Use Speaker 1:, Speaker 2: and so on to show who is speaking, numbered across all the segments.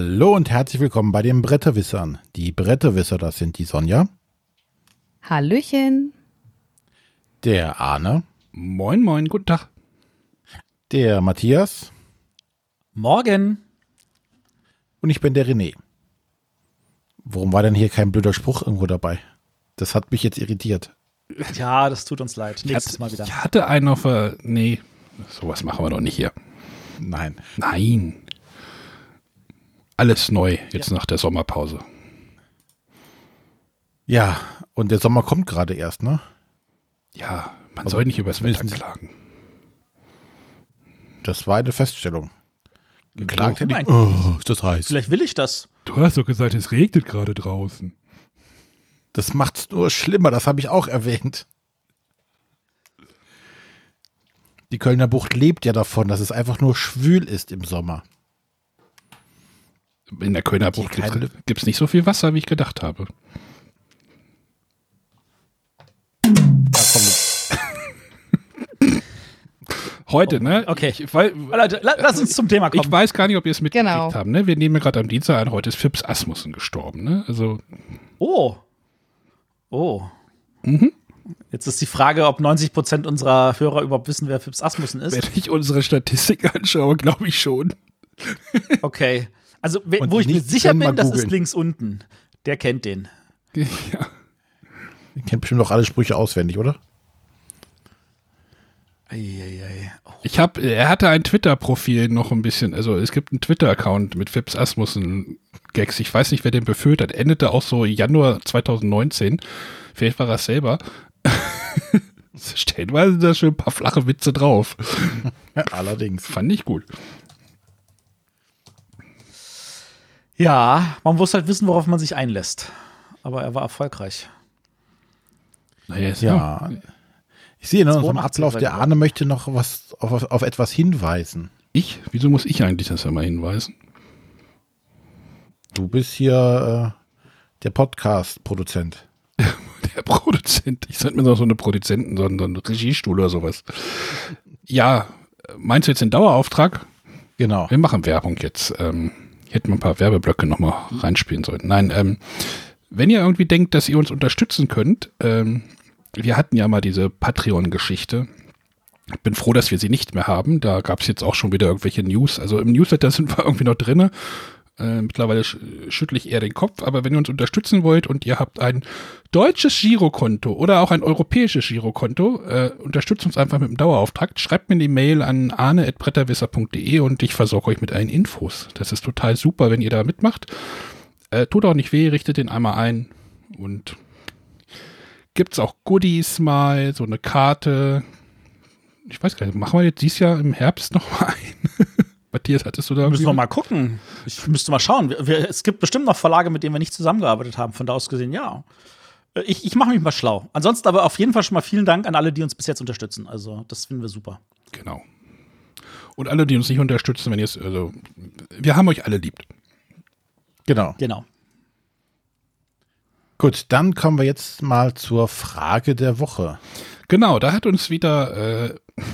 Speaker 1: Hallo und herzlich willkommen bei den Bretterwissern. Die Bretterwisser, das sind die Sonja,
Speaker 2: Hallöchen.
Speaker 1: der Arne,
Speaker 3: Moin, moin, guten Tag.
Speaker 1: der Matthias
Speaker 4: Morgen.
Speaker 1: und ich bin der René. Warum war denn hier kein blöder Spruch irgendwo dabei? Das hat mich jetzt irritiert.
Speaker 4: Ja, das tut uns leid. Nächstes
Speaker 3: Ich
Speaker 4: Mal
Speaker 3: hatte-
Speaker 4: wieder.
Speaker 3: Ich hatte einen auf. Nee, sowas machen wir doch nicht hier.
Speaker 1: Nein.
Speaker 3: Nein. Alles neu, jetzt nach der Sommerpause.
Speaker 1: Ja, und der Sommer kommt gerade erst, ne?
Speaker 3: Ja, man soll nicht übers Wetter klagen.
Speaker 1: Das war eine Feststellung. Geklagt hätte ich.
Speaker 4: Nein.
Speaker 1: Oh, ist das heiß.
Speaker 4: Vielleicht will ich das.
Speaker 3: Du hast doch gesagt, es regnet gerade draußen.
Speaker 1: Das macht's nur schlimmer, das habe ich auch erwähnt. Die Kölner Bucht lebt ja davon, dass es einfach nur schwül ist im Sommer.
Speaker 3: In der Kölner Bucht gibt es nicht so viel Wasser, wie ich gedacht habe.
Speaker 1: Da kommt
Speaker 3: Heute, ne?
Speaker 4: Okay.
Speaker 3: Ich, weil,
Speaker 4: Leute, la- lass uns zum Thema
Speaker 3: ich
Speaker 4: kommen.
Speaker 3: weiß gar nicht, ob ihr es mitgekriegt
Speaker 2: Genau.
Speaker 3: habt, ne? Wir nehmen ja gerade am Dienstag an, heute ist Fips Asmussen gestorben, ne? Also,
Speaker 4: Oh. Oh. Jetzt ist die Frage, ob 90 Prozent unserer Hörer überhaupt wissen, wer Fips Asmussen ist.
Speaker 3: wenn ich unsere Statistik anschaue, glaube ich schon.
Speaker 4: Okay. Also, we-
Speaker 1: Und
Speaker 4: wo ich mir sicher bin, das ist links unten. Der kennt den.
Speaker 3: Ja.
Speaker 1: Ihr kennt bestimmt auch alle Sprüche auswendig, oder?
Speaker 4: Eieiei. Oh.
Speaker 3: Ich habe, er hatte ein Twitter-Profil noch ein bisschen, also es gibt einen Twitter-Account mit Fips Asmussen Gags. Ich weiß nicht, wer den befüllt hat. Endete auch so Januar 2019. Vielleicht war er selber. Stellenweise sind da schon ein paar flache Witze drauf.
Speaker 1: Allerdings.
Speaker 3: Fand ich gut.
Speaker 4: Ja, man muss halt wissen, worauf man sich einlässt. Aber er war erfolgreich.
Speaker 3: Naja, ist
Speaker 1: Ja. Ich sehe in unserem
Speaker 4: 82
Speaker 1: Ablauf, der. Arne möchte noch was auf, auf etwas hinweisen.
Speaker 3: Ich? Wieso muss ich eigentlich das immer hinweisen?
Speaker 1: Du bist hier äh, der Podcast-Produzent.
Speaker 3: Der Produzent. Ich sollte mir noch so eine Produzenten, so einen, so einen Regiestuhl oder sowas. Ja, meinst du jetzt den Dauerauftrag?
Speaker 1: Genau.
Speaker 3: Wir machen Werbung jetzt. Ähm, hätten wir ein paar Werbeblöcke nochmal reinspielen sollten. Nein, ähm, wenn ihr irgendwie denkt, dass ihr uns unterstützen könnt, ähm, wir hatten ja mal diese Patreon-Geschichte. Ich bin froh, dass wir sie nicht mehr haben. Da gab es jetzt auch schon wieder irgendwelche News. Also im Newsletter sind wir irgendwie noch drinne. Äh, mittlerweile sch schüttle ich eher den Kopf. Aber wenn ihr uns unterstützen wollt und ihr habt ein deutsches Girokonto oder auch ein europäisches Girokonto, äh, unterstützt uns einfach mit dem Dauerauftrag. Schreibt mir eine Mail an arne.bretterwisser.de und ich versorge euch mit allen Infos. Das ist total super, wenn ihr da mitmacht. Äh, tut auch nicht weh, richtet den einmal ein und gibt's auch Goodies mal, so eine Karte. Ich weiß gar nicht, machen wir jetzt dieses Jahr im Herbst noch mal ein? Matthias, hattest du da
Speaker 4: Müssen wir mal gucken. Ich müsste mal schauen. Wir, wir, es gibt bestimmt noch Verlage, mit denen wir nicht zusammengearbeitet haben. Von da aus gesehen, ja. Äh, Ich, ich mache mich mal schlau. Ansonsten aber auf jeden Fall schon mal vielen Dank an alle, die uns bis jetzt unterstützen. Also, das finden wir super.
Speaker 3: Genau. Und alle, die uns nicht unterstützen, wenn ihr es, also, wir haben euch alle lieb.
Speaker 1: Genau.
Speaker 4: Genau.
Speaker 1: Gut, dann kommen wir jetzt mal zur Frage der Woche.
Speaker 3: Genau, da hat uns wieder, äh,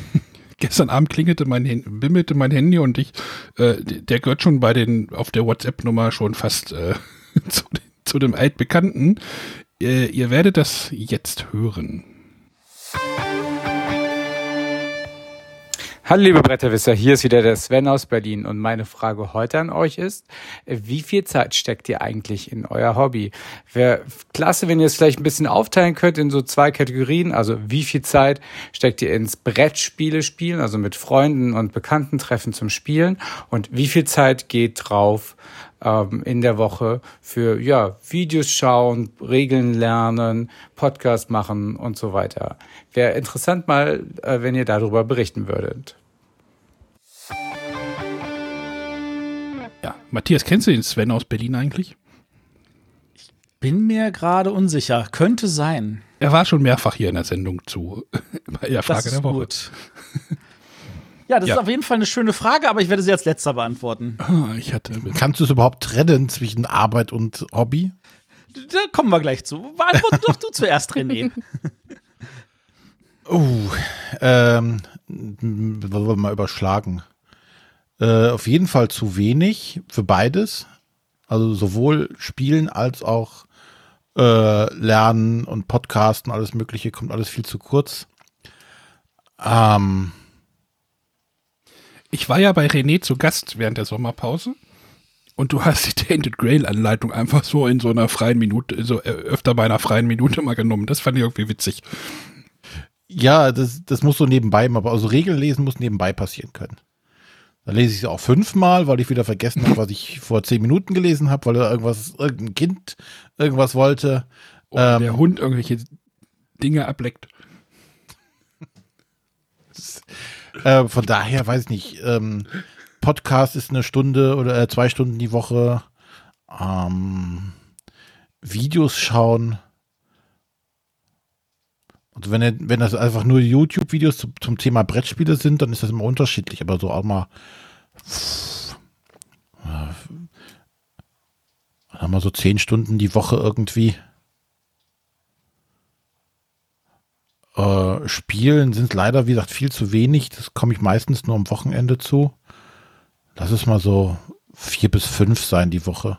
Speaker 3: gestern Abend klingelte mein bimmelte mein Handy und ich, äh, der gehört schon bei den, auf der WhatsApp-Nummer schon fast äh, zu, zu dem Altbekannten. Äh, ihr werdet das jetzt hören.
Speaker 5: Hallo liebe Bretterwisser, hier ist wieder der Sven aus Berlin und meine Frage heute an euch ist, wie viel Zeit steckt ihr eigentlich in euer Hobby? Wäre klasse, wenn ihr es vielleicht ein bisschen aufteilen könnt in so zwei Kategorien, also wie viel Zeit steckt ihr ins Brettspiele spielen, also mit Freunden und Bekannten treffen zum Spielen und wie viel Zeit geht drauf ähm, in der Woche für ja, Videos schauen, Regeln lernen, Podcast machen und so weiter. Wäre interessant mal, äh, wenn ihr darüber berichten würdet.
Speaker 3: Ja, Matthias, kennst du den Sven aus Berlin eigentlich?
Speaker 4: Bin mir gerade unsicher. Könnte sein.
Speaker 3: Er war schon mehrfach hier in der Sendung zu bei der
Speaker 4: Das
Speaker 3: Frage
Speaker 4: ist
Speaker 3: der Woche.
Speaker 4: gut. Ja, das
Speaker 3: Ja.
Speaker 4: ist auf jeden Fall eine schöne Frage, aber ich werde sie als letzter beantworten.
Speaker 3: Ah, ich hatte
Speaker 1: Kannst du es überhaupt trennen zwischen Arbeit und Hobby?
Speaker 4: Da kommen wir gleich zu. Beantworte doch du zuerst, René.
Speaker 1: Oh, ähm, m- wollen wir mal überschlagen. Äh, auf jeden Fall zu wenig für beides. Also sowohl Spielen als auch äh, Lernen und Podcasten, alles Mögliche, kommt alles viel zu kurz. Ähm,
Speaker 3: Ich war ja bei René zu Gast während der Sommerpause und du hast die Tainted Grail Anleitung einfach so in so einer freien Minute, so äh, öfter bei einer freien Minute mal genommen. Das fand ich irgendwie witzig.
Speaker 1: ja, das, das muss so nebenbei, aber also Regeln lesen muss nebenbei passieren können. Da lese ich es auch fünfmal, weil ich wieder vergessen habe, was ich vor zehn Minuten gelesen habe, weil da irgendwas, irgendein Kind irgendwas wollte.
Speaker 3: Oder
Speaker 1: Ähm,
Speaker 3: der Hund irgendwelche Dinge ableckt.
Speaker 1: Äh, von daher weiß ich nicht. Ähm, Podcast ist eine Stunde oder äh, zwei Stunden die Woche. Ähm, Videos schauen. Also wenn, wenn das einfach nur YouTube-Videos zum, zum Thema Brettspiele sind, dann ist das immer unterschiedlich. Aber so auch mal äh, haben wir so zehn Stunden die Woche irgendwie. Äh, Spielen sind leider, wie gesagt, viel zu wenig. Das komme ich meistens nur am Wochenende zu. Lass es mal so vier bis fünf sein die Woche.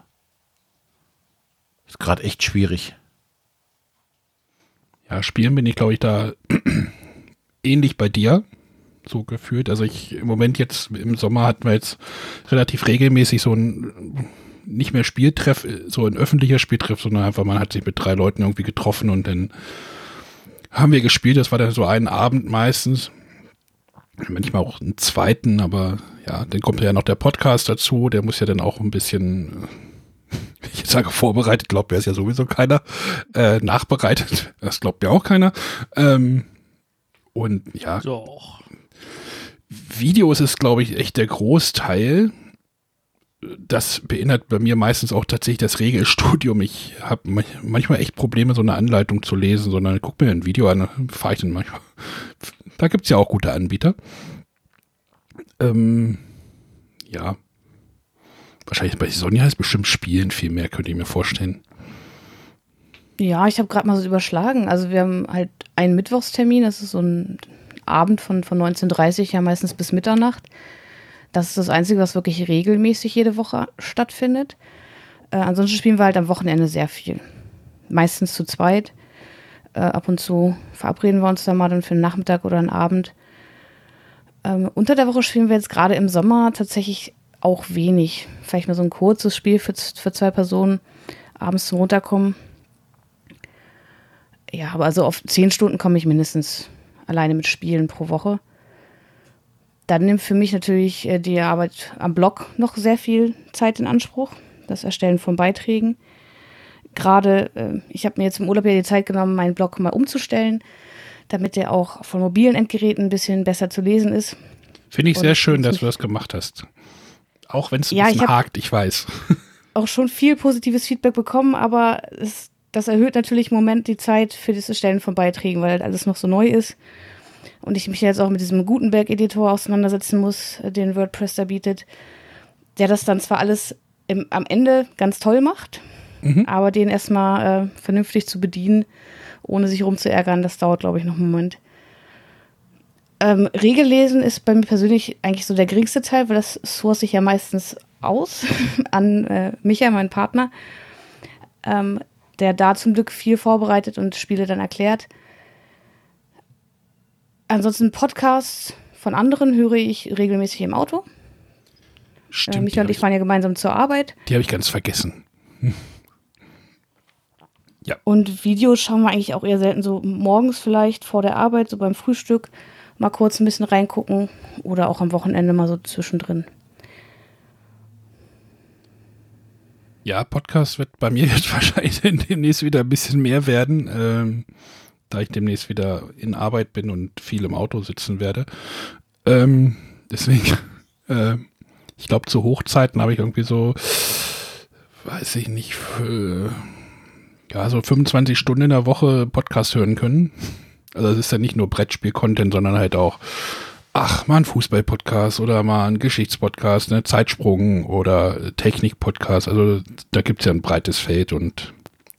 Speaker 1: Ist gerade echt schwierig.
Speaker 3: Ja, spielen bin ich, glaube ich, da ähnlich bei dir so gefühlt. Also ich im Moment jetzt im Sommer hatten wir jetzt relativ regelmäßig so ein nicht mehr Spieltreff, so ein öffentlicher Spieltreff, sondern einfach man hat sich mit drei Leuten irgendwie getroffen und dann haben wir gespielt. Das war dann so ein Abend meistens. Manchmal auch einen zweiten, aber ja, dann kommt ja noch der Podcast dazu. Der muss ja dann auch ein bisschen, ich sage vorbereitet, glaubt mir ist ja sowieso keiner, äh, nachbereitet. Das glaubt mir auch keiner. Ähm, und ja,
Speaker 4: So.
Speaker 3: Videos ist, glaube ich, echt der Großteil. Das beinhaltet bei mir meistens auch tatsächlich das Regelstudium. Ich habe manchmal echt Probleme, so eine Anleitung zu lesen, sondern guck mir ein Video an, fahre ich dann manchmal. Da gibt es ja auch gute Anbieter. Ähm, ja. Wahrscheinlich bei Sonja ist bestimmt Spielen viel mehr, könnte ich mir vorstellen.
Speaker 2: Ja, ich habe gerade mal so überschlagen. Also wir haben halt einen Mittwochstermin, das ist so ein Abend von, von 19.30 ja meistens bis Mitternacht. Das ist das Einzige, was wirklich regelmäßig jede Woche stattfindet. Äh, ansonsten spielen wir halt am Wochenende sehr viel. Meistens zu zweit. Äh, ab und zu verabreden wir uns dann mal dann für einen Nachmittag oder einen Abend. Ähm, unter der Woche spielen wir jetzt gerade im Sommer tatsächlich auch wenig. Vielleicht mal so ein kurzes Spiel für, für zwei Personen, abends zum Runterkommen. Ja, aber also auf zehn Stunden komme ich mindestens alleine mit Spielen pro Woche. Dann nimmt für mich natürlich äh, die Arbeit am Blog noch sehr viel Zeit in Anspruch. Das Erstellen von Beiträgen. Gerade, äh, ich habe mir jetzt im Urlaub ja die Zeit genommen, meinen Blog mal umzustellen, damit der auch von mobilen Endgeräten ein bisschen besser zu lesen ist.
Speaker 3: Finde ich
Speaker 2: Und
Speaker 3: sehr schön, dass du das gemacht hast. Auch wenn es ein
Speaker 2: Ja,
Speaker 3: bisschen
Speaker 2: ich
Speaker 3: hakt, ich weiß.
Speaker 2: auch schon viel positives Feedback bekommen, aber es, das erhöht natürlich im Moment die Zeit für das Erstellen von Beiträgen, weil halt alles noch so neu ist. Und ich mich jetzt auch mit diesem Gutenberg-Editor auseinandersetzen muss, äh, den WordPress da bietet, der das dann zwar alles im, am Ende ganz toll macht, aber den erstmal äh, vernünftig zu bedienen, ohne sich rumzuärgern, das dauert, glaube ich, noch einen Moment. Ähm, Regellesen ist bei mir persönlich eigentlich so der geringste Teil, weil das source ich ja meistens aus an äh, Micha, meinen Partner, ähm, der da zum Glück viel vorbereitet und Spiele dann erklärt. Ansonsten Podcasts von anderen höre ich regelmäßig im Auto. Äh,
Speaker 3: Stimmt, die
Speaker 2: Micha und
Speaker 3: habe
Speaker 2: ich fahren ja gemeinsam zur Arbeit.
Speaker 3: die hab ich ganz vergessen.
Speaker 2: Und Videos schauen wir eigentlich auch eher selten so morgens vielleicht vor der Arbeit, so beim Frühstück, mal kurz ein bisschen reingucken oder auch am Wochenende mal so zwischendrin.
Speaker 3: Ja, Podcast wird bei mir jetzt wahrscheinlich demnächst wieder ein bisschen mehr werden, ähm, da ich demnächst wieder in Arbeit bin und viel im Auto sitzen werde. Ähm, deswegen, äh, ich glaube, zu Hochzeiten habe ich irgendwie so, weiß ich nicht, für, ja, so 25 Stunden in der Woche Podcast hören können. Also es ist ja nicht nur Brettspiel-Content, sondern halt auch ach, mal ein Fußball-Podcast oder mal ein Geschichtspodcast, ne, Zeitsprung oder Technik-Podcast. Also da gibt's ja ein breites Feld und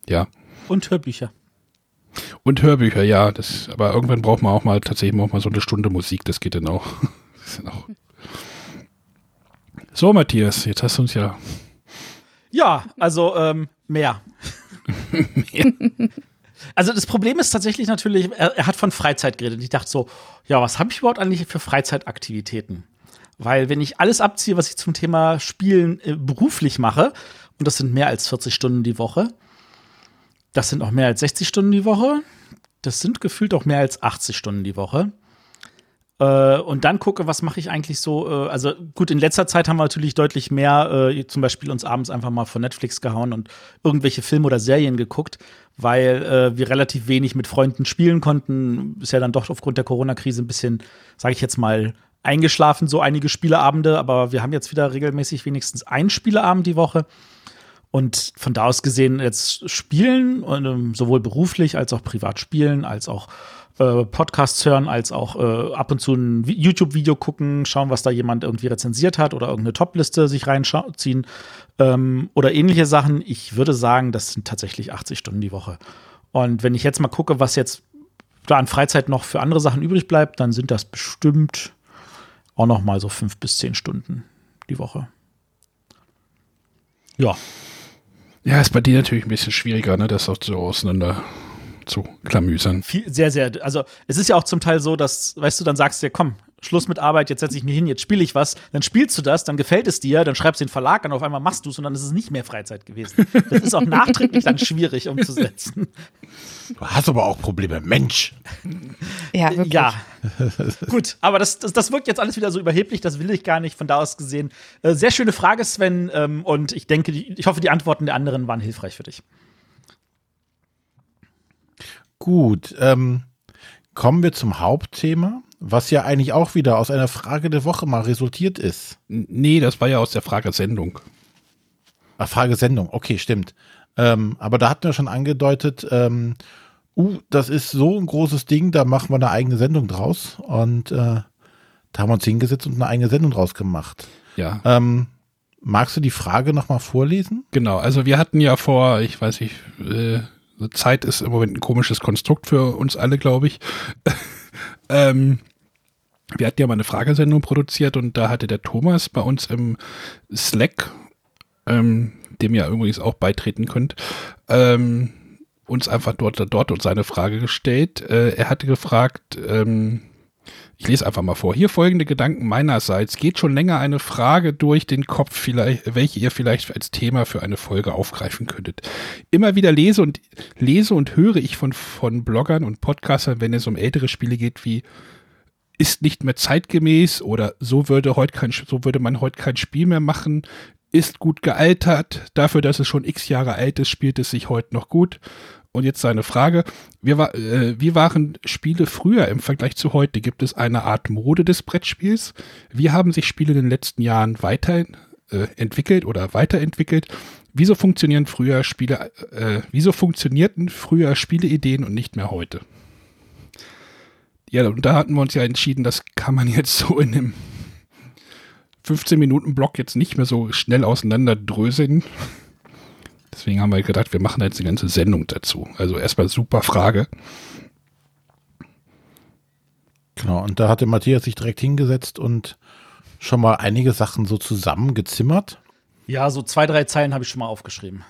Speaker 3: ja.
Speaker 4: Und Hörbücher.
Speaker 3: Und Hörbücher, ja. Das, aber irgendwann braucht man auch mal tatsächlich auch mal so eine Stunde Musik, das geht dann auch. Dann auch. So, Matthias, jetzt hast du uns ja.
Speaker 4: Ja, also ähm, mehr. Also das Problem ist tatsächlich natürlich, er, er, hat von Freizeit geredet. Ich dachte so, ja, was habe ich überhaupt eigentlich für Freizeitaktivitäten? Weil wenn ich alles abziehe, was ich zum Thema Spielen äh, beruflich mache, und das sind mehr als 40 Stunden die Woche, das sind auch mehr als 60 Stunden die Woche, das sind gefühlt auch mehr als 80 Stunden die Woche. Äh, und dann gucke, was mache ich eigentlich so. Äh, also gut, in letzter Zeit haben wir natürlich deutlich mehr, äh, zum Beispiel uns abends einfach mal von Netflix gehauen und irgendwelche Filme oder Serien geguckt, weil äh, wir relativ wenig mit Freunden spielen konnten. Ist ja dann doch aufgrund der Corona-Krise ein bisschen, sage ich jetzt mal, eingeschlafen, so einige Spieleabende. Aber wir haben jetzt wieder regelmäßig wenigstens einen Spieleabend die Woche. Und von da aus gesehen jetzt spielen, ähm, sowohl beruflich als auch privat spielen, als auch äh, Podcasts hören, als auch äh, ab und zu ein YouTube-Video gucken, schauen, was da jemand irgendwie rezensiert hat oder irgendeine Top-Liste sich reinziehen ähm, oder ähnliche Sachen. Ich würde sagen, das sind tatsächlich 80 Stunden die Woche. Und wenn ich jetzt mal gucke, was jetzt da an Freizeit noch für andere Sachen übrig bleibt, dann sind das bestimmt auch noch mal so fünf bis zehn Stunden die Woche.
Speaker 3: Ja. Ja, ist bei dir natürlich ein bisschen schwieriger, ne, das auch so auseinander zu klamüsern.
Speaker 4: Viel, sehr, sehr. Also es ist ja auch zum Teil so, dass, weißt du, dann sagst du ja, komm, Schluss mit Arbeit, jetzt setze ich mich hin, jetzt spiele ich was, dann spielst du das, dann gefällt es dir, dann schreibst du den Verlag an, auf einmal machst du es und dann ist es nicht mehr Freizeit gewesen. Das ist auch nachträglich dann schwierig umzusetzen.
Speaker 1: Du hast aber auch Probleme, Mensch.
Speaker 2: Ja, wirklich.
Speaker 4: Ja. Gut, aber das, das, das wirkt jetzt alles wieder so überheblich, das will ich gar nicht von da aus gesehen. Äh, sehr schöne Frage, Sven, ähm, und ich denke, ich hoffe, die Antworten der anderen waren hilfreich für dich.
Speaker 1: Gut, ähm, kommen wir zum Hauptthema, was ja eigentlich auch wieder aus einer Frage der Woche mal resultiert ist.
Speaker 3: Nee, das war ja aus der Fragesendung.
Speaker 1: Ah, Fragesendung, okay, stimmt. Ähm, aber da hatten wir schon angedeutet, ähm, uh, das ist so ein großes Ding, da machen wir eine eigene Sendung draus. Und äh, da haben wir uns hingesetzt und eine eigene Sendung draus gemacht.
Speaker 3: Ja.
Speaker 1: Ähm, magst du die Frage nochmal vorlesen?
Speaker 3: Genau, also wir hatten ja vor, ich weiß nicht, äh, Zeit ist im Moment ein komisches Konstrukt für uns alle, glaube ich. Ähm, wir hatten ja mal eine Fragesendung produziert und da hatte der Thomas bei uns im Slack, ähm, dem ihr übrigens auch beitreten könnt, ähm, uns einfach dort, dort und seine Frage gestellt. Äh, er hatte gefragt, ähm, ich lese einfach mal vor. Hier folgende Gedanken meinerseits. Geht schon länger eine Frage durch den Kopf, vielleicht, welche ihr vielleicht als Thema für eine Folge aufgreifen könntet. Immer wieder lese und lese und höre ich von, von Bloggern und Podcastern, wenn es um ältere Spiele geht, wie ist nicht mehr zeitgemäß oder so würde heute kein, so würde man heute kein Spiel mehr machen, ist gut gealtert, dafür, dass es schon x Jahre alt ist, spielt es sich heute noch gut und jetzt seine Frage, wie, war, äh, wie waren Spiele früher im Vergleich zu heute? Gibt es eine Art Mode des Brettspiels? Wie haben sich Spiele in den letzten Jahren weiterentwickelt äh, oder weiterentwickelt? Wieso funktionieren früher Spiele, äh, wieso funktionierten früher Spieleideen und nicht mehr heute? Ja, und da hatten wir uns ja entschieden, das kann man jetzt so in einem 15 Minuten Block jetzt nicht mehr so schnell auseinanderdröseln. Deswegen haben wir gedacht, wir machen jetzt eine ganze Sendung dazu. Also erstmal super Frage.
Speaker 1: Genau, und da hatte Matthias sich direkt hingesetzt und schon mal einige Sachen so zusammengezimmert.
Speaker 4: Ja, so zwei, drei Zeilen habe ich schon mal aufgeschrieben.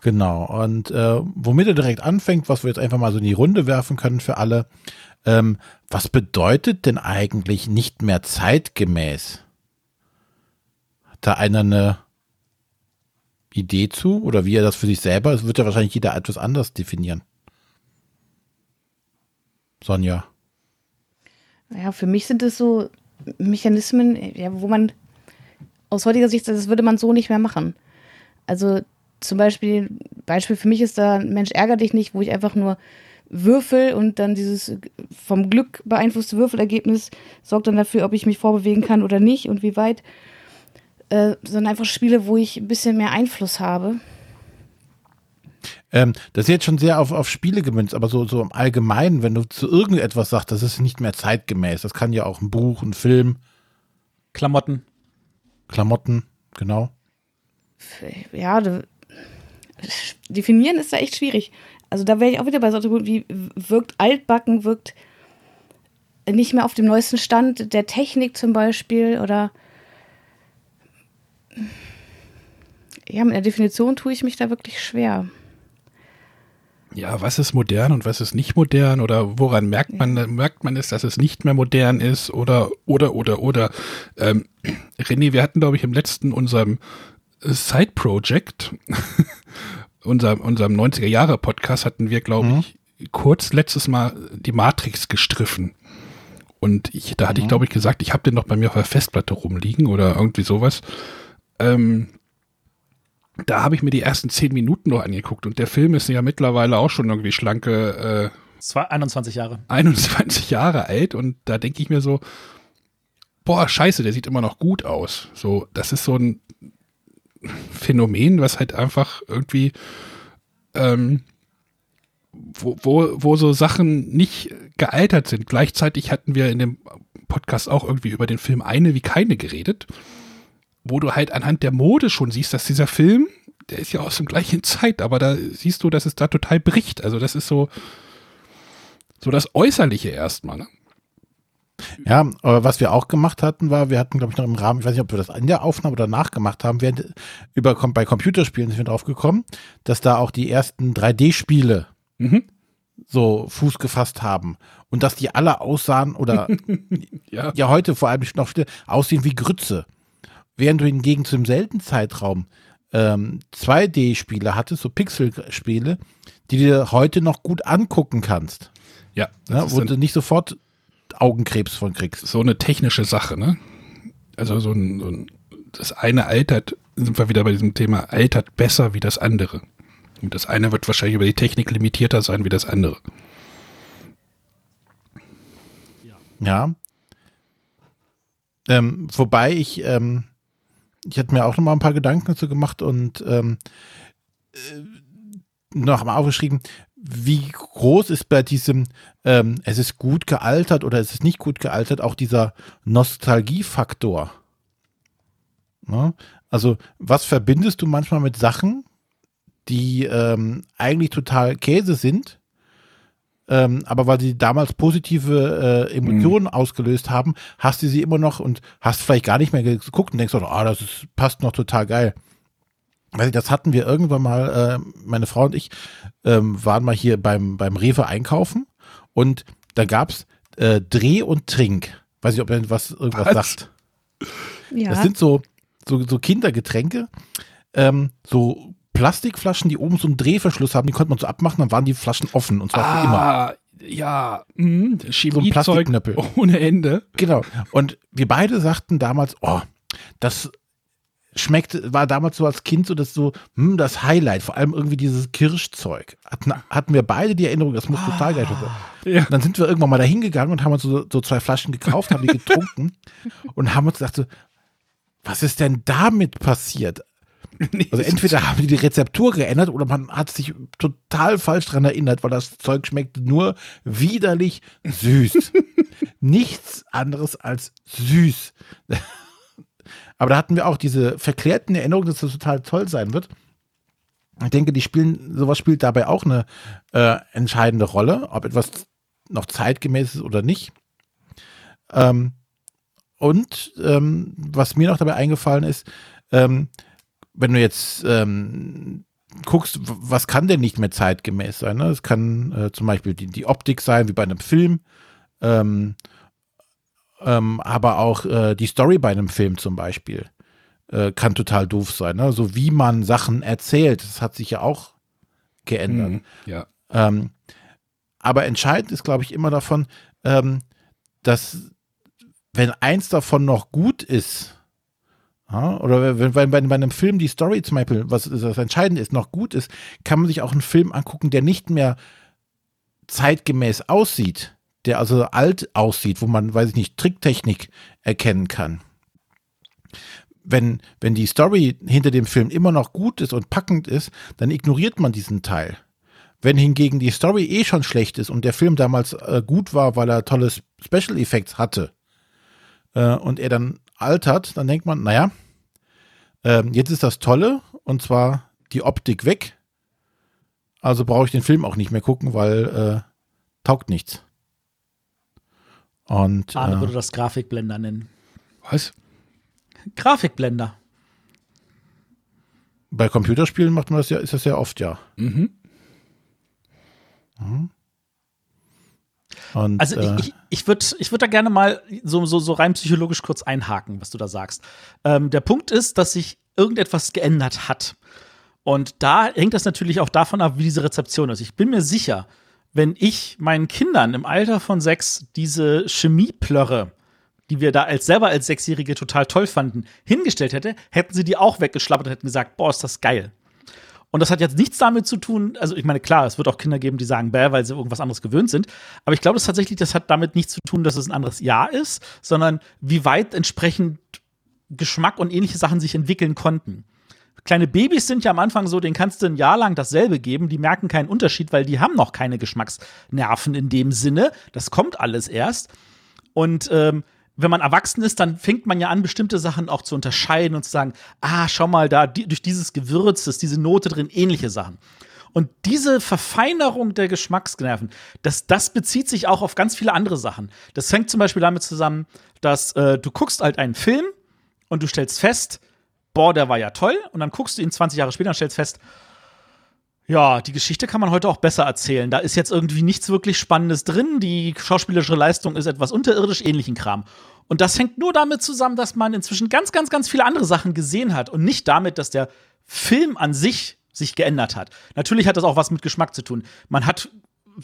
Speaker 1: Genau, und äh, womit er direkt anfängt, was wir jetzt einfach mal so in die Runde werfen können für alle, ähm, was bedeutet denn eigentlich nicht mehr zeitgemäß? Hat da einer eine Idee zu oder wie er das für sich selber, es wird ja wahrscheinlich jeder etwas anders definieren. Sonja.
Speaker 2: Ja, für mich sind es so Mechanismen, ja, wo man aus heutiger Sicht, das würde man so nicht mehr machen. Also zum Beispiel, Beispiel für mich ist da Mensch ärger dich nicht, wo ich einfach nur Würfel und dann dieses vom Glück beeinflusste Würfelergebnis sorgt dann dafür, ob ich mich vorbewegen kann oder nicht und wie weit äh, sondern einfach Spiele, wo ich ein bisschen mehr Einfluss habe.
Speaker 1: Ähm, das ist jetzt schon sehr auf, auf Spiele gemünzt, aber so, so im Allgemeinen, wenn du zu irgendetwas sagst, das ist nicht mehr zeitgemäß. Das kann ja auch ein Buch, ein Film.
Speaker 4: Klamotten.
Speaker 1: Klamotten, genau.
Speaker 2: Ja, definieren ist da echt schwierig. Also da wäre ich auch wieder bei so wie wirkt altbacken, wirkt nicht mehr auf dem neuesten Stand der Technik zum Beispiel oder Ja, mit der Definition tue ich mich da wirklich schwer.
Speaker 3: Ja, was ist modern und was ist nicht modern oder woran merkt man, merkt man es, dass es nicht mehr modern ist oder, oder, oder, oder. Ähm, René, wir hatten, glaube ich, im letzten unserem Side-Project, unserem, unserem 90er-Jahre-Podcast hatten wir, glaube
Speaker 1: Mhm.
Speaker 3: ich, kurz letztes Mal die Matrix gestriffen. Und ich, da hatte ich, glaube ich, gesagt, ich habe den noch bei mir auf der Festplatte rumliegen oder irgendwie sowas. Ähm, da habe ich mir die ersten zehn Minuten noch angeguckt und der Film ist ja mittlerweile auch schon irgendwie schlanke
Speaker 4: Zwei, 21 Jahre.
Speaker 3: äh, 21 Jahre alt und da denke ich mir so, boah, scheiße, der sieht immer noch gut aus. So, das ist so ein Phänomen, was halt einfach irgendwie, ähm, wo, wo, wo so Sachen nicht gealtert sind. Gleichzeitig hatten wir in dem Podcast auch irgendwie über den Film Eine wie keine geredet, wo du halt anhand der Mode schon siehst, dass dieser Film, der ist ja aus der gleichen Zeit, aber da siehst du, dass es da total bricht. Also das ist so, so das Äußerliche erstmal. Ne?
Speaker 1: Ja, aber was wir auch gemacht hatten, war, wir hatten, glaube ich, noch im Rahmen, ich weiß nicht, ob wir das in der Aufnahme oder nachgemacht haben, während über bei Computerspielen sind wir drauf gekommen, dass da auch die ersten 3D-Spiele
Speaker 3: Mhm.
Speaker 1: so Fuß gefasst haben und dass die alle aussahen oder
Speaker 3: Ja.
Speaker 1: ja heute vor allem noch aussehen wie Grütze. Während du hingegen zu dem selben Zeitraum ähm, 2D-Spiele hattest, so Pixel-Spiele, die du dir heute noch gut angucken kannst,
Speaker 3: Ja, das
Speaker 1: ne, wo du nicht sofort Augenkrebs von kriegst.
Speaker 3: so eine technische Sache, ne? Also so ein, so ein, das eine altert, sind wir wieder bei diesem Thema, altert besser wie das andere. Und das eine wird wahrscheinlich über die Technik limitierter sein wie das andere.
Speaker 1: Ja. Ähm, wobei ich, ähm, ich hatte mir auch noch mal ein paar Gedanken dazu gemacht und ähm, äh, noch mal aufgeschrieben, wie groß ist bei diesem, ähm, es ist gut gealtert oder es ist nicht gut gealtert, auch dieser Nostalgiefaktor. Ne? Also, was verbindest du manchmal mit Sachen, die ähm, eigentlich total Käse sind, ähm, aber weil sie damals positive äh, Emotionen ausgelöst haben, hast du sie immer noch und hast vielleicht gar nicht mehr geguckt und denkst, oh, ah, das ist, passt noch total geil. Weiß ich, das hatten wir irgendwann mal, äh, meine Frau und ich ähm, waren mal hier beim, beim Rewe einkaufen und da gab's äh, Dreh und Trink. Weiß ich, ob ihr was irgendwas
Speaker 3: Was?
Speaker 1: sagt.
Speaker 2: Ja.
Speaker 1: Das sind so, so, so Kindergetränke, ähm, so Plastikflaschen, die oben so einen Drehverschluss haben, die konnte man so abmachen, dann waren die Flaschen offen und zwar für immer.
Speaker 3: Ah, ja, mh, Chemiezeug
Speaker 1: Plastikknöppel.
Speaker 3: ohne Ende.
Speaker 1: Genau. Und wir beide sagten damals, oh, das schmeckt, war damals so als Kind so das so, hm, das Highlight, vor allem irgendwie dieses Kirschzeug. Hatten, hatten wir beide die Erinnerung, das muss total geil sein.
Speaker 3: Ja.
Speaker 1: Und dann sind wir irgendwann mal da hingegangen und haben uns so, so zwei Flaschen gekauft, haben die getrunken und haben uns gedacht so, was ist denn damit passiert? Also entweder haben die die Rezeptur geändert oder man hat sich total falsch dran erinnert, weil das Zeug schmeckt nur widerlich süß. Nichts anderes als süß. Aber da hatten wir auch diese verklärten Erinnerungen, dass das total toll sein wird. Ich denke, die spielen, sowas spielt dabei auch eine äh, entscheidende Rolle, ob etwas noch zeitgemäß ist oder nicht. Ähm, und ähm, was mir noch dabei eingefallen ist, ähm, wenn du jetzt ähm, guckst, was kann denn nicht mehr zeitgemäß sein? Ne? Es kann äh, zum Beispiel die, die Optik sein, wie bei einem Film, ähm, ähm, aber auch äh, die Story bei einem Film zum Beispiel äh, kann total doof sein. Ne? So wie man Sachen erzählt, das hat sich ja auch geändert.
Speaker 3: Mhm, ja.
Speaker 1: Ähm, aber entscheidend ist, glaube ich, immer davon, ähm, dass wenn eins davon noch gut ist, ja, oder wenn, wenn bei, einem Film die Story zum Beispiel, was das Entscheidende ist, noch gut ist, kann man sich auch einen Film angucken, der nicht mehr zeitgemäß aussieht, der also alt aussieht, wo man, weiß ich nicht, Tricktechnik erkennen kann. Wenn, wenn die Story hinter dem Film immer noch gut ist und packend ist, dann ignoriert man diesen Teil. Wenn hingegen die Story eh schon schlecht ist und der Film damals äh, gut war, weil er tolle Special Effects hatte äh, und er dann altert, dann denkt man, naja, ähm, jetzt ist das Tolle und zwar die Optik weg. Also brauche ich den Film auch nicht mehr gucken, weil äh, taugt nichts. Und
Speaker 4: Arne
Speaker 1: äh,
Speaker 4: würde das Grafikblender nennen.
Speaker 3: Was?
Speaker 4: Grafikblender.
Speaker 1: Bei Computerspielen macht man das ja, ist das ja oft, ja.
Speaker 3: Mhm.
Speaker 1: Und,
Speaker 4: Also
Speaker 1: äh,
Speaker 4: ich, ich, ich würde ich würd da gerne mal so, so, so rein psychologisch kurz einhaken, was du da sagst. Ähm, der Punkt ist, dass sich irgendetwas geändert hat. Und da hängt das natürlich auch davon ab, wie diese Rezeption ist. Ich bin mir sicher, wenn ich meinen Kindern im Alter von sechs diese Chemieplörre, die wir da als selber als Sechsjährige total toll fanden, hingestellt hätte, hätten sie die auch weggeschlappert und hätten gesagt, boah, ist das geil. Und das hat jetzt nichts damit zu tun, also ich meine, klar, es wird auch Kinder geben, die sagen, bäh, weil sie irgendwas anderes gewöhnt sind. Aber ich glaube, das tatsächlich, das hat damit nichts zu tun, dass es ein anderes Jahr ist, sondern wie weit entsprechend Geschmack und ähnliche Sachen sich entwickeln konnten. Kleine Babys sind ja am Anfang so, denen kannst du ein Jahr lang dasselbe geben, die merken keinen Unterschied, weil die haben noch keine Geschmacksnerven in dem Sinne. Das kommt alles erst. Und ähm, wenn man erwachsen ist, dann fängt man ja an, bestimmte Sachen auch zu unterscheiden und zu sagen, ah, schau mal, da die, durch dieses Gewürz ist diese Note drin, ähnliche Sachen. Und diese Verfeinerung der Geschmacksnerven, das, das bezieht sich auch auf ganz viele andere Sachen. Das hängt zum Beispiel damit zusammen, dass äh, du guckst halt einen Film und du stellst fest, boah, der war ja toll. Und dann guckst du ihn 20 Jahre später und stellst fest, ja, die Geschichte kann man heute auch besser erzählen. Da ist jetzt irgendwie nichts wirklich Spannendes drin. Die schauspielerische Leistung ist etwas unterirdisch, ähnlichen Kram. Und das hängt nur damit zusammen, dass man inzwischen ganz, ganz, ganz viele andere Sachen gesehen hat und nicht damit, dass der Film an sich sich geändert hat. Natürlich hat das auch was mit Geschmack zu tun. Man hat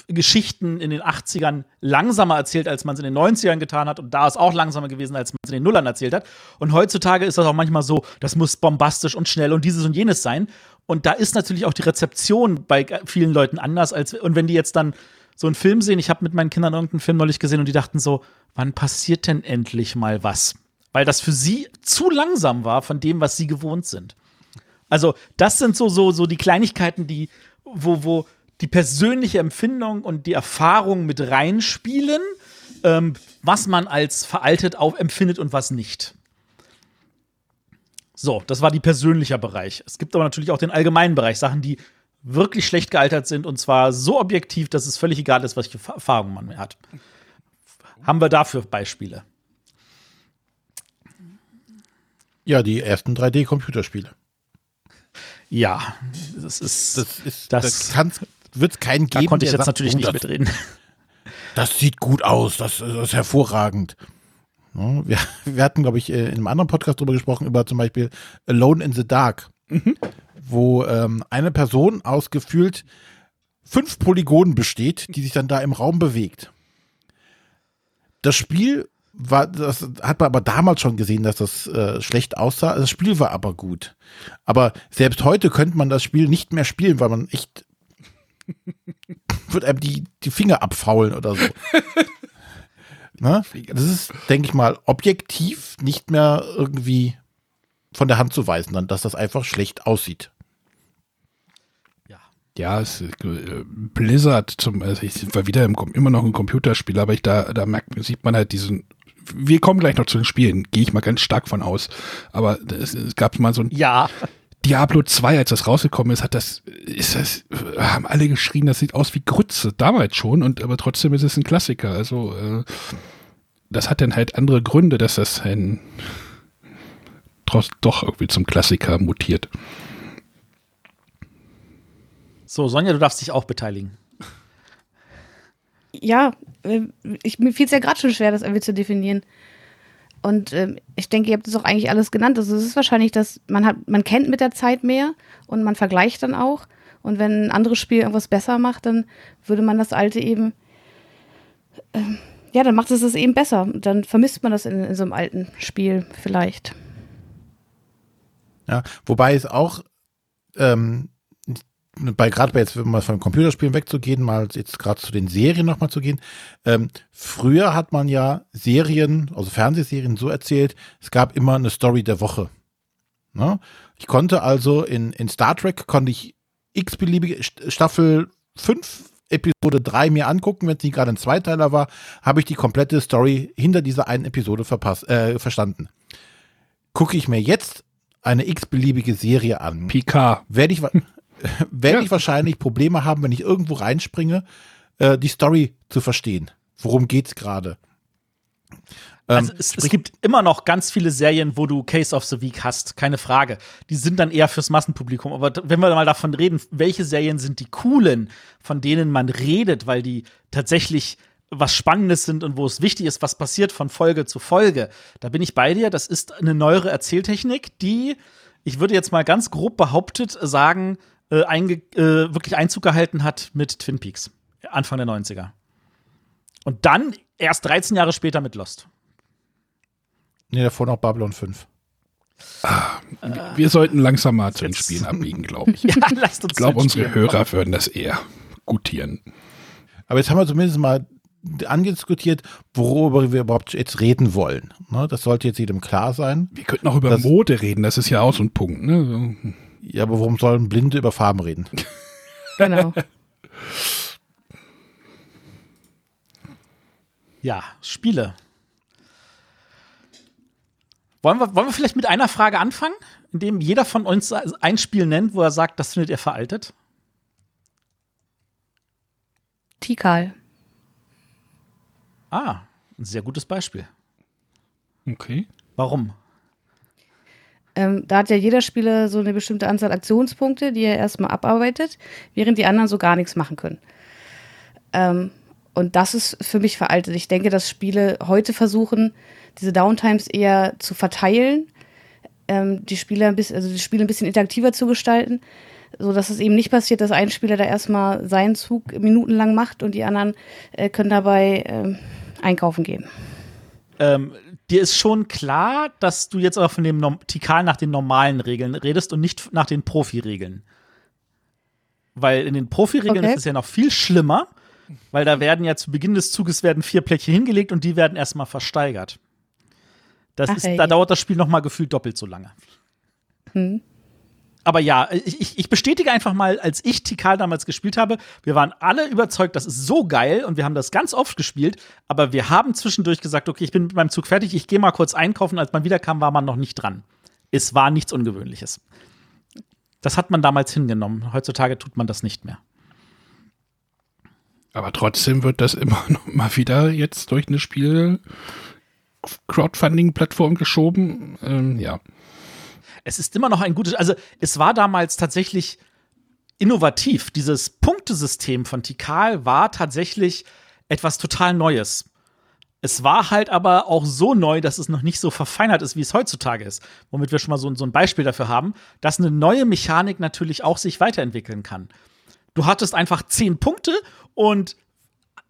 Speaker 4: Geschichten in den 80ern langsamer erzählt, als man es in den 90ern getan hat. Und da ist auch langsamer gewesen, als man es in den Nullern erzählt hat. Und heutzutage ist das auch manchmal so, das muss bombastisch und schnell und dieses und jenes sein. Und da ist natürlich auch die Rezeption bei vielen Leuten anders, als und wenn die jetzt dann so einen Film sehen, ich habe mit meinen Kindern irgendeinen Film neulich gesehen und die dachten so, wann passiert denn endlich mal was? Weil das für sie zu langsam war von dem, was sie gewohnt sind. Also, das sind so, so, so die Kleinigkeiten, die, wo, wo die persönliche Empfindung und die Erfahrung mit reinspielen, ähm, was man als veraltet auf empfindet und was nicht. So, das war die persönliche Bereich. Es gibt aber natürlich auch den allgemeinen Bereich, Sachen, die wirklich schlecht gealtert sind und zwar so objektiv, dass es völlig egal ist, welche Erfahrung man hat. Haben wir dafür Beispiele?
Speaker 1: ja, die ersten 3D-Computerspiele.
Speaker 4: Ja, das ist.
Speaker 1: Das ist,
Speaker 4: Das-
Speaker 1: das, kann's, wird's keinen
Speaker 4: da
Speaker 1: geben.
Speaker 4: konnte ich jetzt
Speaker 1: sagt,
Speaker 4: natürlich nicht
Speaker 1: das,
Speaker 4: mitreden.
Speaker 1: Das sieht gut aus, das, das ist hervorragend. Ja, wir, wir hatten, glaube ich, äh, in einem anderen Podcast drüber gesprochen, über zum Beispiel Alone in the Dark, wo ähm, eine Person aus gefühlt fünf Polygonen besteht, die sich dann da im Raum bewegt. Das Spiel war, das hat man aber damals schon gesehen, dass das äh, schlecht aussah. Das Spiel war aber gut. Aber selbst heute könnte man das Spiel nicht mehr spielen, weil man echt wird einem die, die Finger abfaulen oder so. ne? Das ist, denke ich mal, objektiv nicht mehr irgendwie von der Hand zu weisen, dann, dass das einfach schlecht aussieht.
Speaker 3: Ja, es, äh, Blizzard zum, also ich war wieder im, immer noch ein Computerspiel, aber ich da, da merkt, sieht man halt diesen, wir kommen gleich noch zu den Spielen, gehe ich mal ganz stark von aus. Aber es, es gab mal so ein
Speaker 4: Ja.
Speaker 3: Diablo 2, als das rausgekommen ist, hat das, ist das, haben alle geschrien, das sieht aus wie Grütze, damals schon, und aber trotzdem ist es ein Klassiker. Also, äh, das hat dann halt andere Gründe, dass das ein trotz, doch irgendwie zum Klassiker mutiert.
Speaker 4: So, Sonja, du darfst dich auch beteiligen.
Speaker 2: Ja, äh, ich, mir fiel es ja gerade schon schwer, das irgendwie zu definieren. Und ähm, ich denke, ihr habt es auch eigentlich alles genannt. Also es ist wahrscheinlich, dass man hat, man kennt mit der Zeit mehr und man vergleicht dann auch. Und wenn ein anderes Spiel irgendwas besser macht, dann würde man das alte eben, ähm, ja, dann macht es es eben besser. Dann vermisst man das in, in so einem alten Spiel vielleicht.
Speaker 1: Ja, wobei es auch ähm, bei gerade bei jetzt, mal von Computerspielen wegzugehen, mal jetzt gerade zu den Serien nochmal zu gehen. Ähm, früher hat man ja Serien, also Fernsehserien so erzählt, es gab immer eine Story der Woche. Ne? Ich konnte also in, in Star Trek konnte ich x-beliebige St- Staffel 5, Episode 3 mir angucken, wenn es nicht gerade ein Zweiteiler war, habe ich die komplette Story hinter dieser einen Episode verpasst, äh, verstanden. Gucke ich mir jetzt eine x-beliebige Serie an,
Speaker 3: PK.
Speaker 1: werde ich, werde
Speaker 3: Ja.
Speaker 1: ich wahrscheinlich Probleme haben, wenn ich irgendwo reinspringe, äh, die Story zu verstehen. Worum geht's gerade?
Speaker 4: Also es, es gibt immer noch ganz viele Serien, wo du Case of the Week hast, keine Frage. Die sind dann eher fürs Massenpublikum. Aber wenn wir mal davon reden, welche Serien sind die coolen, von denen man redet, weil die tatsächlich was Spannendes sind und wo es wichtig ist, was passiert von Folge zu Folge, da bin ich bei dir. Das ist eine neuere Erzähltechnik, die, ich würde jetzt mal ganz grob behauptet sagen, äh, einge äh, wirklich Einzug gehalten hat mit Twin Peaks, Anfang der 90er. Und dann erst 13 Jahre später mit Lost.
Speaker 1: Nee, davor noch Babylon 5.
Speaker 3: Wir sollten langsam mal zu den Spielen abbiegen, glaube ich.
Speaker 4: Ja, lasst uns
Speaker 3: Ich glaube, unsere
Speaker 4: spielen.
Speaker 3: Hörer würden das eher gutieren.
Speaker 1: Aber jetzt haben wir zumindest mal angediskutiert, worüber wir überhaupt jetzt reden wollen. Ne, das sollte jetzt jedem klar sein.
Speaker 3: Wir könnten auch über Mode reden, das ist ja auch so ein Punkt. Ne? So.
Speaker 1: Ja, aber warum sollen Blinde über Farben reden?
Speaker 2: Genau.
Speaker 4: Ja, Spiele. Wollen wir, wollen wir vielleicht mit einer Frage anfangen, indem jeder von uns ein Spiel nennt, wo er sagt, das findet er veraltet?
Speaker 2: Tikal.
Speaker 4: Ah, ein sehr gutes Beispiel.
Speaker 3: Okay.
Speaker 4: Warum?
Speaker 2: Ähm, da hat ja jeder Spieler so eine bestimmte Anzahl Aktionspunkte, die er erstmal abarbeitet, während die anderen so gar nichts machen können. Ähm, und das ist für mich veraltet. Ich denke, dass Spiele heute versuchen, diese Downtimes eher zu verteilen, ähm, die Spieler ein bisschen, also die Spiele ein bisschen interaktiver zu gestalten, so dass es eben nicht passiert, dass ein Spieler da erstmal seinen Zug minutenlang macht und die anderen äh, können dabei ähm, einkaufen gehen.
Speaker 4: Ähm, dir ist schon klar, dass du jetzt aber von dem Norm Tikal nach den normalen Regeln redest und nicht nach den Profi-Regeln. Weil in den Profi-Regeln
Speaker 2: Okay.
Speaker 4: ist es ja noch viel schlimmer, weil da werden ja zu Beginn des Zuges werden vier Plättchen hingelegt und die werden erstmal versteigert. Das
Speaker 2: Ach,
Speaker 4: ist, da dauert das Spiel noch mal gefühlt doppelt so lange.
Speaker 2: Hm.
Speaker 4: Aber ja, ich, ich- bestätige einfach mal, als ich Tikal damals gespielt habe, wir waren alle überzeugt, das ist so geil und wir haben das ganz oft gespielt, aber wir haben zwischendurch gesagt, okay, ich bin mit meinem Zug fertig, ich gehe mal kurz einkaufen, als man wiederkam, war man noch nicht dran. Es war nichts Ungewöhnliches. Das hat man damals hingenommen. Heutzutage tut man das nicht mehr.
Speaker 3: Aber trotzdem wird das immer noch mal wieder jetzt durch eine Spiel Crowdfunding-Plattform geschoben. Ähm, ja.
Speaker 4: Es ist immer noch ein gutes, also es war damals tatsächlich innovativ. Dieses Punktesystem von Tikal war tatsächlich etwas total Neues. Es war halt aber auch so neu, dass es noch nicht so verfeinert ist, wie es heutzutage ist. Womit wir schon mal so, so ein Beispiel dafür haben, dass eine neue Mechanik natürlich auch sich weiterentwickeln kann. Du hattest einfach zehn Punkte und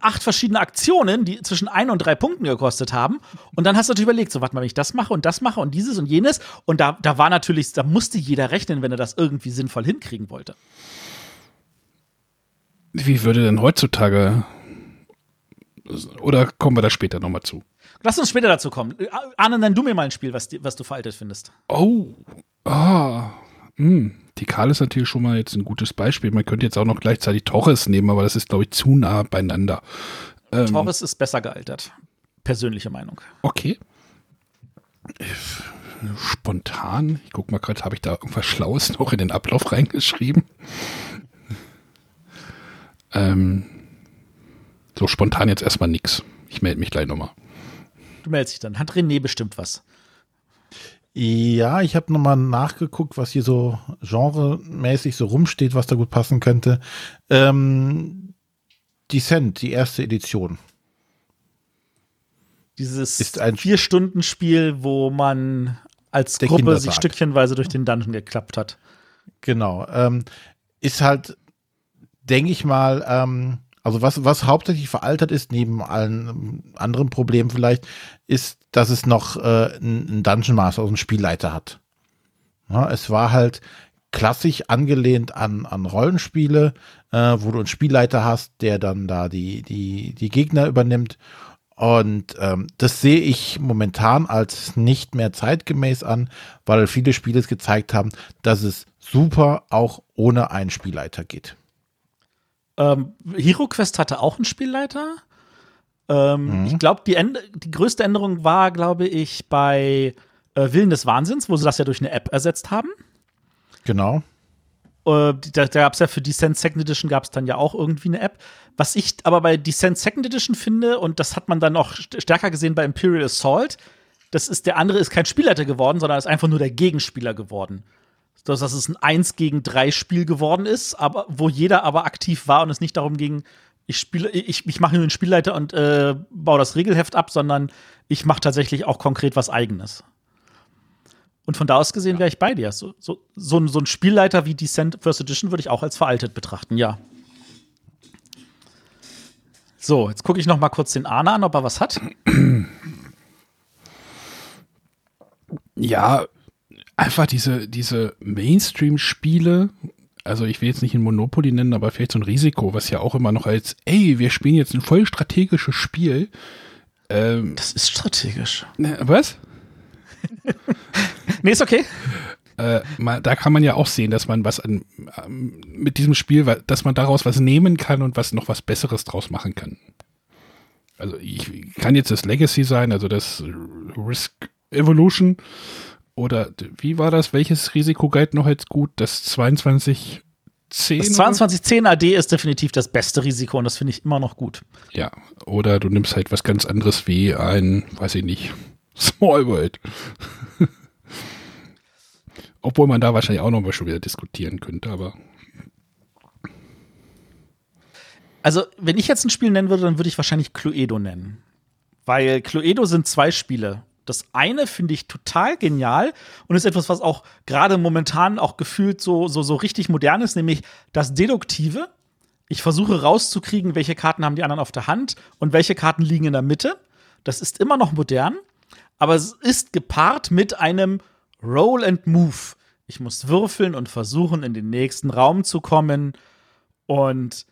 Speaker 4: acht verschiedene Aktionen, die zwischen ein und drei Punkten gekostet haben. Und dann hast du natürlich überlegt, so, warte mal, wenn ich das mache und das mache und dieses und jenes. Und da, da war natürlich, da musste jeder rechnen, wenn er das irgendwie sinnvoll hinkriegen wollte.
Speaker 3: Wie würde denn heutzutage oder kommen wir da später nochmal zu?
Speaker 4: Lass uns später dazu kommen. Arne, nenn du mir mal ein Spiel, was, was du veraltet findest.
Speaker 3: Oh, ah, hm. Tikal ist natürlich schon mal jetzt ein gutes Beispiel. Man könnte jetzt auch noch gleichzeitig Torres nehmen, aber das ist, glaube ich, zu nah beieinander. Ähm,
Speaker 4: Torres ist besser gealtert. Persönliche Meinung.
Speaker 3: Okay. Spontan, ich guck mal gerade, habe ich da irgendwas Schlaues noch in den Ablauf reingeschrieben? Ähm, so spontan jetzt erstmal nix. Ich melde mich gleich nochmal.
Speaker 4: Du meldest dich dann. Hat René bestimmt was.
Speaker 1: Ja, ich habe nochmal nachgeguckt, was hier so genremäßig so rumsteht, was da gut passen könnte. Ähm, Descent, die erste Edition.
Speaker 4: Dieses
Speaker 1: Ist ein-
Speaker 4: Vier-Stunden-Spiel, wo man als Gruppe sich stückchenweise durch den Dungeon geklappt hat.
Speaker 1: Genau. Ähm, ist halt, denke ich mal, ähm, also was, was hauptsächlich veraltet ist, neben allen ähm, anderen Problemen vielleicht, ist, dass es noch äh, einen Dungeon Master, also einen Spielleiter hat. Ja, es war halt klassisch angelehnt an, an Rollenspiele, äh, wo du einen Spielleiter hast, der dann da die, die, die Gegner übernimmt. Und ähm, das sehe ich momentan als nicht mehr zeitgemäß an, weil viele Spiele es gezeigt haben, dass es super auch ohne einen Spielleiter geht.
Speaker 4: Ähm, Hero Quest hatte auch einen Spielleiter. Ähm,
Speaker 1: Mhm.
Speaker 4: Ich glaube, die, die größte Änderung war, glaube ich, bei äh, Willen des Wahnsinns, wo sie das ja durch eine App ersetzt haben.
Speaker 1: Genau.
Speaker 4: Äh, da da gab es ja für Descent Second Edition gab es dann ja auch irgendwie eine App. Was ich aber bei Descent Second Edition finde, und das hat man dann noch st- stärker gesehen bei Imperial Assault, das ist, der andere ist kein Spielleiter geworden, sondern ist einfach nur der Gegenspieler geworden. Dass dass es ein 1 gegen 3 Spiel geworden ist, aber wo jeder aber aktiv war und es nicht darum ging, ich spiele, ich, ich mache nur den Spielleiter und äh, baue das Regelheft ab, sondern ich mache tatsächlich auch konkret was eigenes. Und von da aus gesehen wäre ich bei dir. So, so, so, ein, so ein Spielleiter wie Descent First Edition würde ich auch als veraltet betrachten, ja. So, jetzt gucke ich noch mal kurz den Arne an, ob er was hat.
Speaker 3: Ja, einfach diese, diese Mainstream-Spiele, also ich will jetzt nicht ein Monopoly nennen, aber vielleicht so ein Risiko, was ja auch immer noch als, ey, wir spielen jetzt ein voll strategisches Spiel. Ähm,
Speaker 4: Das ist strategisch.
Speaker 3: ne, was?
Speaker 4: Nee, ist okay.
Speaker 3: Äh, mal, da kann man ja auch sehen, dass man was an, ähm, mit diesem Spiel, dass man daraus was nehmen kann und was noch was Besseres draus machen kann. Also ich kann jetzt das Legacy sein, also das Risk Evolution oder wie war das? Welches Risiko galt noch als gut? Das 2210?
Speaker 4: Das 2210 AD ist definitiv das beste Risiko und das finde ich immer noch gut.
Speaker 3: Ja, oder du nimmst halt was ganz anderes wie ein, weiß ich nicht, Small World. Obwohl man da wahrscheinlich auch noch mal schon wieder diskutieren könnte, aber
Speaker 4: Also, wenn ich jetzt ein Spiel nennen würde, dann würde ich wahrscheinlich Cluedo nennen. Weil Cluedo sind zwei Spiele. Das eine finde ich total genial und ist etwas, was auch gerade momentan auch gefühlt so, so, so richtig modern ist, nämlich das Deduktive. Ich versuche rauszukriegen, welche Karten haben die anderen auf der Hand und welche Karten liegen in der Mitte. Das ist immer noch modern, aber es ist gepaart mit einem Roll and Move. Ich muss würfeln und versuchen, in den nächsten Raum zu kommen. Und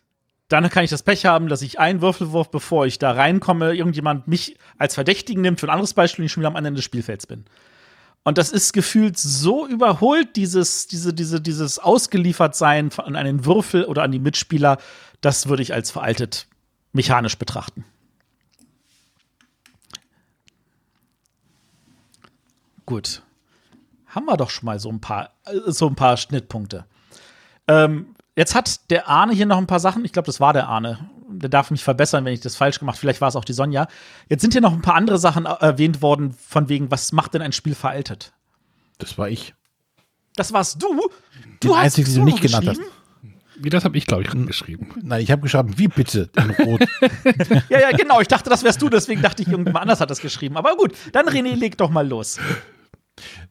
Speaker 4: dann kann ich das Pech haben, dass ich einen Würfelwurf, bevor ich da reinkomme, irgendjemand mich als Verdächtigen nimmt für ein anderes Beispiel und ich schon wieder am Ende des Spielfelds bin. Und das ist gefühlt so überholt, dieses, diese, diese, dieses Ausgeliefertsein an einen Würfel oder an die Mitspieler, das würde ich als veraltet mechanisch betrachten. Gut. Haben wir doch schon mal so ein paar, äh, so ein paar Schnittpunkte. Ähm, jetzt hat der Arne hier noch ein paar Sachen. Ich glaube, das war der Arne. Der darf mich verbessern, wenn ich das falsch gemacht. Vielleicht war es auch die Sonja. Jetzt sind hier noch ein paar andere Sachen äh, erwähnt worden, von wegen, was macht denn ein Spiel veraltet?
Speaker 1: Das war ich.
Speaker 4: Das warst du.
Speaker 1: Den
Speaker 4: Du hast
Speaker 1: einzigen, den du nicht genannt hast.
Speaker 4: geschrieben?
Speaker 3: wie das habe ich, glaube ich, geschrieben.
Speaker 1: Nein, ich habe geschrieben, wie bitte? In Rot.
Speaker 4: Ja, ja, genau. Ich dachte, das wärst du. Deswegen dachte ich, irgendjemand anders hat das geschrieben. Aber gut, dann René, leg doch mal los.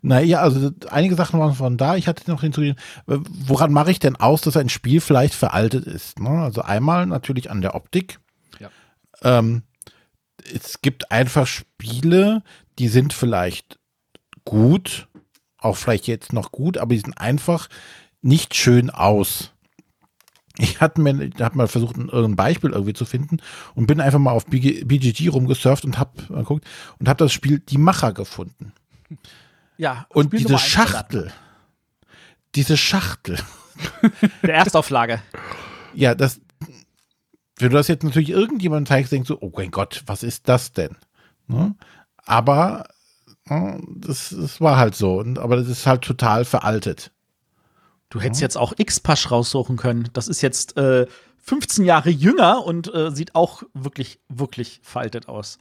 Speaker 1: Naja, also einige Sachen waren von da. Ich hatte noch hinzugefügt, woran mache ich denn aus, dass ein Spiel vielleicht veraltet ist? Ne? Also einmal natürlich an der Optik.
Speaker 3: Ja.
Speaker 1: Ähm, es gibt einfach Spiele, die sind vielleicht gut, auch vielleicht jetzt noch gut, aber die sind einfach nicht schön aus. Ich hatte mir, hab mal versucht, ein, Beispiel irgendwie zu finden und bin einfach mal auf BG, BGG rumgesurft und hab mal geguckt und habe das Spiel Die Macher gefunden.
Speaker 4: Ja,
Speaker 1: Und
Speaker 4: Spiel
Speaker 1: diese Schachtel, diese Schachtel,
Speaker 4: Der Erstauflage.
Speaker 1: ja, das, wenn du das jetzt natürlich irgendjemandem zeigst, denkst du, oh mein Gott, was ist das denn? Ne? Aber ne, das, das war halt so, und, aber das ist halt total veraltet.
Speaker 4: Du hättest jetzt auch X-Pasch raussuchen können. Das ist jetzt äh, 15 Jahre jünger und äh, sieht auch wirklich, wirklich veraltet aus.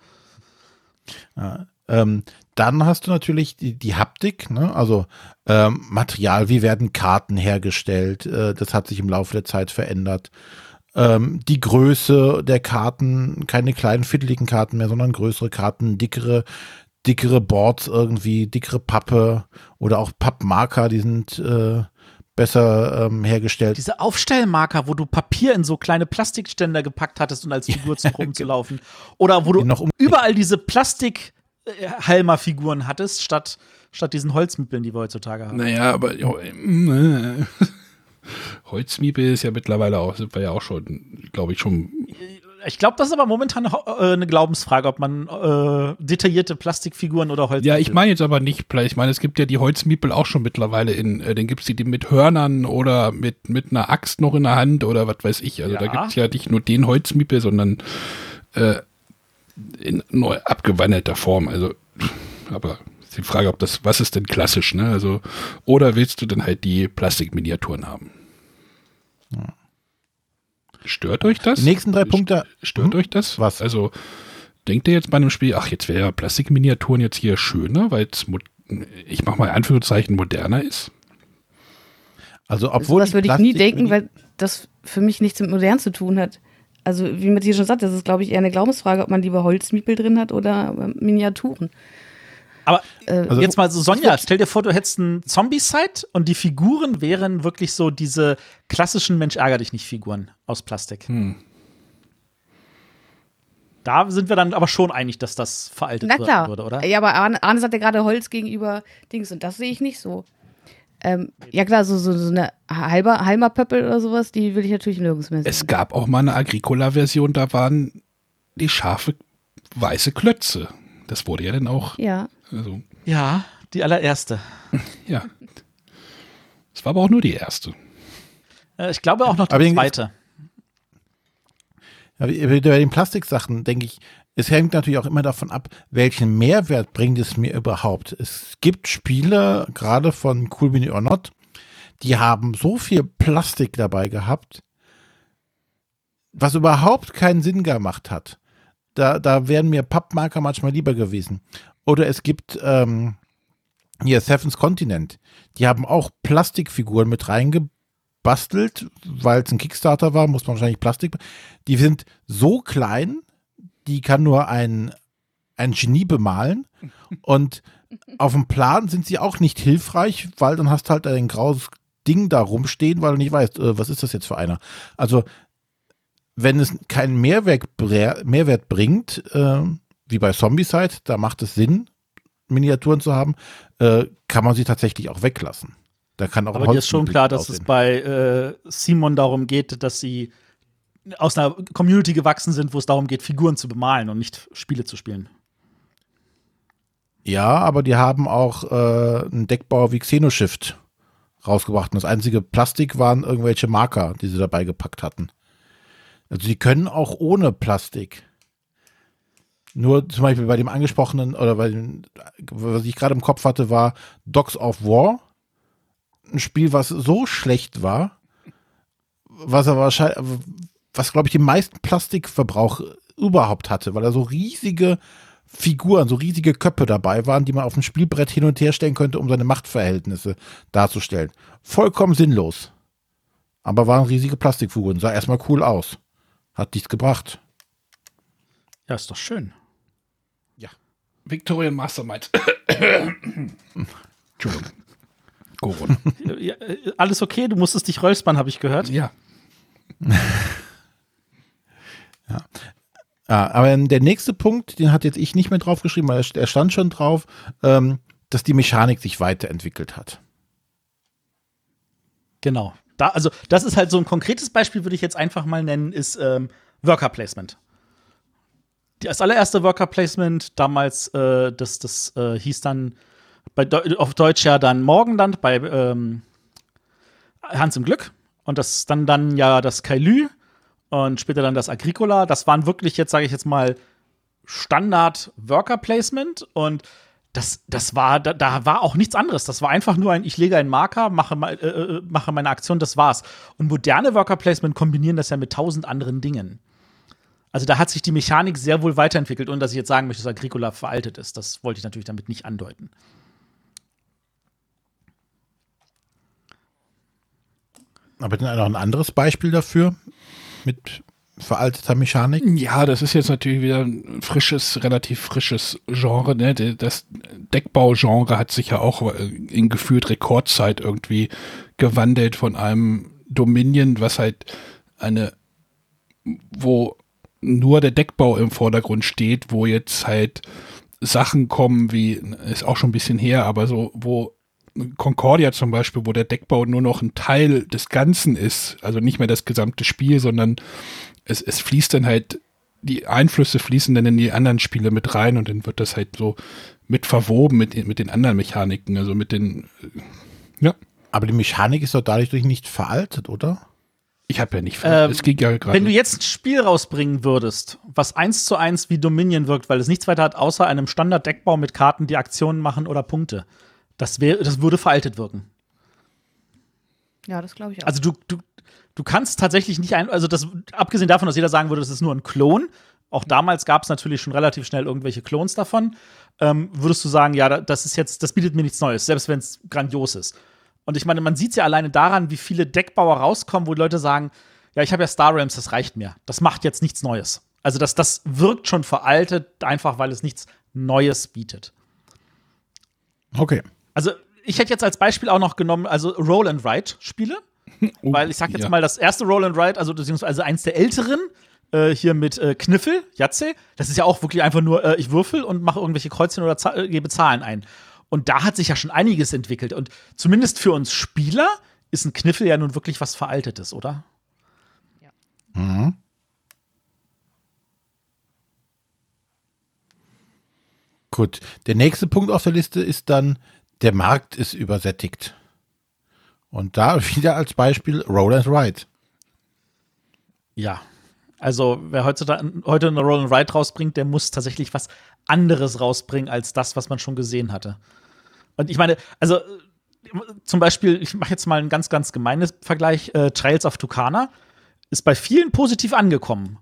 Speaker 1: Ähm, dann hast du natürlich die, die Haptik, ne? also ähm, Material, wie werden Karten hergestellt, äh, das hat sich im Laufe der Zeit verändert. Ähm, die Größe der Karten, keine kleinen fiddeligen Karten mehr, sondern größere Karten, dickere, dickere Boards irgendwie, dickere Pappe oder auch Pappmarker, die sind äh, besser ähm, hergestellt.
Speaker 4: Diese Aufstellmarker, wo du Papier in so kleine Plastikständer gepackt hattest und als Figur zum rumzulaufen. Oder wo du
Speaker 1: noch um-
Speaker 4: überall diese Plastik-Halmer-Figuren hattest, statt, statt diesen Holzmippeln, die wir heutzutage haben.
Speaker 3: Naja, aber jo, äh, Holzmiebe ist ja mittlerweile auch, sind wir ja auch schon, glaube ich, schon.
Speaker 4: Ich glaube, das ist aber momentan äh, eine Glaubensfrage, ob man äh, detaillierte Plastikfiguren oder Holz.
Speaker 3: Ja, ich meine jetzt aber nicht, ich meine, es gibt ja die Holzmiepel auch schon mittlerweile in, äh, dann gibt's die, die mit Hörnern oder mit, mit einer Axt noch in der Hand oder was weiß ich. Also da
Speaker 4: Ja.
Speaker 3: gibt's ja nicht nur den Holzmiepel, sondern äh, in neu abgewandelter Form. Also, aber ist die Frage, ob das, was ist denn klassisch, ne? Also, oder willst du dann halt die Plastikminiaturen haben? Stört euch das?
Speaker 1: Die nächsten drei Punkte.
Speaker 3: Stört
Speaker 1: Hm?
Speaker 3: euch das?
Speaker 1: Was?
Speaker 3: Also, denkt ihr jetzt bei einem Spiel, ach, jetzt wäre ja Plastikminiaturen jetzt hier schöner, weil es, ich mach mal in Anführungszeichen, moderner ist?
Speaker 1: Also, obwohl.
Speaker 2: das
Speaker 1: die
Speaker 2: würde ich nie denken, weil das für mich nichts mit modern zu tun hat. Also, wie Matthias schon sagt, das ist, glaube ich, eher eine Glaubensfrage, ob man lieber Holzmiepel drin hat oder äh, Miniaturen.
Speaker 4: Aber
Speaker 2: Äh,
Speaker 1: Also-
Speaker 4: jetzt mal so, Sonja, stell dir vor, du hättest einen Zombie-Site und die Figuren wären wirklich so diese klassischen Mensch ärger dich nicht Figuren aus Plastik.
Speaker 3: Hm.
Speaker 4: Da sind wir dann aber schon einig, dass das veraltet
Speaker 2: Na klar.
Speaker 4: würde, oder?
Speaker 2: Ja, aber Arne, Arne sagt ja gerade Holz gegenüber Dings und das sehe ich nicht so. Ähm, ja klar, so, so, so eine halber, halber Pöppel oder sowas, die will ich natürlich nirgends mehr sehen.
Speaker 3: Es gab auch mal eine Agricola-Version, da waren die scharfe weiße Klötze. Das wurde ja dann auch,
Speaker 2: ja.
Speaker 3: also,
Speaker 4: Ja, die allererste.
Speaker 3: ja. Es war aber auch nur die erste.
Speaker 4: Äh, Ich glaube auch noch die
Speaker 1: Aber
Speaker 4: zweite.
Speaker 1: Bei den Plastiksachen denke ich, es hängt natürlich auch immer davon ab, welchen Mehrwert bringt es mir überhaupt. Es gibt Spiele, gerade von Cool Mini or Not, die haben so viel Plastik dabei gehabt, was überhaupt keinen Sinn gemacht hat. Da, da wären mir Pappmarker manchmal lieber gewesen. Oder es gibt ähm, hier Seven's Continent. Die haben auch Plastikfiguren mit reingebastelt, weil es ein Kickstarter war, muss man wahrscheinlich Plastik. Die sind so klein, die kann nur ein, ein Genie bemalen. Und auf dem Plan sind sie auch nicht hilfreich, weil dann hast du halt ein graues Ding da rumstehen, weil du nicht weißt, äh, was ist das jetzt für einer. Also, wenn es keinen Mehrwert, Mehrwert bringt, äh, wie bei Zombicide, da macht es Sinn, Miniaturen zu haben, äh, kann man sie tatsächlich auch weglassen. Da kann auch
Speaker 4: Aber dir ist schon klar, dass es
Speaker 1: aussehen.
Speaker 4: bei äh, Simon darum geht, dass sie aus einer Community gewachsen sind, wo es darum geht, Figuren zu bemalen und nicht Spiele zu spielen.
Speaker 1: Ja, aber die haben auch äh, einen Deckbauer wie Xenoshift rausgebracht. Und das einzige Plastik waren irgendwelche Marker, die sie dabei gepackt hatten. Also sie können auch ohne Plastik. Nur zum Beispiel bei dem angesprochenen, oder bei dem, was ich gerade im Kopf hatte, war Dogs of War. Ein Spiel, was so schlecht war, was aber wahrscheinlich, was glaube ich den meisten Plastikverbrauch überhaupt hatte, weil er so riesige Figuren, so riesige Köpfe dabei waren, die man auf dem Spielbrett hin und her stellen könnte, um seine Machtverhältnisse darzustellen. Vollkommen sinnlos. Aber waren riesige Plastikfiguren, sah erstmal cool aus. Hat nichts gebracht.
Speaker 4: Ja, ist doch schön.
Speaker 3: Victorian Mastermind. Entschuldigung. Goron.
Speaker 4: Ja, äh, alles okay? Du musstest dich räuspern, habe ich gehört.
Speaker 3: Ja.
Speaker 1: Ja, aber der nächste Punkt, den hat jetzt ich nicht mehr draufgeschrieben, weil er stand schon drauf, ähm, dass die Mechanik sich weiterentwickelt hat.
Speaker 4: Genau. Da, also, das ist halt so ein konkretes Beispiel, würde ich jetzt einfach mal nennen, ist ähm, Worker Placement. Das allererste Worker Placement damals, äh, das, das äh, hieß dann bei auf Deutsch ja dann Morgenland bei ähm, Hans im Glück. Und das dann dann ja das Kailü und später dann das Agricola. Das waren wirklich jetzt, sage ich jetzt mal, Standard Worker Placement und das, das war, da, da war auch nichts anderes. Das war einfach nur ein, ich lege einen Marker, mache, äh, äh, mache meine Aktion, das war's. Und moderne Worker Placement kombinieren das ja mit tausend anderen Dingen. Also da hat sich die Mechanik sehr wohl weiterentwickelt, ohne dass ich jetzt sagen möchte, dass Agricola veraltet ist. Das wollte ich natürlich damit nicht andeuten.
Speaker 1: Aber dann noch ein anderes Beispiel dafür mit veralteter Mechanik.
Speaker 3: Ja, das ist jetzt natürlich wieder ein frisches, relativ frisches Genre. Ne? Das Deckbau-Genre hat sich ja auch äh, in gefühlt Rekordzeit irgendwie gewandelt von einem Dominion, was halt eine, wo nur der Deckbau im Vordergrund steht, wo jetzt halt Sachen kommen wie, ist auch schon ein bisschen her, aber so, wo Concordia zum Beispiel, wo der Deckbau nur noch ein Teil des Ganzen ist, also nicht mehr das gesamte Spiel, sondern es, es fließt dann halt, die Einflüsse fließen dann in die anderen Spiele mit rein und dann wird das halt so mit verwoben mit, mit den anderen Mechaniken, also mit den, äh, ja,
Speaker 1: Aber die Mechanik ist doch dadurch nicht veraltet, oder?
Speaker 3: ich habe ja nicht,
Speaker 4: Ähm,
Speaker 3: es ging ja gerade.
Speaker 4: Wenn du jetzt ein Spiel rausbringen würdest, was eins zu eins wie Dominion wirkt, weil es nichts weiter hat, außer einem Standard-Deckbau mit Karten, die Aktionen machen oder Punkte, das, wär, das würde veraltet wirken.
Speaker 2: Ja, das glaube ich auch.
Speaker 4: Also du, du, du kannst tatsächlich nicht ein, also das, abgesehen davon, dass jeder sagen würde, das ist nur ein Klon, auch damals gab es natürlich schon relativ schnell irgendwelche Klons davon, ähm, würdest du sagen, ja, das ist jetzt, das bietet mir nichts Neues, selbst wenn es grandios ist. Und ich meine, man sieht es ja alleine daran, wie viele Deckbauer rauskommen, wo Leute sagen, ja, ich habe ja Star Realms, das reicht mir. Das macht jetzt nichts Neues. Also das, das wirkt schon veraltet, einfach weil es nichts Neues bietet.
Speaker 1: Okay.
Speaker 4: Also ich hätte jetzt als Beispiel auch noch genommen, also Roll and Write Spiele,
Speaker 3: Oh,
Speaker 4: weil ich sag jetzt
Speaker 3: ja.
Speaker 4: mal das erste Roll and Write, also beziehungsweise eins der älteren, äh, hier mit äh, Kniffel, Jatze, das ist ja auch wirklich einfach nur, äh, ich würfel und mache irgendwelche Kreuzchen oder za- äh, gebe Zahlen ein. Und da hat sich ja schon einiges entwickelt. Und zumindest für uns Spieler ist ein Kniffel ja nun wirklich was Veraltetes, oder?
Speaker 1: Mhm. Gut. Der nächste Punkt auf der Liste ist dann, der Markt ist übersättigt. Und da wieder als Beispiel Roll Ride.
Speaker 4: Ja. Also, wer heutzutage, heute eine Roll Ride rausbringt, der muss tatsächlich was anderes rausbringen als das, was man schon gesehen hatte. Und ich meine, also zum Beispiel, ich mache jetzt mal einen ganz, ganz gemeinen Vergleich. Äh, Trails of Tucana ist bei vielen positiv angekommen.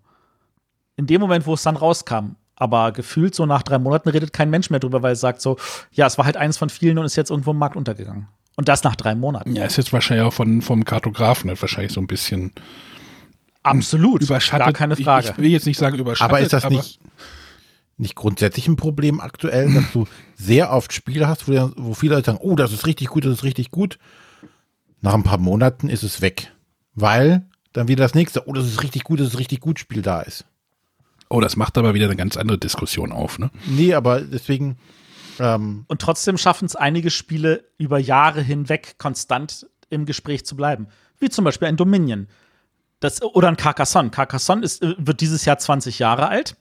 Speaker 4: In dem Moment, wo es dann rauskam. Aber gefühlt so nach drei Monaten redet kein Mensch mehr drüber, weil es sagt so, ja, es war halt eines von vielen und ist jetzt irgendwo im Markt untergegangen. Und das nach drei Monaten.
Speaker 3: Ja, ist jetzt wahrscheinlich auch von, vom Kartografen halt wahrscheinlich so ein bisschen
Speaker 4: Absolut.
Speaker 3: überschattet.
Speaker 4: Gar keine Frage.
Speaker 3: Ich, ich will jetzt nicht sagen überschattet.
Speaker 1: Aber ist das nicht, nicht grundsätzlich ein Problem aktuell, dass du sehr oft Spiele hast, wo, wo viele Leute sagen, oh, das ist richtig gut, das ist richtig gut. Nach ein paar Monaten ist es weg. Weil dann wieder das nächste, oh, das ist richtig gut, das ist richtig gut Spiel da ist.
Speaker 3: Oh, das macht aber wieder eine ganz andere Diskussion auf, ne?
Speaker 1: Nee, aber deswegen, ähm,
Speaker 4: Und trotzdem schaffen es einige Spiele über Jahre hinweg konstant im Gespräch zu bleiben. Wie zum Beispiel ein Dominion. Das, oder ein Carcassonne. Carcassonne ist, äh, wird dieses Jahr 20 Jahre alt.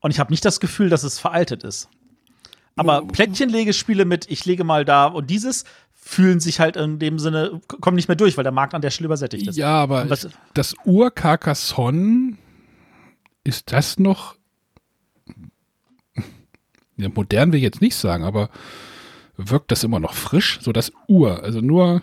Speaker 4: Und ich habe nicht das Gefühl, dass es veraltet ist. Aber Plättchenlegespiele mit, ich lege mal da und dieses, fühlen sich halt in dem Sinne, kommen nicht mehr durch, weil der Markt an der Stelle übersättigt ist.
Speaker 3: Ja, aber
Speaker 4: Und was-
Speaker 3: das Ur-Carcassonne, ist das noch ja, modern will ich jetzt nicht sagen, aber wirkt das immer noch frisch? So das Ur, also nur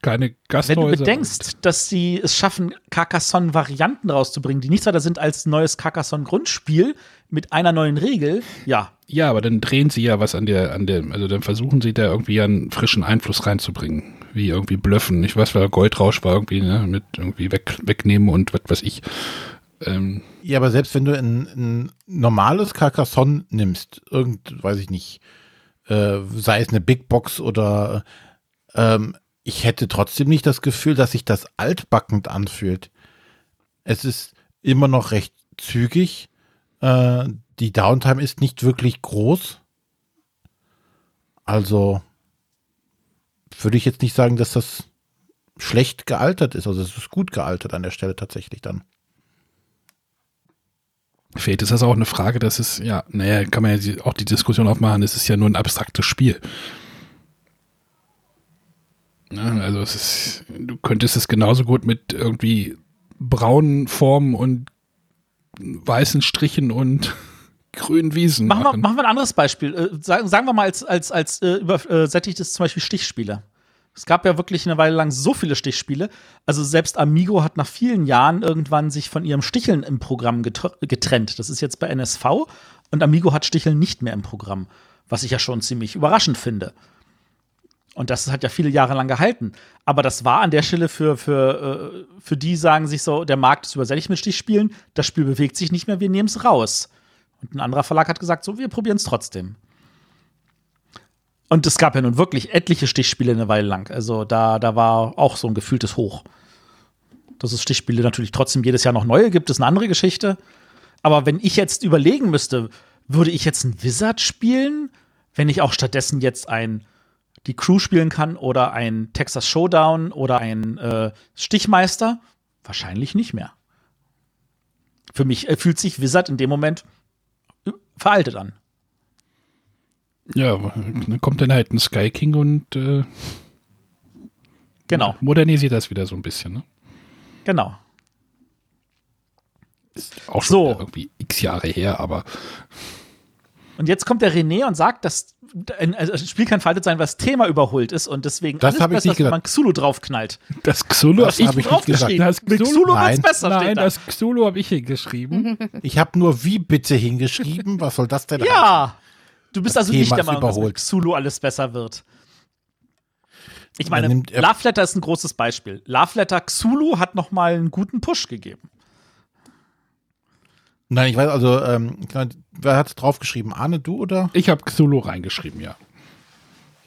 Speaker 3: keine
Speaker 4: Wenn
Speaker 3: Gasthäuser.
Speaker 4: du bedenkst, dass sie es schaffen, Carcassonne-Varianten rauszubringen, die nichts weiter sind als neues Carcassonne-Grundspiel mit einer neuen Regel, ja,
Speaker 3: Ja, aber dann drehen sie ja was an der, an dem, also dann versuchen sie da irgendwie einen frischen Einfluss reinzubringen. Wie irgendwie blöffen. Ich weiß, weil Goldrausch war irgendwie, ne, mit irgendwie weg, wegnehmen und was weiß ich. Ähm,
Speaker 1: ja, aber selbst wenn du ein, ein normales Carcassonne nimmst, irgend, weiß ich nicht, äh, sei es eine Big Box oder ähm, ich hätte trotzdem nicht das Gefühl, dass sich das altbackend anfühlt. Es ist immer noch recht zügig. Äh, die Downtime ist nicht wirklich groß. Also würde ich jetzt nicht sagen, dass das schlecht gealtert ist. Also es ist gut gealtert an der Stelle tatsächlich dann.
Speaker 3: Ist das auch eine Frage, dass es, ja, naja, kann man ja auch die Diskussion aufmachen, es ist ja nur ein abstraktes Spiel. Also es ist, du könntest es genauso gut mit irgendwie braunen Formen und weißen Strichen und grünen Wiesen
Speaker 4: Machen wir,
Speaker 3: machen.
Speaker 4: machen wir ein anderes Beispiel. Äh, sagen, sagen wir mal als, als, als äh, übersättigtes zum Beispiel Stichspiele. Es gab ja wirklich eine Weile lang so viele Stichspiele. Also selbst Amigo hat nach vielen Jahren irgendwann sich von ihrem Sticheln im Programm getr- getrennt. Das ist jetzt bei NSV und Amigo hat Sticheln nicht mehr im Programm, was ich ja schon ziemlich überraschend finde. Und das hat ja viele Jahre lang gehalten. Aber das war an der Stelle für, für, äh, für die, sagen sich so, der Markt ist übersättigt mit Stichspielen, das Spiel bewegt sich nicht mehr, wir nehmen es raus. Und ein anderer Verlag hat gesagt, so, wir probieren es trotzdem. Und es gab ja nun wirklich etliche Stichspiele eine Weile lang. Also da, da war auch so ein gefühltes Hoch. Dass es Stichspiele natürlich trotzdem jedes Jahr noch neue gibt, ist eine andere Geschichte. Aber wenn ich jetzt überlegen müsste, würde ich jetzt ein Wizard spielen, wenn ich auch stattdessen jetzt ein die Crew spielen kann oder ein Texas Showdown oder ein äh, Stichmeister? Wahrscheinlich nicht mehr. Für mich äh, fühlt sich Wizard in dem Moment veraltet an.
Speaker 3: Ja, dann kommt dann halt ein Sky King und äh,
Speaker 4: Genau,
Speaker 3: modernisiert das wieder so ein bisschen. Ne?
Speaker 4: genau.
Speaker 3: Auch schon
Speaker 4: So.
Speaker 3: irgendwie x Jahre her, aber
Speaker 4: Und jetzt kommt der René und sagt, dass ein, also ein Spiel kann veraltet sein, was Thema überholt ist und deswegen
Speaker 1: Das
Speaker 4: alles
Speaker 1: ich
Speaker 4: besser
Speaker 1: nicht
Speaker 4: ist, wenn
Speaker 1: gesagt.
Speaker 4: man Xulu draufknallt.
Speaker 3: Das Xulu
Speaker 1: Das
Speaker 3: hab
Speaker 1: hab
Speaker 3: ich,
Speaker 1: ich nicht gesagt.
Speaker 4: draufgeschrieben.
Speaker 3: Das Xulu-
Speaker 4: Xulu
Speaker 1: Nein.
Speaker 4: besser,
Speaker 3: Nein,
Speaker 4: steht da.
Speaker 3: das Xulu habe ich hingeschrieben.
Speaker 1: Ich habe nur wie bitte hingeschrieben. Was soll das denn heißen?
Speaker 4: Du bist also nicht der Meinung, dass
Speaker 1: überholt.
Speaker 4: Xulu alles besser wird. Ich meine,
Speaker 1: nimmt- er-
Speaker 4: Love Letter ist ein großes Beispiel. Love Letter Xulu hat noch mal einen guten Push gegeben.
Speaker 1: Nein, ich weiß, also, ähm, wer hat draufgeschrieben? Arne, du oder?
Speaker 3: Ich habe Xulu reingeschrieben, ja.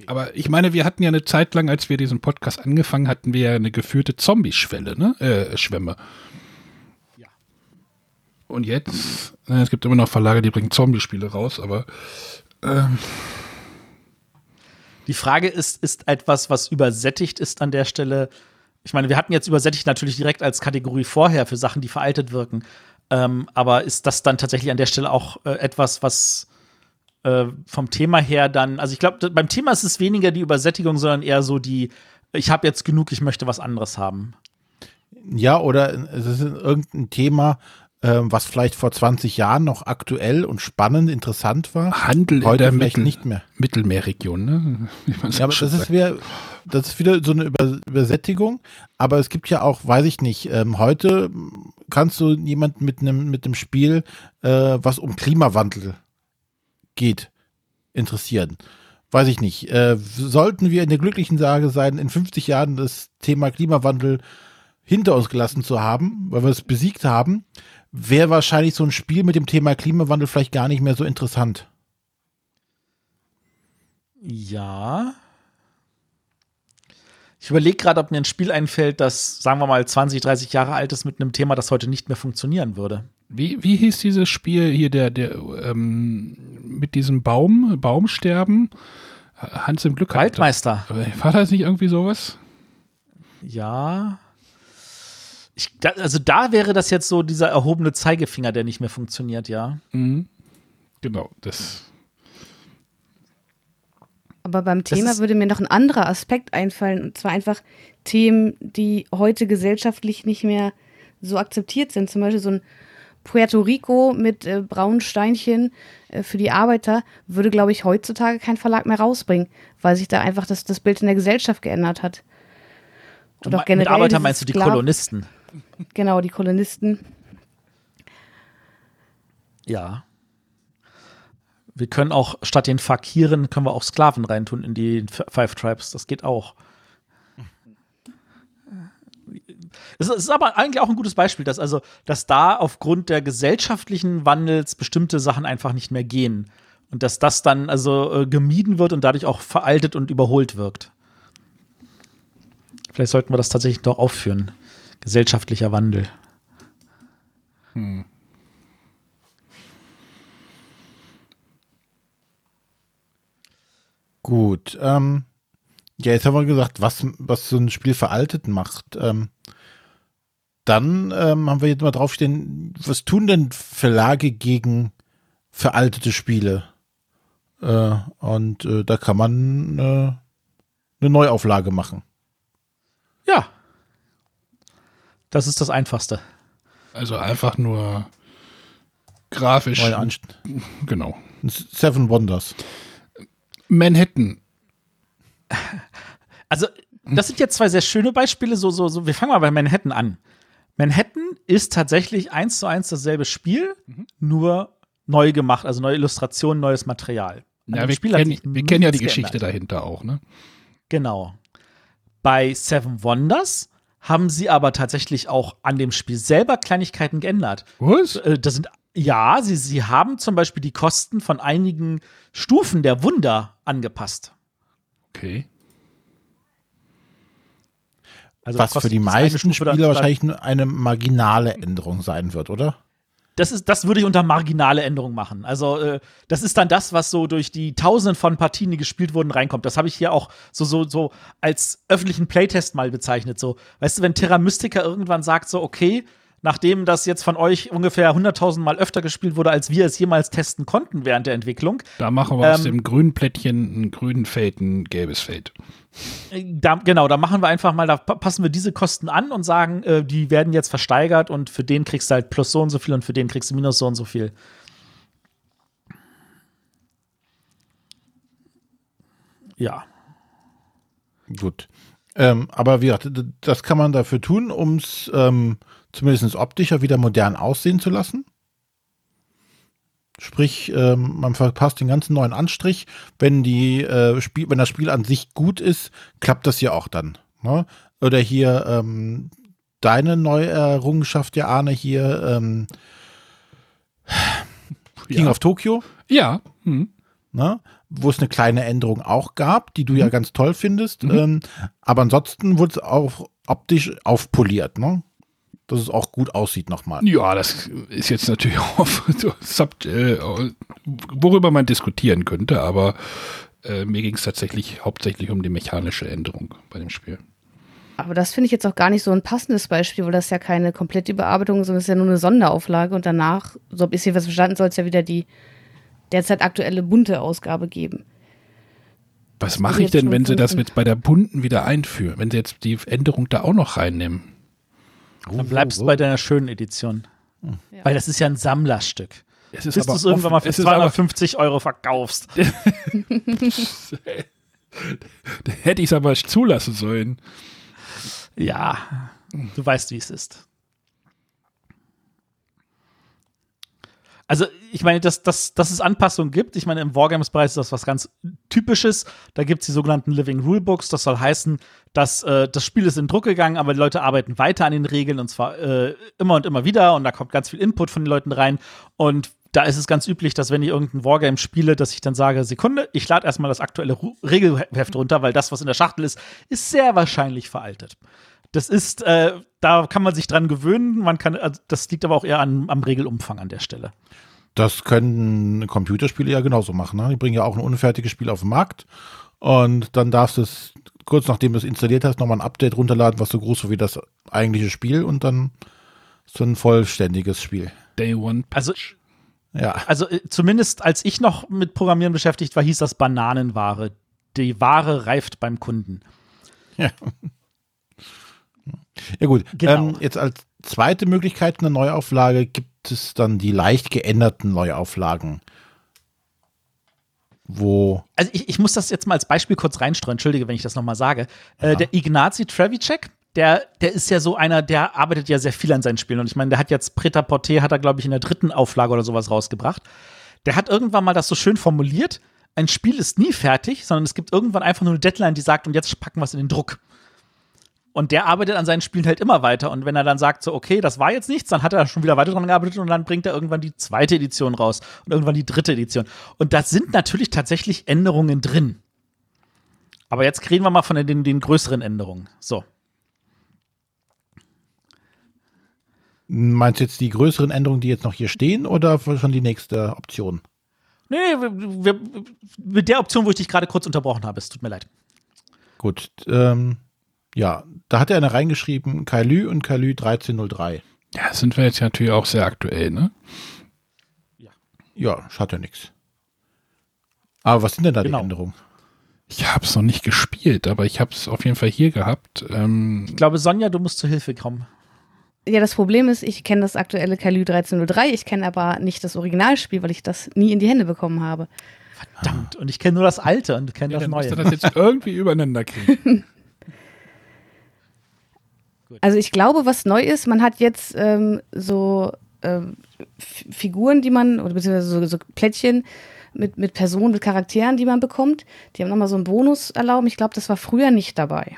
Speaker 3: Aber ich meine, wir hatten ja eine Zeit lang, als wir diesen Podcast angefangen hatten, wir ja eine geführte Zombie-Schwelle, ne? Äh, Schwemme.
Speaker 4: Ja.
Speaker 3: Und jetzt, äh, es gibt immer noch Verlage, die bringen Zombie-Spiele raus, aber ähm,
Speaker 4: Die Frage ist, ist etwas, was übersättigt ist an der Stelle. Ich meine, wir hatten jetzt übersättigt natürlich direkt als Kategorie vorher für Sachen, die veraltet wirken. Ähm, aber ist das dann tatsächlich an der Stelle auch äh, etwas, was äh, vom Thema her dann, also ich glaube, beim Thema ist es weniger die Übersättigung, sondern eher so die, ich habe jetzt genug, ich möchte was anderes haben.
Speaker 1: Ja, oder es ist irgendein Thema, ähm, was vielleicht vor 20 Jahren noch aktuell und spannend, interessant war.
Speaker 3: Handel
Speaker 1: Heute
Speaker 3: in der
Speaker 1: vielleicht
Speaker 3: Mittel
Speaker 1: nicht mehr.
Speaker 3: Mittelmeerregion, ne?
Speaker 1: Ja, aber das ist, wieder, das ist wieder so eine Über Übersättigung. Aber es gibt ja auch, weiß ich nicht, ähm, heute kannst du jemanden mit einem mit dem Spiel, äh, was um Klimawandel geht, interessieren. Weiß ich nicht. Äh, sollten wir in der glücklichen Lage sein, in 50 Jahren das Thema Klimawandel hinter uns gelassen zu haben, weil wir es besiegt haben, wäre wahrscheinlich so ein Spiel mit dem Thema Klimawandel vielleicht gar nicht mehr so interessant.
Speaker 4: Ja. Ich überlege gerade, ob mir ein Spiel einfällt, das, sagen wir mal, 20, 30 Jahre alt ist mit einem Thema, das heute nicht mehr funktionieren würde.
Speaker 3: Wie, wie hieß dieses Spiel hier, der, der, ähm, mit diesem Baum, Baumsterben? Hans im Glück.
Speaker 4: Waldmeister.
Speaker 3: War das nicht irgendwie sowas?
Speaker 4: Ja. Ich, da, also da wäre das jetzt so dieser erhobene Zeigefinger, der nicht mehr funktioniert, ja.
Speaker 3: Mhm. Genau, das.
Speaker 2: Aber beim Thema würde mir noch ein anderer Aspekt einfallen, und zwar einfach Themen, die heute gesellschaftlich nicht mehr so akzeptiert sind. Zum Beispiel so ein Puerto Rico mit äh, braunen Steinchen äh, für die Arbeiter würde, glaube ich, heutzutage kein Verlag mehr rausbringen, weil sich da einfach das, das Bild in der Gesellschaft geändert hat. Und auch
Speaker 4: mit Arbeiter meinst du die
Speaker 2: Skla-
Speaker 4: Kolonisten?
Speaker 2: Genau, die Kolonisten.
Speaker 4: Ja. Wir können auch statt den Fakiren können wir auch Sklaven reintun in die Five Tribes. Das geht auch. Es ist aber eigentlich auch ein gutes Beispiel, dass also, dass da aufgrund der gesellschaftlichen Wandels bestimmte Sachen einfach nicht mehr gehen. Und dass das dann also äh, gemieden wird und dadurch auch veraltet und überholt wirkt. Vielleicht sollten wir das tatsächlich doch aufführen. Gesellschaftlicher Wandel.
Speaker 1: Gut. Ähm, ja, jetzt haben wir gesagt, was, was so ein Spiel veraltet macht. Ähm, dann ähm, haben wir jetzt mal draufstehen, was tun denn Verlage gegen veraltete Spiele? Äh, und äh, da kann man äh, eine Neuauflage machen.
Speaker 4: Ja. Das ist das Einfachste.
Speaker 3: Also einfach nur grafisch. Genau.
Speaker 1: Seven Wonders.
Speaker 3: Manhattan.
Speaker 4: Also, das sind jetzt zwei sehr schöne Beispiele. So, so, so. Wir fangen mal bei Manhattan an. Manhattan ist tatsächlich eins zu eins dasselbe Spiel, nur neu gemacht, also neue Illustrationen, neues Material. An
Speaker 3: Ja, wir, kennen, wir kennen ja die Geschichte
Speaker 4: geändert.
Speaker 3: dahinter auch, ne?
Speaker 4: Genau. Bei Seven Wonders haben sie aber tatsächlich auch an dem Spiel selber Kleinigkeiten geändert.
Speaker 3: Was?
Speaker 4: Äh, Das sind, ja, sie, sie haben zum Beispiel die Kosten von einigen Stufen der Wunder angepasst.
Speaker 3: Okay.
Speaker 4: Also
Speaker 1: was für die meisten Spieler wahrscheinlich nur eine marginale Änderung sein wird, oder?
Speaker 4: Das, ist, das würde ich unter marginale Änderung machen. Also, äh, das ist dann das, was so durch die Tausenden von Partien, die gespielt wurden, reinkommt. Das habe ich hier auch so, so, so als öffentlichen Playtest mal bezeichnet. So, weißt du, wenn Terra Mystica irgendwann sagt, so, okay, nachdem das jetzt von euch ungefähr 100.000 Mal öfter gespielt wurde, als wir es jemals testen konnten während der Entwicklung,
Speaker 3: Da machen wir aus
Speaker 4: Ähm,
Speaker 3: dem grünen Plättchen ein grünen Feld, ein gelbes Feld.
Speaker 4: da, genau, da machen wir einfach mal, da pa- passen wir diese Kosten an und sagen, äh, die werden jetzt versteigert und für den kriegst du halt plus so und so viel und für den kriegst du minus so und so viel. ja.
Speaker 1: Gut. Ähm, aber wie gesagt, das kann man dafür tun, um es ähm, zumindest optischer wieder modern aussehen zu lassen. Sprich, ähm, man verpasst den ganzen neuen Anstrich. Wenn, die, äh, Spiel, wenn das Spiel an sich gut ist, klappt das ja auch dann. Ne? Oder hier ähm, deine neue Errungenschaft, ja, Arne, hier ähm, King
Speaker 3: Ja.
Speaker 1: of Tokyo
Speaker 3: Ja. Hm.
Speaker 1: ne? wo es eine kleine Änderung auch gab, die du ja ganz toll findest.
Speaker 3: Mhm.
Speaker 1: Ähm, aber ansonsten wurde es auch optisch aufpoliert, ne? Dass es auch gut aussieht nochmal.
Speaker 3: Ja, das ist jetzt natürlich auch äh, worüber man diskutieren könnte, aber äh, mir ging es tatsächlich hauptsächlich um die mechanische Änderung bei dem Spiel.
Speaker 2: Aber das finde ich jetzt auch gar nicht so ein passendes Beispiel, weil das ja keine komplette Überarbeitung ist, sondern es ist ja nur eine Sonderauflage und danach, so habe ich hier was verstanden, soll es ja wieder die derzeit aktuelle bunte Ausgabe geben.
Speaker 3: Was mache ich denn, wenn sie das jetzt bei der bunten wieder einführen? Wenn sie jetzt die Änderung da auch noch reinnehmen?
Speaker 4: Dann bleibst du bei deiner schönen Edition.
Speaker 2: Ja.
Speaker 4: Weil das ist ja ein Sammlerstück.
Speaker 3: Es ist
Speaker 4: Bis du es irgendwann mal für
Speaker 3: es ist aber,
Speaker 4: 250 Euro verkaufst.
Speaker 3: hätte ich es aber zulassen sollen.
Speaker 4: Ja, du weißt, wie es ist. Also, ich meine, dass, dass, dass es Anpassungen gibt. Ich meine, im Wargames-Bereich ist das was ganz Typisches. Da gibt es die sogenannten Living Rulebooks. Das soll heißen, dass äh, das Spiel ist in Druck gegangen, aber die Leute arbeiten weiter an den Regeln und zwar äh, immer und immer wieder. Und da kommt ganz viel Input von den Leuten rein. Und da ist es ganz üblich, dass wenn ich irgendein Wargame spiele, dass ich dann sage, Sekunde, ich lade erstmal das aktuelle Ru Regelheft runter, weil das, was in der Schachtel ist, ist sehr wahrscheinlich veraltet. Das ist, äh, da kann man sich dran gewöhnen. Man kann, also das liegt aber auch eher an, am Regelumfang an der Stelle.
Speaker 1: Das können Computerspiele ja genauso machen. Ne? Die bringen ja auch ein unfertiges Spiel auf den Markt. Und dann darfst du es, kurz nachdem du es installiert hast, nochmal ein Update runterladen, was so groß ist wie das eigentliche Spiel. Und dann ist so ein vollständiges Spiel.
Speaker 3: Day One.
Speaker 4: Also,
Speaker 1: Ja.
Speaker 4: also äh, zumindest als ich noch mit Programmieren beschäftigt war, hieß das Bananenware. Die Ware reift beim Kunden.
Speaker 1: Ja. Ja gut,
Speaker 4: Genau.
Speaker 1: ähm, jetzt als zweite Möglichkeit einer Neuauflage gibt es dann die leicht geänderten Neuauflagen. Wo,
Speaker 4: Also ich, ich muss das jetzt mal als Beispiel kurz reinstreuen, entschuldige, wenn ich das nochmal sage. Äh, der Ignazi Trevicek, der, der ist ja so einer, der arbeitet ja sehr viel an seinen Spielen. Und ich meine, der hat jetzt Preta Porte, hat er, glaube ich, in der dritten Auflage oder sowas rausgebracht. Der hat irgendwann mal das so schön formuliert, ein Spiel ist nie fertig, sondern es gibt irgendwann einfach nur eine Deadline, die sagt, und jetzt packen wir es in den Druck. Und der arbeitet an seinen Spielen halt immer weiter. Und wenn er dann sagt, so, okay, das war jetzt nichts, dann hat er schon wieder weiter dran gearbeitet und dann bringt er irgendwann die zweite Edition raus und irgendwann die dritte Edition. Und da sind natürlich tatsächlich Änderungen drin. Aber jetzt reden wir mal von den, den größeren Änderungen. So.
Speaker 1: meinst du jetzt die größeren Änderungen, die jetzt noch hier stehen, oder schon die nächste Option?
Speaker 4: Nee, nee, wir, wir, mit der Option, wo ich dich gerade kurz unterbrochen habe, es tut mir leid.
Speaker 1: Gut, ähm, ja, da hat er eine reingeschrieben, Kailü und Kailü 1303.
Speaker 3: Ja, sind wir jetzt natürlich auch sehr aktuell, ne?
Speaker 1: Ja, schadet ja nichts. Aber was sind denn da
Speaker 4: Genau.
Speaker 1: die Änderungen?
Speaker 3: Ich habe es noch nicht gespielt, aber ich habe es auf jeden Fall hier gehabt. Ähm,
Speaker 4: Ich glaube, Sonja, du musst zur Hilfe kommen.
Speaker 2: Ja, das Problem ist, ich kenne das aktuelle Kalu 1303, ich kenne aber nicht das Originalspiel, weil ich das nie in die Hände bekommen habe.
Speaker 4: Verdammt. Und ich kenne nur das Alte und kenne
Speaker 3: ja,
Speaker 4: das
Speaker 3: dann musst
Speaker 4: Neue.
Speaker 3: du das jetzt irgendwie übereinander kriegen.
Speaker 2: Also ich glaube, was neu ist, man hat jetzt ähm, so ähm, Figuren, die man, oder beziehungsweise so, so Plättchen mit, mit Personen, mit Charakteren, die man bekommt. Die haben nochmal so einen Bonus erlauben. Ich glaube, das war früher nicht dabei.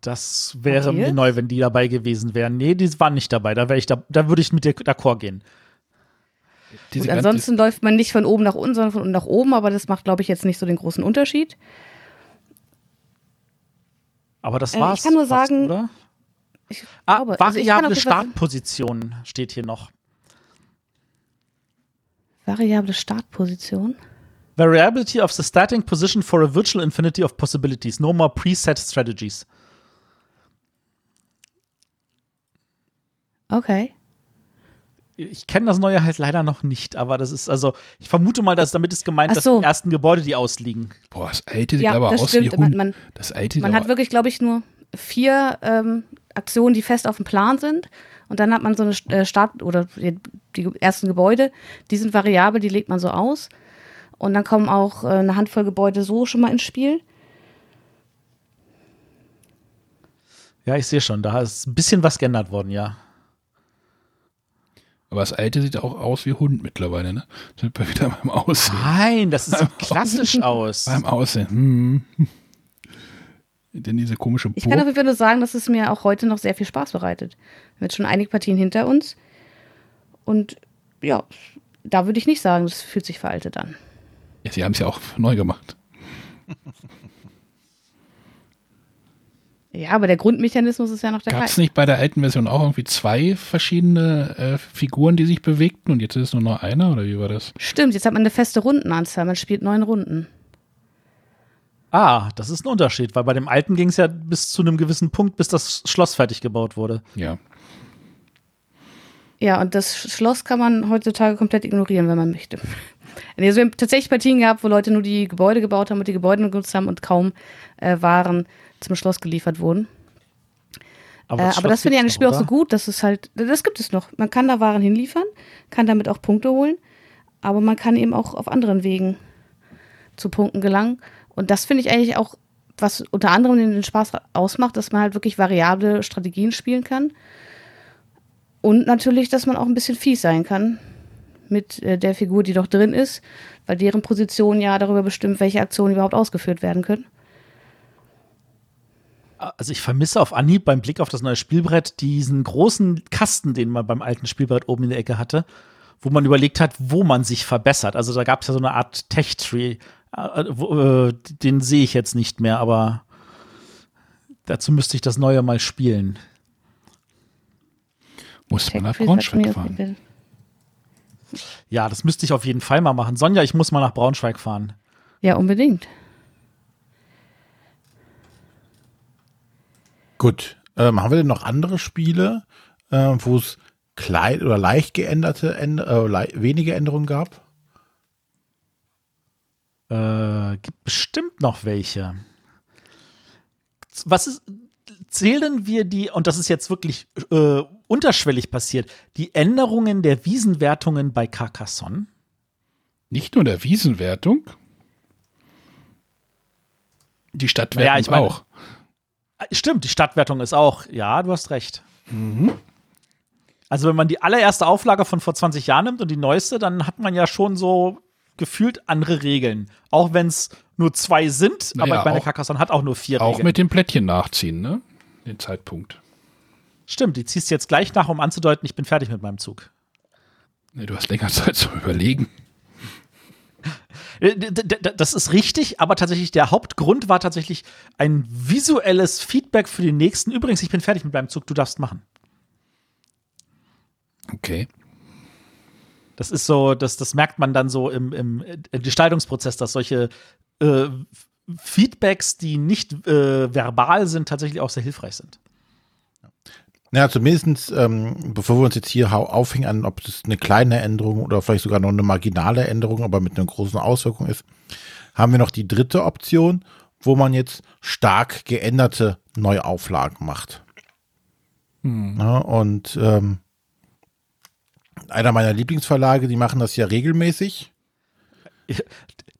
Speaker 4: Das wäre mir neu, wenn die dabei gewesen wären. Nee, die waren nicht dabei. Da, ich da, da würde ich mit dir d'accord gehen.
Speaker 3: Diese
Speaker 2: ansonsten läuft man nicht von oben nach unten, sondern von unten nach oben, aber das macht, glaube ich, jetzt nicht so den großen Unterschied.
Speaker 4: Aber das
Speaker 2: Äh, ich
Speaker 4: war's.
Speaker 2: kann nur
Speaker 4: fast,
Speaker 2: sagen-
Speaker 4: oder?
Speaker 2: Ich
Speaker 4: Ah,
Speaker 2: glaube, also
Speaker 4: variable
Speaker 2: Fall-
Speaker 4: Startposition steht hier noch.
Speaker 2: Variable Startposition.
Speaker 4: Variability of the starting position for a virtual infinity of possibilities. No more preset strategies.
Speaker 2: Okay.
Speaker 4: Ich kenne das neue halt leider noch nicht, aber das ist also, ich vermute mal, dass damit ist gemeint,
Speaker 2: Ach
Speaker 4: dass
Speaker 2: so.
Speaker 4: die ersten Gebäude, die ausliegen.
Speaker 3: Boah, das alte sieht
Speaker 2: Ja,
Speaker 3: aber
Speaker 2: das
Speaker 3: aus
Speaker 2: stimmt.
Speaker 3: wie
Speaker 2: Man-
Speaker 3: Hund.
Speaker 2: man-
Speaker 3: das alte
Speaker 2: Man hat
Speaker 3: aber-
Speaker 2: wirklich, glaube ich, nur vier ähm, Aktionen, die fest auf dem Plan sind. Und dann hat man so eine äh, Start- oder die, die ersten Gebäude, die sind variabel, die legt man so aus. Und dann kommen auch äh, eine Handvoll Gebäude so schon mal ins Spiel.
Speaker 4: Ja, ich sehe schon, da ist ein bisschen was geändert worden, ja.
Speaker 3: Aber das alte sieht auch aus wie Hund mittlerweile, ne? Sind wir wieder beim Aussehen.
Speaker 4: Nein, das sieht klassisch aus.
Speaker 3: Beim Aussehen. Hm. Denn diese komische
Speaker 2: Ich kann auf jeden Fall nur sagen, dass es mir auch heute noch sehr viel Spaß bereitet. Wir haben jetzt schon einige Partien hinter uns. Und ja, da würde ich nicht sagen, das fühlt sich veraltet an.
Speaker 3: Ja, sie haben es ja auch neu gemacht.
Speaker 2: Ja, aber der Grundmechanismus ist ja noch der
Speaker 3: Gab es nicht bei der alten Version auch irgendwie zwei verschiedene äh, Figuren, die sich bewegten und jetzt ist es nur noch einer oder wie war das?
Speaker 2: Stimmt, jetzt hat man eine feste Rundenanzahl. Man spielt neun Runden.
Speaker 4: Ah, das ist ein Unterschied, weil bei dem alten ging es ja bis zu einem gewissen Punkt, bis das Schloss fertig gebaut wurde.
Speaker 3: Ja.
Speaker 2: Ja, und das Schloss kann man heutzutage komplett ignorieren, wenn man möchte. Also wir haben tatsächlich Partien gehabt, wo Leute nur die Gebäude gebaut haben und die Gebäude genutzt haben und kaum äh, Waren zum Schloss geliefert wurden.
Speaker 4: Aber,
Speaker 2: Äh,
Speaker 4: das,
Speaker 2: aber
Speaker 4: Schloss
Speaker 2: das finde ich an dem Spiel auch so gut, dass es halt, das gibt es noch. Man kann da Waren hinliefern, kann damit auch Punkte holen, aber man kann eben auch auf anderen Wegen zu Punkten gelangen. Und das finde ich eigentlich auch, was unter anderem den Spaß ausmacht, dass man halt wirklich variable Strategien spielen kann. Und natürlich, dass man auch ein bisschen fies sein kann mit äh, der Figur, die doch drin ist, weil deren Position ja darüber bestimmt, welche Aktionen überhaupt ausgeführt werden können.
Speaker 4: Also ich vermisse auf Anhieb beim Blick auf das neue Spielbrett diesen großen Kasten, den man beim alten Spielbrett oben in der Ecke hatte, wo man überlegt hat, wo man sich verbessert. Also da gab es ja so eine Art Tech-Tree, äh, wo, äh, den sehe ich jetzt nicht mehr, aber dazu müsste ich das neue mal spielen.
Speaker 3: Muss man nach Braunschweig fahren.
Speaker 4: Ja, das müsste ich auf jeden Fall mal machen. Sonja, ich muss mal nach Braunschweig fahren.
Speaker 2: Ja, unbedingt.
Speaker 1: Gut. Ähm, haben wir denn noch andere Spiele, äh, wo es klein oder leicht geänderte, Änd äh, lei- wenige Änderungen gab?
Speaker 4: Äh, gibt bestimmt noch welche. Was ist, zählen wir die, und das ist jetzt wirklich äh, unterschwellig passiert, die Änderungen der Wiesenwertungen bei Carcassonne?
Speaker 3: Nicht nur der Wiesenwertung. Die Stadtwertung
Speaker 4: Naja, ich meine-
Speaker 3: auch.
Speaker 4: Äh, Stimmt, die Stadtwertung ist auch, ja, du hast recht. Also wenn man die allererste Auflage von vor 20 Jahren nimmt und die neueste, dann hat man ja schon so gefühlt andere Regeln. Auch wenn es nur zwei sind,
Speaker 3: Naja,
Speaker 4: aber meine
Speaker 3: auch-
Speaker 4: Carcassonne hat auch nur vier
Speaker 3: Auch
Speaker 4: Regeln.
Speaker 3: mit dem Plättchen nachziehen, ne? Den Zeitpunkt.
Speaker 4: Stimmt, die ziehst du jetzt gleich nach, um anzudeuten, ich bin fertig mit meinem Zug.
Speaker 3: Nee, du hast länger Zeit zum Überlegen.
Speaker 4: Äh, Das ist richtig, aber tatsächlich der Hauptgrund war tatsächlich ein visuelles Feedback für den nächsten. Übrigens, ich bin fertig mit meinem Zug, du darfst machen.
Speaker 3: Okay.
Speaker 4: Das ist so, das, das merkt man dann so im, im Gestaltungsprozess, dass solche äh, Feedbacks, die nicht äh, verbal sind, tatsächlich auch sehr hilfreich sind.
Speaker 1: Ja, zumindest, ähm, bevor wir uns jetzt hier aufhängen an, ob das eine kleine Änderung oder vielleicht sogar noch eine marginale Änderung, aber mit einer großen Auswirkung ist, haben wir noch die dritte Option, wo man jetzt stark geänderte Neuauflagen macht. Ja, und ähm, einer meiner Lieblingsverlage, die machen das ja regelmäßig.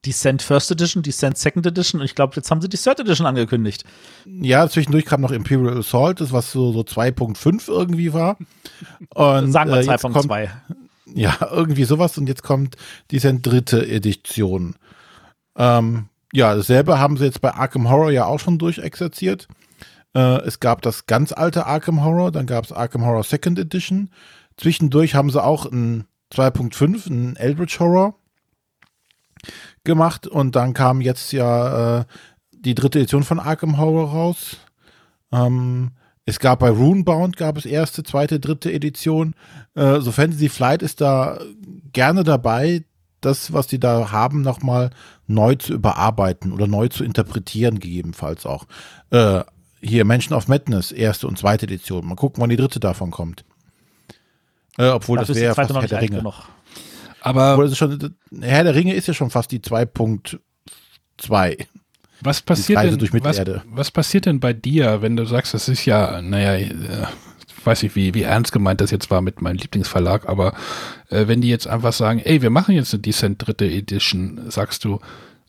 Speaker 4: Descent First Edition, Descent Second Edition und ich glaube, jetzt haben sie die Third Edition angekündigt.
Speaker 1: Ja, zwischendurch kam noch Imperial Assault, das was so, so 2.5 irgendwie war. Und,
Speaker 4: Sagen wir
Speaker 1: äh, jetzt kommt-
Speaker 4: 2.2.
Speaker 1: Ja, irgendwie sowas. Und jetzt kommt diese dritte Edition. Ähm, ja, dasselbe haben sie jetzt bei Arkham Horror ja auch schon durchexerziert. Äh, es gab das ganz alte Arkham Horror, dann gab es Arkham Horror Second Edition. Zwischendurch haben sie auch ein 2.5, ein Eldritch Horror gemacht. Und dann kam jetzt ja äh, die dritte Edition von Arkham Horror raus. Ähm, es gab bei Runebound gab es erste, zweite, dritte Edition. Äh, so Fantasy Flight ist da gerne dabei, das, was die da haben, nochmal neu zu überarbeiten oder neu zu interpretieren, gegebenenfalls auch. Äh, hier Mansion of Madness, erste und zweite Edition. Mal gucken, wann die dritte davon kommt. Äh, obwohl
Speaker 4: Dafür
Speaker 1: das wäre fast
Speaker 4: noch
Speaker 1: Herr der Ringe.
Speaker 4: genug.
Speaker 3: Aber
Speaker 1: das ist schon, Herr der Ringe ist ja schon fast die 2.2.
Speaker 3: was passiert denn, was, was passiert denn bei dir, wenn du sagst, das ist ja, naja, äh, weiß nicht, wie, wie ernst gemeint das jetzt war mit meinem Lieblingsverlag, aber äh, wenn die jetzt einfach sagen, ey, wir machen jetzt eine Descent dritte Edition, sagst du,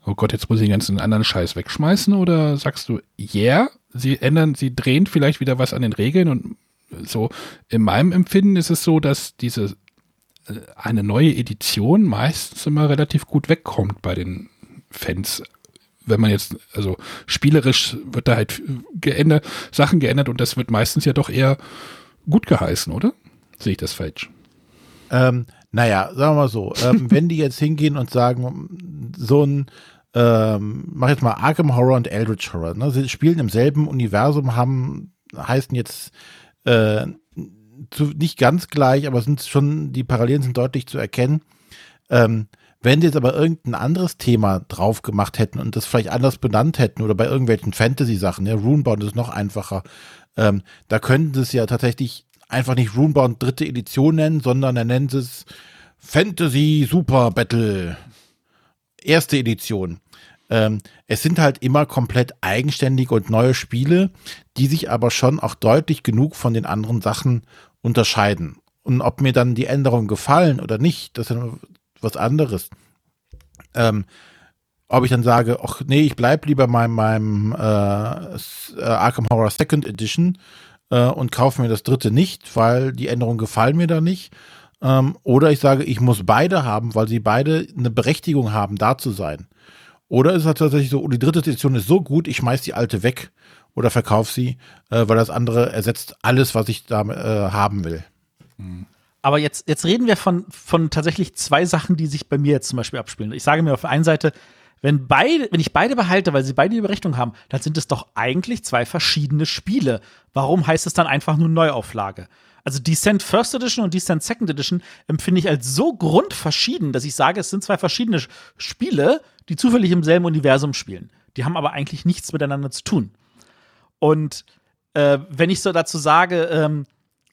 Speaker 3: oh Gott, jetzt muss ich den ganzen anderen Scheiß wegschmeißen oder sagst du, yeah, sie ändern, sie drehen vielleicht wieder was an den Regeln und so in meinem Empfinden ist es so, dass diese eine neue Edition meistens immer relativ gut wegkommt bei den Fans. Wenn man jetzt, also spielerisch wird da halt geändert, Sachen geändert und das wird meistens ja doch eher gut geheißen, oder? Sehe ich das falsch?
Speaker 1: Ähm, naja, sagen wir mal so, ähm, wenn die jetzt hingehen und sagen, so ein, ähm, mach jetzt mal Arkham Horror und Eldritch Horror, ne? sie spielen im selben Universum, haben, heißen jetzt äh, zu, nicht ganz gleich, aber sind schon, die Parallelen sind deutlich zu erkennen. Ähm, wenn sie jetzt aber irgendein anderes Thema drauf gemacht hätten und das vielleicht anders benannt hätten oder bei irgendwelchen Fantasy-Sachen, ja, Runebound ist noch einfacher, ähm, da könnten sie es ja tatsächlich einfach nicht Runebound dritte Edition nennen, sondern dann nennen sie es Fantasy Super Battle erste Edition. Ähm, es sind halt immer komplett eigenständige und neue Spiele, die sich aber schon auch deutlich genug von den anderen Sachen unterscheiden. Und ob mir dann die Änderungen gefallen oder nicht, das ist was anderes. Ähm, ob ich dann sage, ach nee, ich bleib lieber meinem, meinem äh, äh, Arkham Horror Second Edition äh, und kaufe mir das dritte nicht, weil die Änderungen gefallen mir da nicht. Ähm, oder ich sage, ich muss beide haben, weil sie beide eine Berechtigung haben, da zu sein. Oder ist es tatsächlich so, oh, die dritte Edition ist so gut, ich schmeiß die alte weg oder verkaufe sie, äh, weil das andere ersetzt alles, was ich da äh, haben will.
Speaker 4: Aber jetzt, jetzt reden wir von, von tatsächlich zwei Sachen, die sich bei mir jetzt zum Beispiel abspielen. Ich sage mir auf der einen Seite, wenn beide, wenn ich beide behalte, weil sie beide die Berechnung haben, dann sind es doch eigentlich zwei verschiedene Spiele. Warum heißt es dann einfach nur Neuauflage? Also Descent First Edition und Descent Second Edition empfinde ich als so grundverschieden, dass ich sage, es sind zwei verschiedene Spiele, die zufällig im selben Universum spielen. Die haben aber eigentlich nichts miteinander zu tun. Und äh, wenn ich so dazu sage, ähm,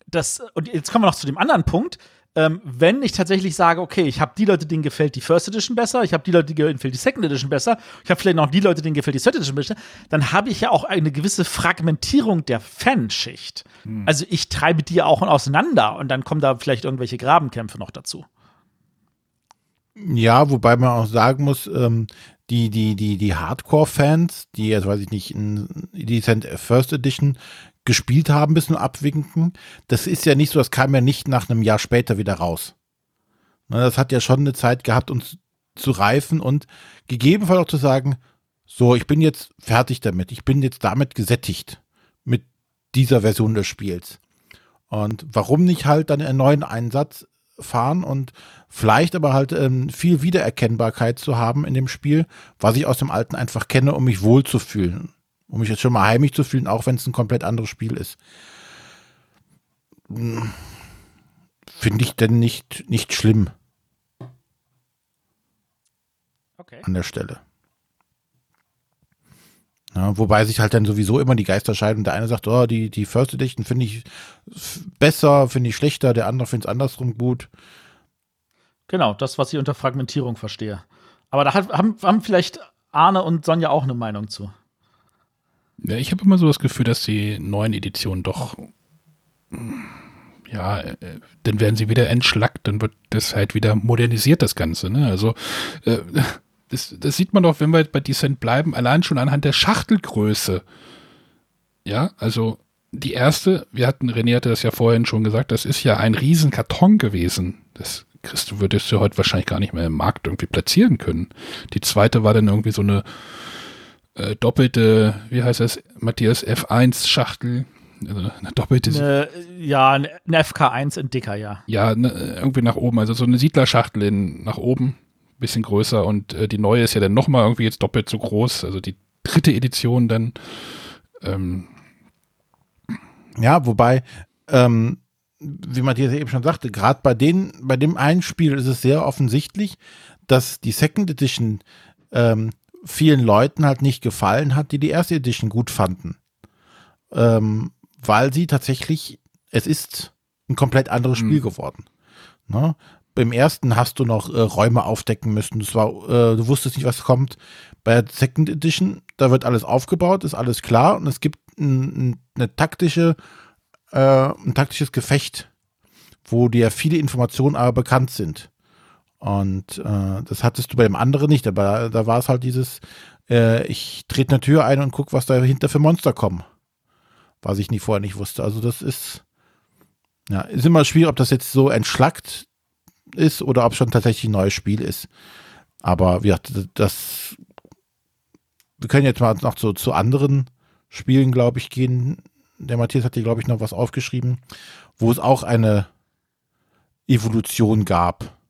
Speaker 4: dass, und jetzt kommen wir noch zu dem anderen Punkt, ähm, wenn ich tatsächlich sage, okay, ich habe die Leute, denen gefällt die First Edition besser, ich habe die Leute, denen gefällt die Second Edition besser, ich habe vielleicht noch die Leute, denen gefällt die Third Edition besser, dann habe ich ja auch eine gewisse Fragmentierung der Fanschicht. Hm. Also ich treibe die ja auch auseinander und dann kommen da vielleicht irgendwelche Grabenkämpfe noch dazu.
Speaker 1: Ja, wobei man auch sagen muss, ähm, die, die, die, die Hardcore-Fans, die jetzt, weiß ich nicht, in Descent First Edition gespielt haben, bis nur abwinken, das ist ja nicht so, das kam ja nicht nach einem Jahr später wieder raus. Das hat ja schon eine Zeit gehabt, uns zu reifen und gegebenenfalls auch zu sagen, so, ich bin jetzt fertig damit, ich bin jetzt damit gesättigt mit dieser Version des Spiels. Und warum nicht halt dann einen neuen Einsatz fahren und vielleicht aber halt ähm, viel Wiedererkennbarkeit zu haben in dem Spiel, was ich aus dem alten einfach kenne, um mich wohlzufühlen. Um mich jetzt schon mal heimisch zu fühlen, auch wenn es ein komplett anderes Spiel ist. Hm. Finde ich denn nicht, nicht schlimm.
Speaker 4: Okay.
Speaker 1: An der Stelle. Ja, wobei sich halt dann sowieso immer die Geister scheiden. Der eine sagt, oh, die, die First Edition finde ich besser, finde ich schlechter, der andere findet es andersrum gut.
Speaker 4: Genau, das, was ich unter Fragmentierung verstehe. Aber da hat, haben, haben vielleicht Arne und Sonja auch eine Meinung zu.
Speaker 3: Ja, ich habe immer so das Gefühl, dass die neuen Editionen doch, ja, äh, dann werden sie wieder entschlackt, dann wird das halt wieder modernisiert, das Ganze. Ne? Also, äh, das, das sieht man doch, wenn wir bei Descent bleiben, allein schon anhand der Schachtelgröße. Ja, also die erste, wir hatten, René hatte das ja vorhin schon gesagt, das ist ja ein Riesenkarton gewesen. Das kriegst würdest du heute wahrscheinlich gar nicht mehr im Markt irgendwie platzieren können. Die zweite war dann irgendwie so eine äh, doppelte, wie heißt das, Matthias, F1-Schachtel. Also eine doppelte.
Speaker 4: Eine, ja, eine FK1 in dicker, ja.
Speaker 3: Ja, ne, irgendwie nach oben, also so eine Siedlerschachtel in, nach oben bisschen größer und äh, die neue ist ja dann nochmal irgendwie jetzt doppelt so groß, also die dritte Edition dann. Ähm.
Speaker 1: Ja, wobei, ähm, wie Matthias eben schon sagte, gerade bei den, bei dem einen Spiel ist es sehr offensichtlich, dass die Second Edition ähm, vielen Leuten halt nicht gefallen hat, die die erste Edition gut fanden. Ähm, weil sie tatsächlich, es ist ein komplett anderes Spiel mhm. geworden. Ne? beim ersten hast du noch äh, Räume aufdecken müssen. Das war, äh, du wusstest nicht, was kommt. Bei der Second Edition, da wird alles aufgebaut, ist alles klar und es gibt ein, ein, eine taktische äh, ein taktisches Gefecht, wo dir viele Informationen aber bekannt sind. Und äh, das hattest du bei dem anderen nicht, aber da war es halt dieses, äh, ich trete eine Tür ein und gucke, was dahinter für Monster kommen. Was ich nie vorher nicht wusste. Also das ist, ja, ist immer schwierig, ob das jetzt so entschlackt ist oder ob schon tatsächlich ein neues Spiel ist. Aber ja, das, wir können jetzt mal noch zu, zu anderen Spielen, glaube ich, gehen. Der Matthias hat hier, glaube ich, noch was aufgeschrieben, wo es auch eine Evolution gab.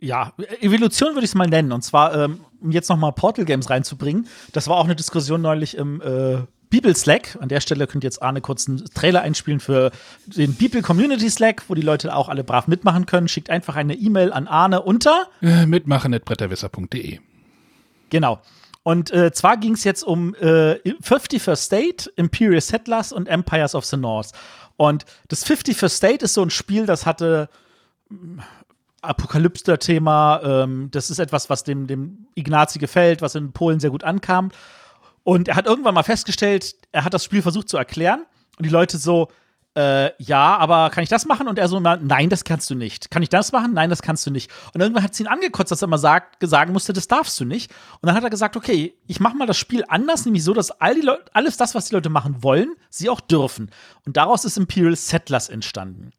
Speaker 4: Ja, Evolution würde ich es mal nennen. Und zwar, ähm, um jetzt noch mal Portal Games reinzubringen. Das war auch eine Diskussion neulich im äh, Bibel Slack. An der Stelle könnt ihr jetzt Arne kurz einen Trailer einspielen für den Bibel Community Slack, wo die Leute auch alle brav mitmachen können. Schickt einfach eine E-Mail an Arne unter
Speaker 3: äh, mitmachen.bretterwisser.de.
Speaker 4: Genau. Und äh, zwar ging es jetzt um äh, 51st State, Imperial Settlers und Empires of the North. Und das 51st State ist so ein Spiel, das hatte Apokalypse-Thema. Ähm, das ist etwas, was dem, dem Ignazi gefällt, was in Polen sehr gut ankam. Und er hat irgendwann mal festgestellt, er hat das Spiel versucht zu erklären. Und die Leute so, äh, ja, aber kann ich das machen? Und er so, nein, das kannst du nicht. Kann ich das machen? Nein, das kannst du nicht. Und irgendwann hat sie ihn angekotzt, dass er immer sagt, sagen musste, das darfst du nicht. Und dann hat er gesagt, okay, ich mache mal das Spiel anders, nämlich so, dass all die alles das, was die Leute machen wollen, sie auch dürfen. Und daraus ist Imperial Settlers entstanden.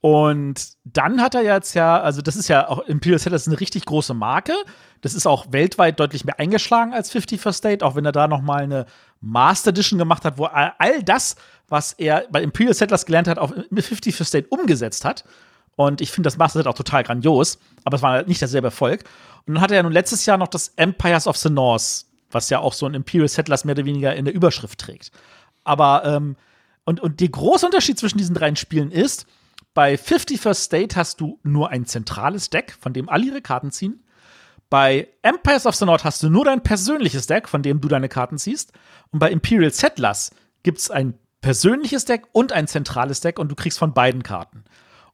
Speaker 4: Und dann hat er jetzt ja, also das ist ja auch Imperial Settlers eine richtig große Marke. Das ist auch weltweit deutlich mehr eingeschlagen als 51st State, auch wenn er da noch mal eine Master Edition gemacht hat, wo all das, was er bei Imperial Settlers gelernt hat, auf 51st State umgesetzt hat. Und ich finde das Master Set auch total grandios, aber es war halt nicht derselbe Erfolg. Und dann hatte er ja nun letztes Jahr noch das Empires of the North, was ja auch so ein Imperial Settlers mehr oder weniger in der Überschrift trägt. Aber, ähm, und, und der große Unterschied zwischen diesen drei Spielen ist, bei 51st State hast du nur ein zentrales Deck, von dem alle ihre Karten ziehen. Bei Empires of the North hast du nur dein persönliches Deck, von dem du deine Karten ziehst. Und bei Imperial Settlers gibt es ein persönliches Deck und ein zentrales Deck und du kriegst von beiden Karten.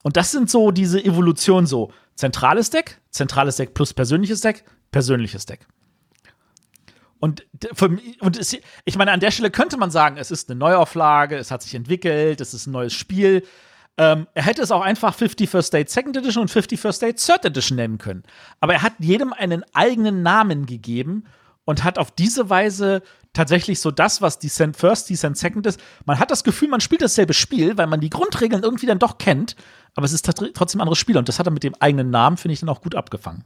Speaker 4: Und das sind so diese Evolution so. Zentrales Deck, zentrales Deck plus persönliches Deck, persönliches Deck. Und, und es, ich meine, an der Stelle könnte man sagen, es ist eine Neuauflage, es hat sich entwickelt, es ist ein neues Spiel. Ähm, er hätte es auch einfach 51st State Second Edition und 51st State Third Edition nennen können. Aber er hat jedem einen eigenen Namen gegeben und hat auf diese Weise tatsächlich so das, was Descent First, Descent Second ist. Man hat das Gefühl, man spielt dasselbe Spiel, weil man die Grundregeln irgendwie dann doch kennt, aber es ist trotzdem ein anderes Spiel und das hat er mit dem eigenen Namen, finde ich, dann auch gut abgefangen.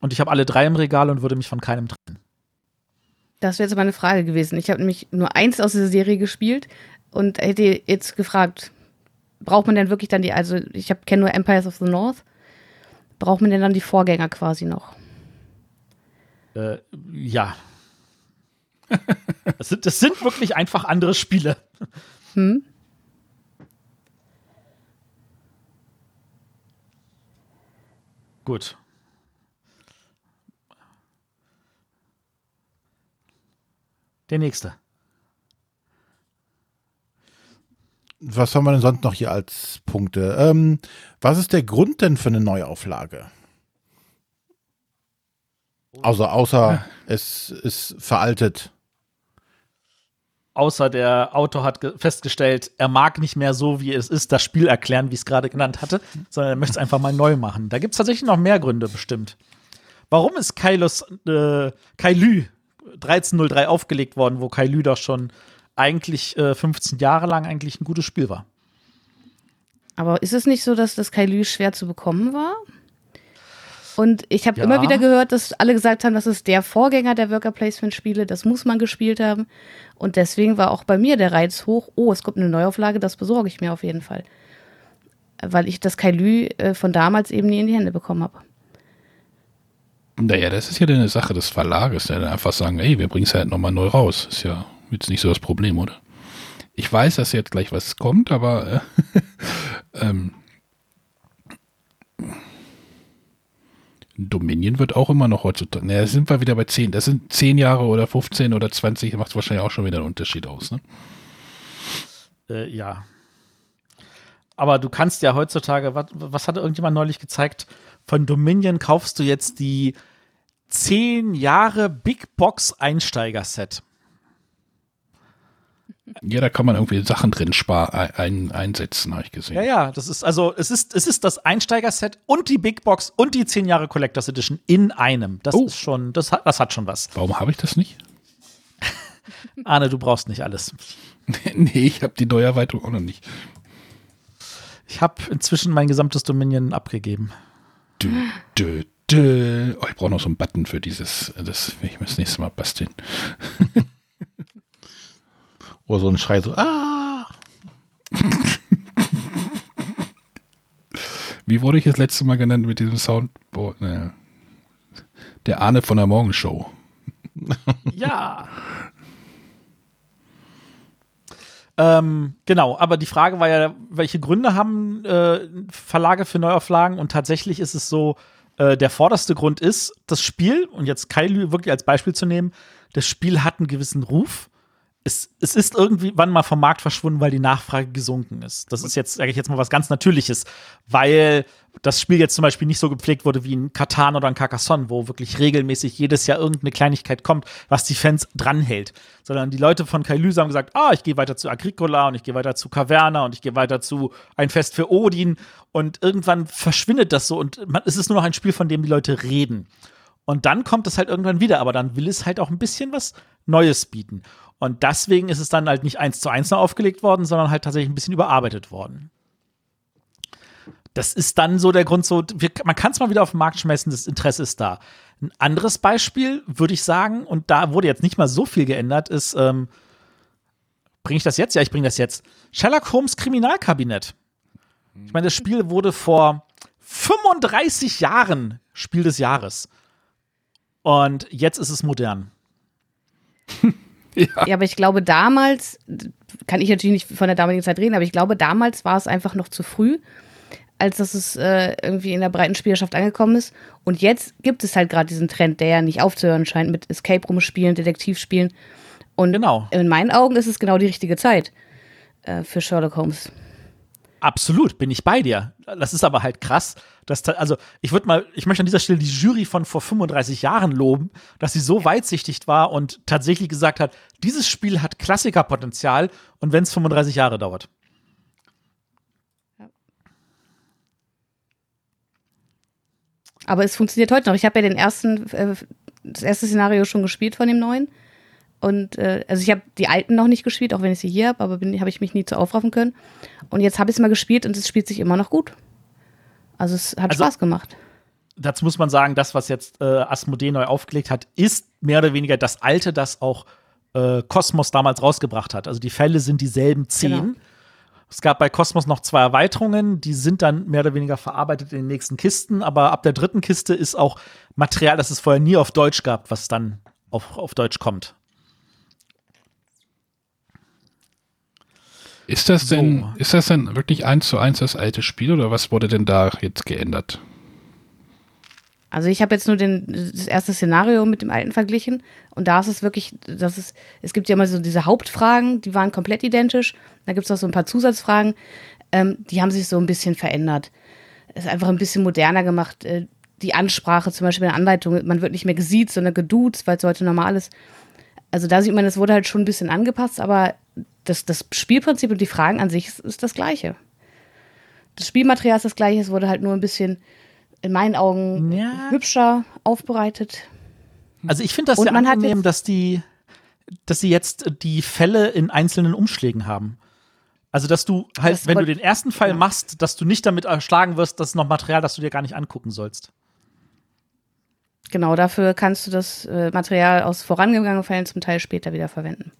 Speaker 4: Und ich habe alle drei im Regal und würde mich von keinem trennen.
Speaker 2: Das wäre jetzt meine Frage gewesen. Ich habe nämlich nur eins aus dieser Serie gespielt, und hätte jetzt gefragt, braucht man denn wirklich dann die, also ich kenne nur Empires of the North, braucht man denn dann die Vorgänger quasi noch?
Speaker 4: Äh, ja. das, sind, das sind wirklich einfach andere Spiele. Hm? Gut. Der nächste.
Speaker 1: Was haben wir denn sonst noch hier als Punkte? Ähm, was ist der Grund denn für eine Neuauflage? Also außer es ist veraltet.
Speaker 4: Außer der Autor hat festgestellt, er mag nicht mehr so, wie es ist, das Spiel erklären, wie ich es gerade genannt hatte, sondern er möchte es einfach mal neu machen. Da gibt es tatsächlich noch mehr Gründe bestimmt. Warum ist Kailos, äh, Kailü 1303 aufgelegt worden, wo Kailü doch schon eigentlich äh, 15 Jahre lang eigentlich ein gutes Spiel war.
Speaker 2: Aber ist es nicht so, dass das Kailü schwer zu bekommen war? Und ich habe ja. immer wieder gehört, dass alle gesagt haben, das ist der Vorgänger der Worker Placement Spiele, das muss man gespielt haben. Und deswegen war auch bei mir der Reiz hoch, oh, es kommt eine Neuauflage, das besorge ich mir auf jeden Fall. Weil ich das Kailü äh, von damals eben nie in die Hände bekommen habe.
Speaker 3: Naja, das ist ja eine Sache des Verlages, der dann einfach sagen, ey, wir bringen es halt nochmal neu raus. Ist ja jetzt nicht so das Problem, oder? Ich weiß, dass jetzt gleich was kommt, aber äh, ähm, Dominion wird auch immer noch heutzutage. Naja, sind wir wieder bei 10. Das sind 10 Jahre oder 15 oder 20, macht wahrscheinlich auch schon wieder einen Unterschied aus, ne?
Speaker 4: Äh, ja. Aber du kannst ja heutzutage, was, was hat irgendjemand neulich gezeigt? Von Dominion kaufst du jetzt die 10 Jahre Big Box Einsteiger Set.
Speaker 3: Ja, da kann man irgendwie Sachen drin spar ein, einsetzen, habe ich gesehen.
Speaker 4: Ja, ja, das ist also, es ist, es ist das Einsteiger-Set und die Big Box und die 10 Jahre Collectors Edition in einem. Das
Speaker 3: Oh.
Speaker 4: ist schon, das hat, das hat schon was.
Speaker 3: Warum habe ich das nicht?
Speaker 4: Arne, du brauchst nicht alles.
Speaker 3: nee, ich habe die Neuerweiterung auch noch nicht.
Speaker 4: Ich habe inzwischen mein gesamtes Dominion abgegeben.
Speaker 3: Dö, dö, dö. Oh, ich brauche noch so einen Button für dieses, das will ich mir das nächste Mal basteln.
Speaker 1: Oder so ein Schrei so, ah!
Speaker 3: Wie wurde ich das letzte Mal genannt mit diesem Soundboard? Ne. Der Arne von der Morgenshow.
Speaker 4: Ja. ähm, genau, aber die Frage war ja, welche Gründe haben äh, Verlage für Neuauflagen? Und tatsächlich ist es so, äh, der vorderste Grund ist, das Spiel, und jetzt Kailü wirklich als Beispiel zu nehmen, das Spiel hat einen gewissen Ruf. Es, es ist irgendwann mal vom Markt verschwunden, weil die Nachfrage gesunken ist. Das ist jetzt, sage ich jetzt mal, was ganz Natürliches, weil das Spiel jetzt zum Beispiel nicht so gepflegt wurde wie ein Katan oder ein Carcassonne, wo wirklich regelmäßig jedes Jahr irgendeine Kleinigkeit kommt, was die Fans dranhält. Sondern die Leute von Kailüse haben gesagt, ah, ich gehe weiter zu Agricola und ich gehe weiter zu Caverna und ich gehe weiter zu Ein Fest für Odin und irgendwann verschwindet das so und man, es ist nur noch ein Spiel, von dem die Leute reden. Und dann kommt es halt irgendwann wieder, aber dann will es halt auch ein bisschen was Neues bieten. Und deswegen ist es dann halt nicht eins zu eins noch aufgelegt worden, sondern halt tatsächlich ein bisschen überarbeitet worden. Das ist dann so der Grund, so, wir, man kann es mal wieder auf den Markt schmeißen, das Interesse ist da. Ein anderes Beispiel, würde ich sagen, und da wurde jetzt nicht mal so viel geändert, ist, ähm, bringe ich das jetzt? Ja, ich bringe das jetzt. Sherlock Holmes Kriminalkabinett. Ich meine, das Spiel wurde vor 35 Jahren Spiel des Jahres. Und jetzt ist es modern.
Speaker 2: Ja, aber ich glaube, damals, kann ich natürlich nicht von der damaligen Zeit reden, aber ich glaube, damals war es einfach noch zu früh, als dass es äh, irgendwie in der breiten Spielerschaft angekommen ist. Und jetzt gibt es halt gerade diesen Trend, der ja nicht aufzuhören scheint, mit Escape Room spielen, Detektivspielen. Und
Speaker 4: Genau.
Speaker 2: in meinen Augen ist es genau die richtige Zeit äh, für Sherlock Holmes.
Speaker 4: Absolut, bin ich bei dir. Das ist aber halt krass, dass also ich würde mal, ich möchte an dieser Stelle die Jury von vor 35 Jahren loben, dass sie so weitsichtig war und tatsächlich gesagt hat, dieses Spiel hat Klassikerpotenzial und wenn es 35 Jahre dauert.
Speaker 2: Aber es funktioniert heute noch. Ich habe ja den ersten, äh, das erste Szenario schon gespielt von dem neuen. Und äh, also ich habe die alten noch nicht gespielt, auch wenn ich sie hier habe, aber habe ich mich nie zu aufraffen können. Und jetzt habe ich es mal gespielt und es spielt sich immer noch gut. Also es hat
Speaker 4: Also-
Speaker 2: Spaß gemacht.
Speaker 4: Dazu muss man sagen, das, was jetzt äh, Asmodee neu aufgelegt hat, ist mehr oder weniger das alte, das auch äh, Cosmos damals rausgebracht hat. Also die Fälle sind dieselben zehn.
Speaker 2: Genau.
Speaker 4: Es gab bei Cosmos noch zwei Erweiterungen, die sind dann mehr oder weniger verarbeitet in den nächsten Kisten, aber ab der dritten Kiste ist auch Material, das es vorher nie auf Deutsch gab, was dann auf, auf Deutsch kommt.
Speaker 3: Ist das
Speaker 4: So.
Speaker 3: denn, ist das denn wirklich eins zu eins das alte Spiel oder was wurde denn da jetzt geändert?
Speaker 2: Also ich habe jetzt nur den, das erste Szenario mit dem alten verglichen und da ist es wirklich, das ist, es gibt ja immer so diese Hauptfragen, die waren komplett identisch. Da gibt es auch so ein paar Zusatzfragen, ähm, die haben sich so ein bisschen verändert. Es ist einfach ein bisschen moderner gemacht. Äh, die Ansprache zum Beispiel in der Anleitung, man wird nicht mehr gesiezt, sondern geduzt, weil es heute normal ist. Also da sieht man, es wurde halt schon ein bisschen angepasst, aber das, das Spielprinzip und die Fragen an sich ist, ist das gleiche. Das Spielmaterial ist das gleiche, es wurde halt nur ein bisschen in meinen Augen
Speaker 4: Ja.
Speaker 2: hübscher aufbereitet.
Speaker 4: Also ich finde das
Speaker 2: Und
Speaker 4: sehr
Speaker 2: man
Speaker 4: angenehm, dass die, dass sie jetzt die Fälle in einzelnen Umschlägen haben. Also, dass du halt,
Speaker 2: Das
Speaker 4: wenn du den ersten Fall
Speaker 2: ja.
Speaker 4: machst, dass du nicht damit erschlagen wirst, das ist noch Material, das du dir gar nicht angucken sollst.
Speaker 2: Genau, dafür kannst du das äh, Material aus vorangegangenen Fällen zum Teil später wieder verwenden.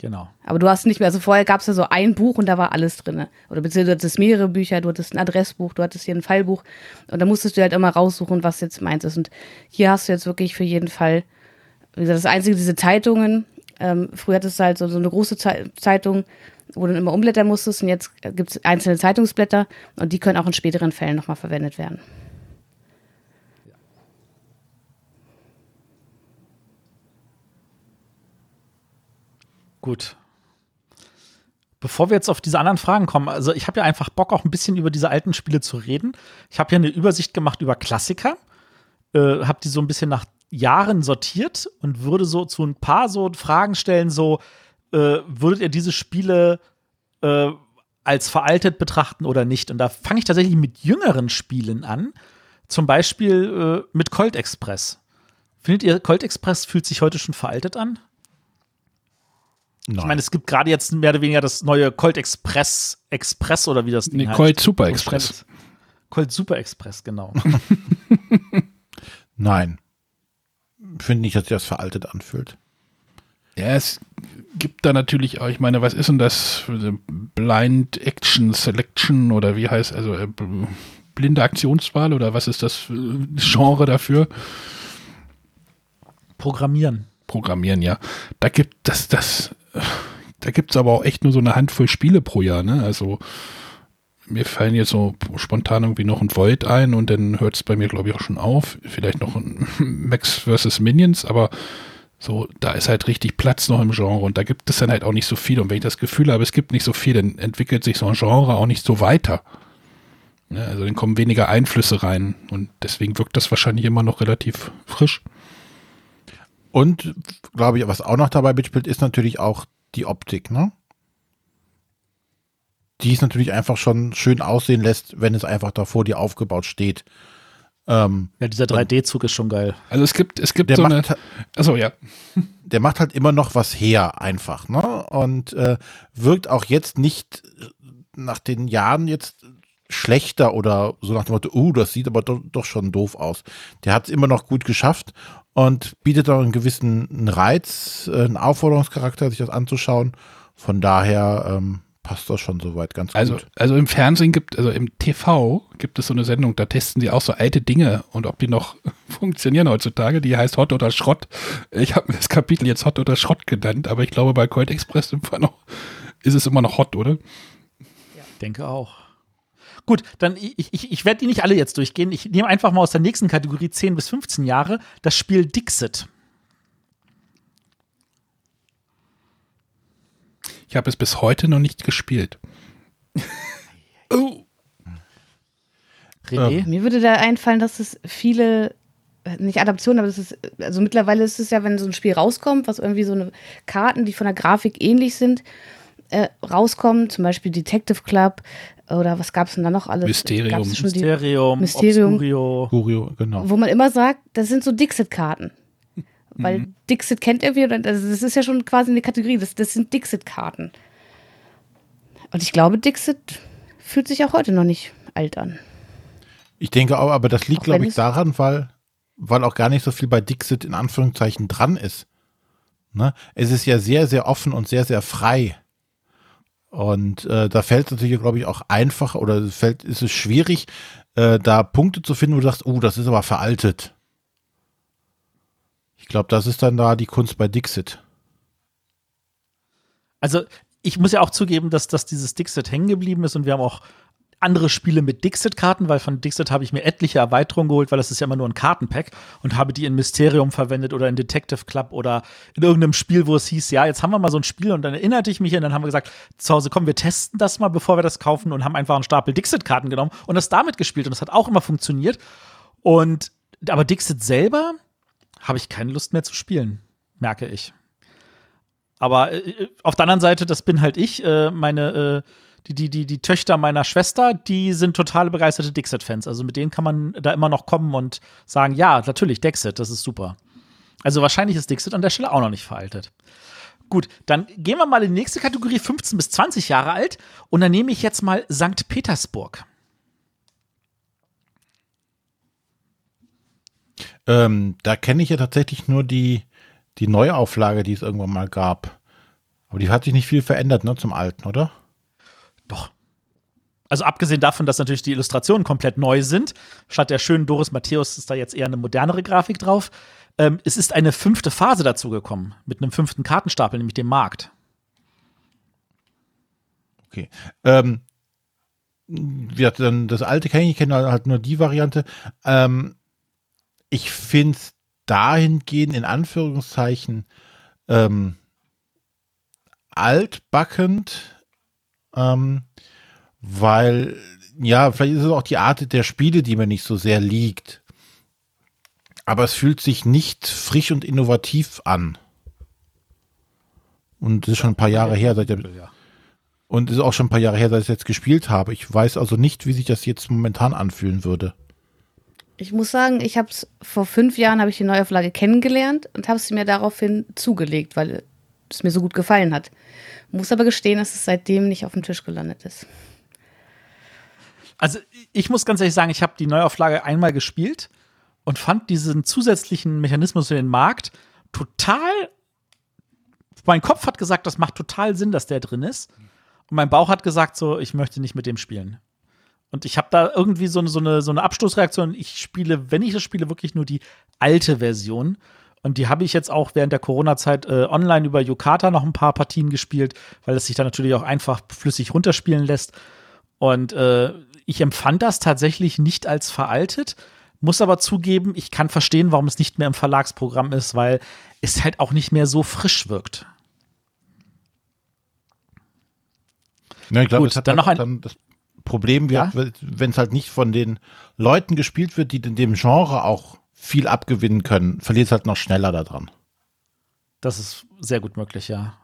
Speaker 4: Genau.
Speaker 2: Aber du hast nicht mehr, also vorher gab es ja so ein Buch und da war alles drin. Oder beziehungsweise du hattest mehrere Bücher, du hattest ein Adressbuch, du hattest hier ein Fallbuch und da musstest du halt immer raussuchen, was jetzt meins ist. Und hier hast du jetzt wirklich für jeden Fall, wie gesagt, das Einzige, diese Zeitungen, ähm, früher hattest du halt so, so eine große Zei- Zeitung, wo du dann immer umblättern musstest und jetzt gibt es einzelne Zeitungsblätter und die können auch in späteren Fällen nochmal verwendet werden.
Speaker 4: Gut. Bevor wir jetzt auf diese anderen Fragen kommen, also ich habe ja einfach Bock, auch ein bisschen über diese alten Spiele zu reden. Ich habe ja eine Übersicht gemacht über Klassiker, äh, habe die so ein bisschen nach Jahren sortiert und würde so zu ein paar so Fragen stellen, so äh, würdet ihr diese Spiele äh, als veraltet betrachten oder nicht? Und da fange ich tatsächlich mit jüngeren Spielen an. Zum Beispiel äh, mit Colt Express. Findet ihr, Colt Express fühlt sich heute schon veraltet an?
Speaker 1: Nein.
Speaker 4: Ich meine, es gibt gerade jetzt mehr oder weniger das neue Colt Express Express oder wie das Ding
Speaker 3: Nee,
Speaker 4: heißt.
Speaker 3: Colt Super Express.
Speaker 4: Colt Super Express, genau.
Speaker 1: Nein. Ich finde nicht, dass sich das veraltet anfühlt.
Speaker 3: Ja, es gibt da natürlich auch, ich meine, was ist denn das? Blind Action Selection oder wie heißt, also äh, blinde Aktionswahl oder was ist das ein Genre dafür?
Speaker 4: Programmieren.
Speaker 3: Programmieren, ja. Da gibt das, das, äh, da gibt es aber auch echt nur so eine Handvoll Spiele pro Jahr, ne? Also mir fallen jetzt so spontan irgendwie noch ein Volt ein und dann hört es bei mir, glaube ich, auch schon auf. Vielleicht noch ein Max vs. Minions, aber so, da ist halt richtig Platz noch im Genre und da gibt es dann halt auch nicht so viel. Und wenn ich das Gefühl habe, es gibt nicht so viel, dann entwickelt sich so ein Genre auch nicht so weiter. Ne, also dann kommen weniger Einflüsse rein und deswegen wirkt das wahrscheinlich immer noch relativ frisch.
Speaker 1: Und, glaube ich, was auch noch dabei mitspielt, ist natürlich auch die Optik, ne? Die es natürlich einfach schon schön aussehen lässt, wenn es einfach da vor dir aufgebaut steht. Ähm,
Speaker 4: Ja, dieser 3D-Zug ist schon geil.
Speaker 3: Also es gibt, es gibt
Speaker 1: der,
Speaker 3: so eine.
Speaker 1: macht,
Speaker 3: Achso, ja.
Speaker 1: der macht halt immer noch was her, einfach, ne? Und äh, wirkt auch jetzt nicht nach den Jahren jetzt schlechter oder so nach dem Motto, uh, das sieht aber doch, doch schon doof aus. Der hat es immer noch gut geschafft und bietet auch einen gewissen Reiz, äh, einen Aufforderungscharakter, sich das anzuschauen. Von daher ähm, passt das schon soweit ganz
Speaker 3: Also,
Speaker 1: gut.
Speaker 3: also im Fernsehen gibt, also im TV gibt es so eine Sendung, da testen sie auch so alte Dinge und ob die noch funktionieren heutzutage. Die heißt Hot oder Schrott. Ich habe mir das Kapitel jetzt Hot oder Schrott genannt, aber ich glaube bei Colt Express im Fall noch, ist es immer noch Hot, oder?
Speaker 4: Denke auch. Gut, dann ich, ich, ich werde die nicht alle jetzt durchgehen. Ich nehme einfach mal aus der nächsten Kategorie 10 bis 15 Jahre das Spiel Dixit.
Speaker 3: Ich habe es bis heute noch nicht gespielt. oh.
Speaker 4: René?
Speaker 2: Mir würde da einfallen, dass es viele, äh, nicht Adaptionen, aber das ist, also mittlerweile ist es ja, wenn so ein Spiel rauskommt, was irgendwie so eine Karten, die von der Grafik ähnlich sind, äh, rauskommen, zum Beispiel Detective Club oder was gab es denn da noch alles?
Speaker 3: Mysterium.
Speaker 4: Mysterium,
Speaker 2: Mysterium.
Speaker 4: Obscurio.
Speaker 1: Curio, genau.
Speaker 2: wo man immer sagt, das sind so Dixit-Karten. Weil
Speaker 3: Mhm.
Speaker 2: Dixit kennt irgendwie, und das das ist ja schon quasi eine Kategorie, das, das sind Dixit-Karten. Und ich glaube, Dixit fühlt sich auch heute noch nicht alt an.
Speaker 1: Ich denke auch, aber das liegt, glaube ich, daran, weil, weil auch gar nicht so viel bei Dixit in Anführungszeichen dran ist. Ne? Es ist ja sehr, sehr offen und sehr, sehr frei. Und äh, da fällt es natürlich, glaube ich, auch einfach oder fällt, ist es schwierig, äh, da Punkte zu finden, wo du sagst, oh, das ist aber veraltet. Ich glaube, das ist dann da die Kunst bei Dixit.
Speaker 4: Also, ich muss ja auch zugeben, dass, dass dieses Dixit hängen geblieben ist und wir haben auch andere Spiele mit Dixit-Karten, weil von Dixit habe ich mir etliche Erweiterungen geholt, weil das ist ja immer nur ein Kartenpack und habe die in Mysterium verwendet oder in Detective Club oder in irgendeinem Spiel, wo es hieß, ja, jetzt haben wir mal so ein Spiel und dann erinnerte ich mich und dann haben wir gesagt, zu Hause, komm, wir testen das mal, bevor wir das kaufen und haben einfach einen Stapel Dixit-Karten genommen und das damit gespielt und das hat auch immer funktioniert. Und aber Dixit selber habe ich keine Lust mehr zu spielen, merke ich. Aber äh, auf der anderen Seite, das bin halt ich. Äh, meine, äh, die, die, die, die Töchter meiner Schwester, die sind totale begeisterte Dixit-Fans. Also mit denen kann man da immer noch kommen und sagen, ja, natürlich, Dixit, das ist super. Also wahrscheinlich ist Dixit an der Stelle auch noch nicht veraltet. Gut, dann gehen wir mal in die nächste Kategorie, 15 bis 20 Jahre alt. Und dann nehme ich jetzt mal St. Petersburg.
Speaker 1: Ähm, da kenne ich ja tatsächlich nur die, die Neuauflage, die es irgendwann mal gab. Aber die hat sich nicht viel verändert, ne, zum Alten, oder?
Speaker 4: Also abgesehen davon, dass natürlich die Illustrationen komplett neu sind, statt der schönen Doris Matthäus ist da jetzt eher eine modernere Grafik drauf. Ähm, es ist eine fünfte Phase dazu gekommen, mit einem fünften Kartenstapel, nämlich dem Markt.
Speaker 1: Okay. Ähm, wir hatten das alte kenne ich, ich kenne halt nur die Variante. Ähm, ich finde es dahingehend in Anführungszeichen ähm, altbackend, ähm, weil ja, vielleicht ist es auch die Art der Spiele, die mir nicht so sehr liegt. Aber es fühlt sich nicht frisch und innovativ an. Und es ist schon ein paar Jahre her, seit der,
Speaker 3: Ja.
Speaker 1: und es ist auch schon ein paar Jahre her, seit ich jetzt gespielt habe. Ich weiß also nicht, wie sich das jetzt momentan anfühlen würde.
Speaker 2: Ich muss sagen, ich habe es vor fünf Jahren habe ich die Neuauflage kennengelernt und habe sie mir daraufhin zugelegt, weil es mir so gut gefallen hat. Muss aber gestehen, dass es seitdem nicht auf dem Tisch gelandet ist.
Speaker 4: Also ich muss ganz ehrlich sagen, ich habe die Neuauflage einmal gespielt und fand diesen zusätzlichen Mechanismus für den Markt total. Mein Kopf hat gesagt, das macht total Sinn, dass der drin ist. Und mein Bauch hat gesagt, so, ich möchte nicht mit dem spielen. Und ich habe da irgendwie so, eine- so, eine, so eine Abstoßreaktion. Ich spiele, wenn ich das spiele, wirklich nur die alte Version. Und die habe ich jetzt auch während der Corona-Zeit äh, online über Yokata noch ein paar Partien gespielt, weil es sich da natürlich auch einfach flüssig runterspielen lässt. Und äh, ich empfand das tatsächlich nicht als veraltet, muss aber zugeben, ich kann verstehen, warum es nicht mehr im Verlagsprogramm ist, weil es halt auch nicht mehr so frisch wirkt.
Speaker 1: Ja, ich glaube, es hat
Speaker 4: dann
Speaker 1: halt
Speaker 4: noch ein-
Speaker 1: dann das Problem
Speaker 4: Ja?
Speaker 1: wenn es halt nicht von den Leuten gespielt wird, die in dem Genre auch viel abgewinnen können, verliert es halt noch schneller daran.
Speaker 4: Das ist sehr gut möglich, ja.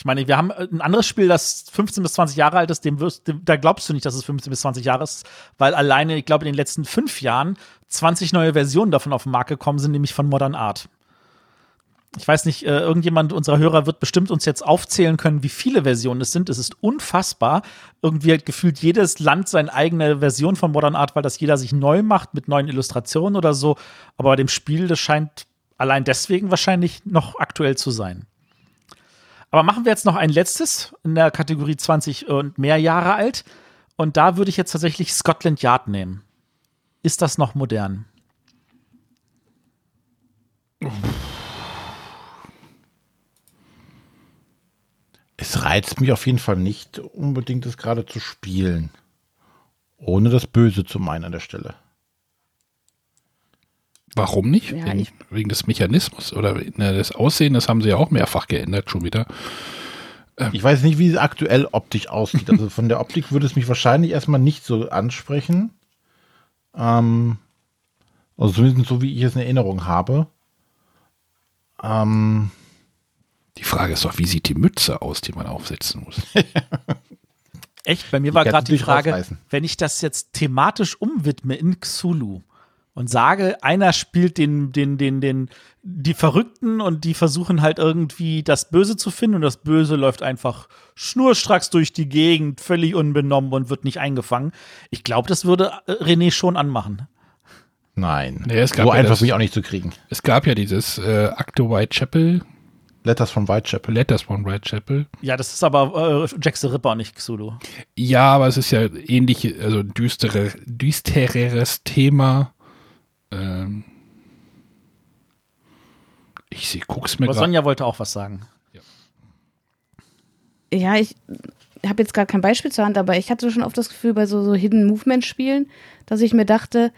Speaker 4: Ich meine, wir haben äh, ein anderes Spiel, das 15 bis 20 Jahre alt ist, dem wirst, dem, da glaubst du nicht, dass es 15 bis 20 Jahre ist, weil alleine, ich glaube, in den letzten fünf Jahren 20 neue Versionen davon auf den Markt gekommen sind, nämlich von Modern Art. Ich weiß nicht, äh, irgendjemand unserer Hörer wird bestimmt uns jetzt aufzählen können, wie viele Versionen es sind. Es ist unfassbar. Irgendwie hat gefühlt jedes Land seine eigene Version von Modern Art, weil das jeder sich neu macht mit neuen Illustrationen oder so. Aber bei dem Spiel, das scheint allein deswegen wahrscheinlich noch aktuell zu sein. Aber machen wir jetzt noch ein letztes in der Kategorie 20 und mehr Jahre alt. Und da würde ich jetzt tatsächlich Scotland Yard nehmen. Ist das noch modern?
Speaker 1: Es reizt mich auf jeden Fall nicht unbedingt, das gerade zu spielen. Ohne das Böse zu meinen an der Stelle.
Speaker 3: Warum nicht?
Speaker 2: Ja,
Speaker 3: wegen, wegen des Mechanismus oder ne, das Aussehen, das haben sie ja auch mehrfach geändert schon wieder.
Speaker 1: Ich weiß nicht, wie es aktuell optisch aussieht. Also von der Optik würde es mich wahrscheinlich erstmal nicht so ansprechen. Ähm, also zumindest so, wie ich es in Erinnerung habe. Ähm,
Speaker 3: Die Frage ist doch, wie sieht die Mütze aus, die man aufsetzen muss?
Speaker 4: Echt? Bei mir war gerade die Frage, wenn ich das jetzt thematisch umwidme in Xulu und sage, einer spielt den, den, den, den, die Verrückten und die versuchen halt irgendwie das Böse zu finden und das Böse läuft einfach schnurstracks durch die Gegend, völlig unbenommen und wird nicht eingefangen. Ich glaube, das würde äh, René schon anmachen.
Speaker 1: nein.
Speaker 3: Nee, es gab
Speaker 1: so
Speaker 3: ja
Speaker 1: einfach
Speaker 3: das-
Speaker 1: bin ich auch nicht zu kriegen.
Speaker 3: Es gab ja dieses äh, Acto Whitechapel,
Speaker 1: Letters from Whitechapel.
Speaker 3: Letters von Whitechapel.
Speaker 4: Ja, das ist aber äh, Jack the Ripper, nicht Xulu.
Speaker 3: Ja, aber es ist ja ähnlich, also düstere, düstereres Thema. Ähm ich seh, guck's mir
Speaker 4: Aber. Sonja wollte auch was sagen.
Speaker 2: Ja, ich habe jetzt gar kein Beispiel zur Hand, aber ich hatte schon oft das Gefühl bei so, so Hidden Movement Spielen, dass ich mir dachte,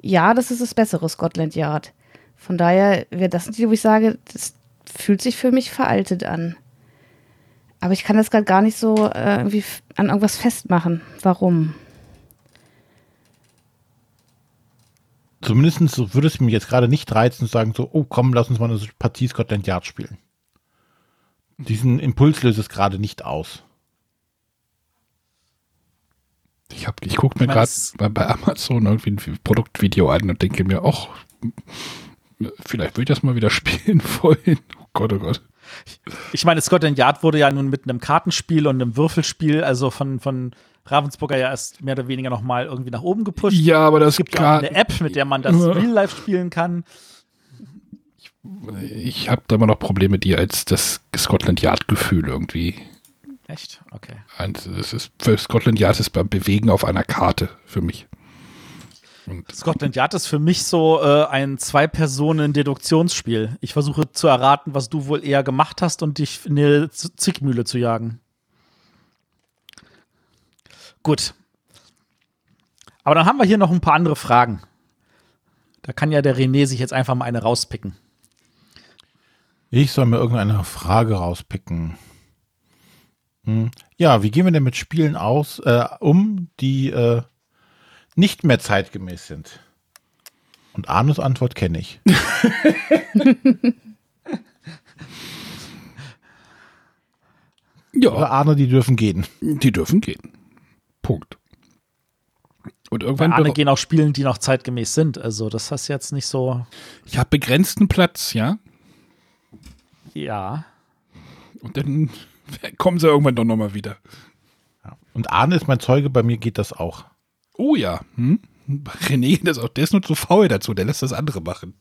Speaker 2: ja, das ist das bessere Scotland Yard. Von daher wäre das ein Titel, wo ich sage, das fühlt sich für mich veraltet an. Aber ich kann das gerade gar nicht so äh, irgendwie an irgendwas festmachen. Warum?
Speaker 1: Zumindest würde es mich jetzt gerade nicht reizen zu sagen, so, oh komm, lass uns mal eine Partie Scotland Yard spielen. Diesen Impuls löst es gerade nicht aus.
Speaker 3: Ich, hab, ich gucke mir gerade bei, bei Amazon irgendwie ein Produktvideo an und denke mir, ach, vielleicht würde ich das mal wieder spielen wollen. Oh Gott, oh Gott.
Speaker 4: Ich meine, Scotland Yard wurde ja nun mit einem Kartenspiel und einem Würfelspiel, also von, von Ravensburger ja erst mehr oder weniger nochmal irgendwie nach oben gepusht.
Speaker 3: Ja, aber das
Speaker 4: es gibt ja eine App, mit der man das. Real Life spielen kann.
Speaker 3: Ich habe da immer noch Probleme, die als das Scotland Yard-Gefühl irgendwie.
Speaker 4: Echt? Okay.
Speaker 3: eins- Das ist für Scotland Yard ist beim Bewegen auf einer Karte für mich. Und
Speaker 4: Scotland Yard ist für mich so äh, ein Zwei-Personen-Deduktionsspiel. Ich versuche zu erraten, was du wohl eher gemacht hast und dich in eine Zickmühle zu jagen. Gut. Aber dann haben wir hier noch ein paar andere Fragen. Da kann ja der René sich jetzt einfach mal eine rauspicken.
Speaker 1: Ich soll mir irgendeine Frage rauspicken. Hm. Ja, wie gehen wir denn mit Spielen aus, äh, um, die äh, nicht mehr zeitgemäß sind? Und Arnes Antwort kenne ich.
Speaker 3: Ja,
Speaker 1: Oder Arne, die dürfen gehen.
Speaker 3: die dürfen gehen. Punkt. Und
Speaker 4: Bei
Speaker 3: irgendwann,
Speaker 4: Arne
Speaker 3: bero-
Speaker 4: gehen auch Spielen, die noch zeitgemäß sind. Also, das hast jetzt nicht so.
Speaker 3: ich habe begrenzten Platz, ja.
Speaker 4: Ja.
Speaker 3: Und dann kommen sie irgendwann doch nochmal wieder.
Speaker 1: Und Arne ist mein Zeuge, bei mir geht das auch.
Speaker 3: Oh ja, hm? René, das auch, der ist nur zu faul dazu, der lässt das andere machen.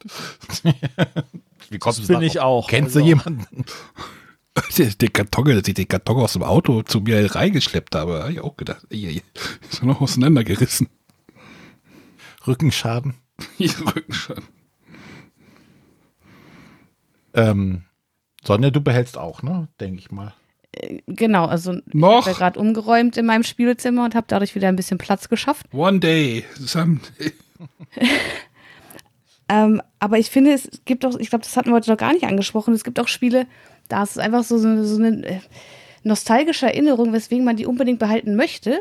Speaker 1: Wie kommst
Speaker 4: Das bin ich auch.
Speaker 1: Kennst
Speaker 4: Also-
Speaker 1: du jemanden?
Speaker 3: Der, der Karton, als ich den Karton aus dem Auto zu mir reingeschleppt habe, habe ich auch gedacht, ey, ist doch noch auseinandergerissen.
Speaker 1: Rückenschaden.
Speaker 3: Hier Rücken schon.
Speaker 1: Ähm, Sonja, du behältst auch, ne? Denke ich mal.
Speaker 2: Genau, also ich
Speaker 3: Noch?
Speaker 2: habe ja gerade umgeräumt in meinem Spielzimmer und habe dadurch wieder ein bisschen Platz geschafft.
Speaker 3: One day, someday.
Speaker 2: Ähm, aber ich finde, es gibt auch, ich glaube, das hatten wir heute noch gar nicht angesprochen, es gibt auch Spiele, da ist es einfach so, so, eine- so eine äh, nostalgische Erinnerung, weswegen man die unbedingt behalten möchte.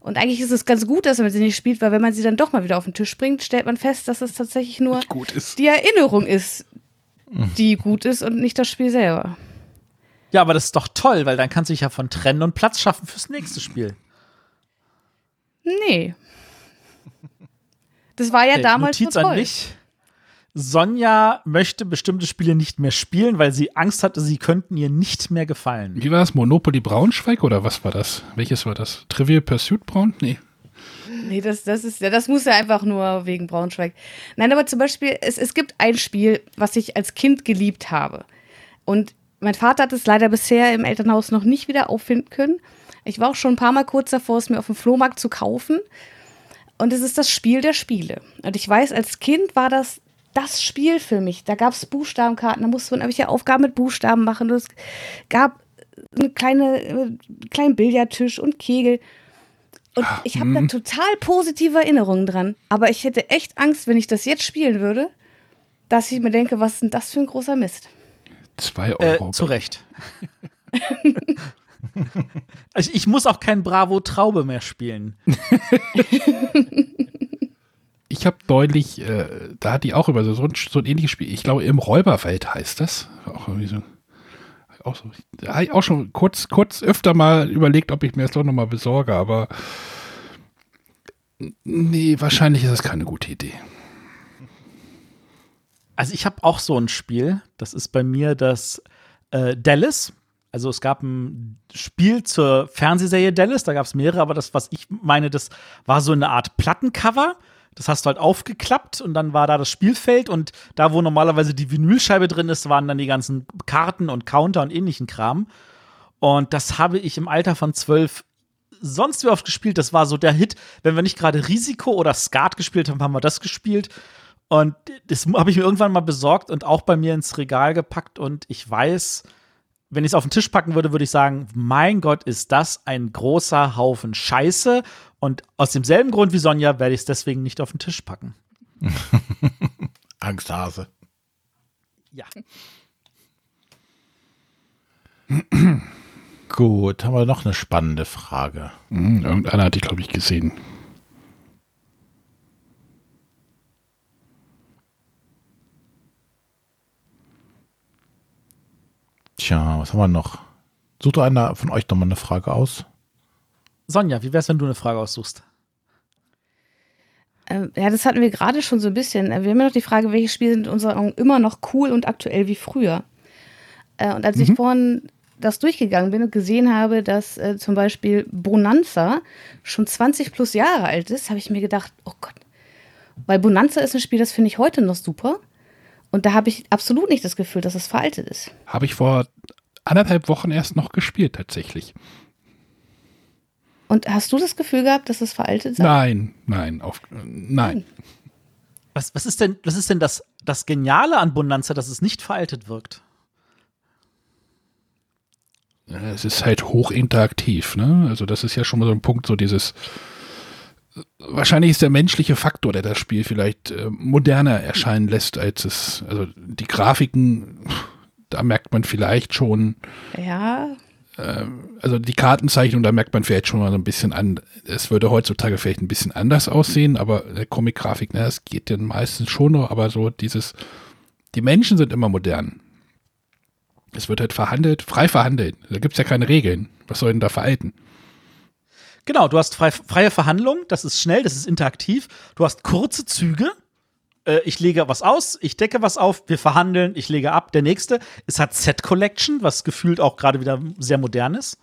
Speaker 2: Und eigentlich ist es ganz gut, dass man sie nicht spielt, weil wenn man sie dann doch mal wieder auf den Tisch bringt, stellt man fest, dass es tatsächlich nur
Speaker 3: Nicht gut ist.
Speaker 2: die Erinnerung ist, die gut ist und nicht das Spiel selber.
Speaker 4: Ja, aber das ist doch toll, weil dann kannst du dich ja von trennen und Platz schaffen fürs nächste Spiel.
Speaker 2: Nee. Das war ja
Speaker 4: Okay,
Speaker 2: damals
Speaker 4: Notiz
Speaker 2: so toll.
Speaker 4: an mich. Sonja möchte bestimmte Spiele nicht mehr spielen, weil sie Angst hatte, sie könnten ihr nicht mehr gefallen.
Speaker 3: Wie war das? Monopoly Braunschweig oder was war das? Welches war das? Trivial Pursuit Braun? Nee.
Speaker 2: Nee, das, das ist ja, das muss ja einfach nur wegen Braunschweig. Nein, aber zum Beispiel, es, es gibt ein Spiel, was ich als Kind geliebt habe. Und mein Vater hat es leider bisher im Elternhaus noch nicht wieder auffinden können. Ich war auch schon ein paar Mal kurz davor, es mir auf dem Flohmarkt zu kaufen. Und es ist das Spiel der Spiele. Und ich weiß, als Kind war das das Spiel für mich. Da gab es Buchstabenkarten, da musste man irgendwelche Aufgaben mit Buchstaben machen. Und es gab eine kleine, äh, kleinen Billardtisch und Kegel. Und ich habe da total positive Erinnerungen dran. Aber ich hätte echt Angst, wenn ich das jetzt spielen würde, dass ich mir denke, was ist denn das für ein großer Mist?
Speaker 3: Zwei
Speaker 4: Äh,
Speaker 3: Euro.
Speaker 4: zu Recht. also ich muss auch kein Bravo Traube mehr spielen.
Speaker 3: Ich habe neulich, äh, da hat die auch über so, so, ein, so ein ähnliches Spiel, ich glaube im Räuberfeld heißt das. Auch irgendwie so. Auch, so, da habe ich auch schon kurz, kurz öfter mal überlegt, ob ich mir das doch nochmal besorge, aber nee, wahrscheinlich ist das keine gute Idee.
Speaker 4: Also ich habe auch so ein Spiel, das ist bei mir das äh, Dallas. Also es gab ein Spiel zur Fernsehserie Dallas, da gab es mehrere, aber das, was ich meine, das war so eine Art Plattencover. Das hast du halt aufgeklappt und dann war da das Spielfeld und da, wo normalerweise die Vinylscheibe drin ist, waren dann die ganzen Karten und Counter und ähnlichen Kram. Und das habe ich im Alter von zwölf sonst wie oft gespielt. Das war so der Hit. Wenn wir nicht gerade Risiko oder Skat gespielt haben, haben wir das gespielt. Und das habe ich mir irgendwann mal besorgt und auch bei mir ins Regal gepackt. Und ich weiß, wenn ich es auf den Tisch packen würde, würde ich sagen, mein Gott, ist das ein großer Haufen Scheiße. Und aus demselben Grund wie Sonja werde ich es deswegen nicht auf den Tisch packen.
Speaker 1: Angsthase.
Speaker 4: Ja.
Speaker 1: Gut, haben wir noch eine spannende Frage.
Speaker 3: Hm, irgendeiner hat die, glaube ich, gesehen.
Speaker 1: Tja, was haben wir noch? Sucht doch einer von euch nochmal eine Frage aus.
Speaker 4: Sonja, wie wär's, wenn du eine Frage aussuchst?
Speaker 2: Ähm, ja, das hatten wir gerade schon so ein bisschen. Äh, Wir haben ja noch die Frage, welche Spiele sind in unserer Meinung immer noch cool und aktuell wie früher. Äh, und als ich vorhin das durchgegangen bin und gesehen habe, dass äh, zum Beispiel Bonanza schon 20 plus Jahre alt ist, habe ich mir gedacht, oh Gott. Weil Bonanza ist ein Spiel, das finde ich heute noch super. Und da habe ich absolut nicht das Gefühl, dass es veraltet ist.
Speaker 3: Habe ich vor anderthalb Wochen erst noch gespielt, tatsächlich.
Speaker 2: Und hast du das Gefühl gehabt, dass es veraltet ist?
Speaker 3: Nein, nein, auf, nein.
Speaker 4: Was, was ist denn, was ist denn das, das Geniale an Bonanza, dass es nicht veraltet wirkt?
Speaker 3: Es ist halt hochinteraktiv, ne? Also das ist ja schon mal so ein Punkt, so dieses wahrscheinlich ist der menschliche Faktor, der das Spiel vielleicht äh, moderner erscheinen lässt, als es, also die Grafiken, da merkt man vielleicht schon,
Speaker 2: Ja,
Speaker 3: also die Kartenzeichnung, da merkt man vielleicht schon mal so ein bisschen an, es würde heutzutage vielleicht ein bisschen anders aussehen, aber der Comic-Grafik, ne, das geht dann meistens schon noch, aber so dieses, die Menschen sind immer modern. Es wird halt verhandelt, frei verhandeln. Da gibt es ja keine Regeln. Was soll denn da veralten?
Speaker 4: Genau, du hast frei, freie Verhandlung, das ist schnell, das ist interaktiv. Du hast kurze Züge. Äh, ich lege was aus, ich decke was auf, wir verhandeln, ich lege ab. Der nächste, es hat Set Collection, was gefühlt auch gerade wieder sehr modern ist.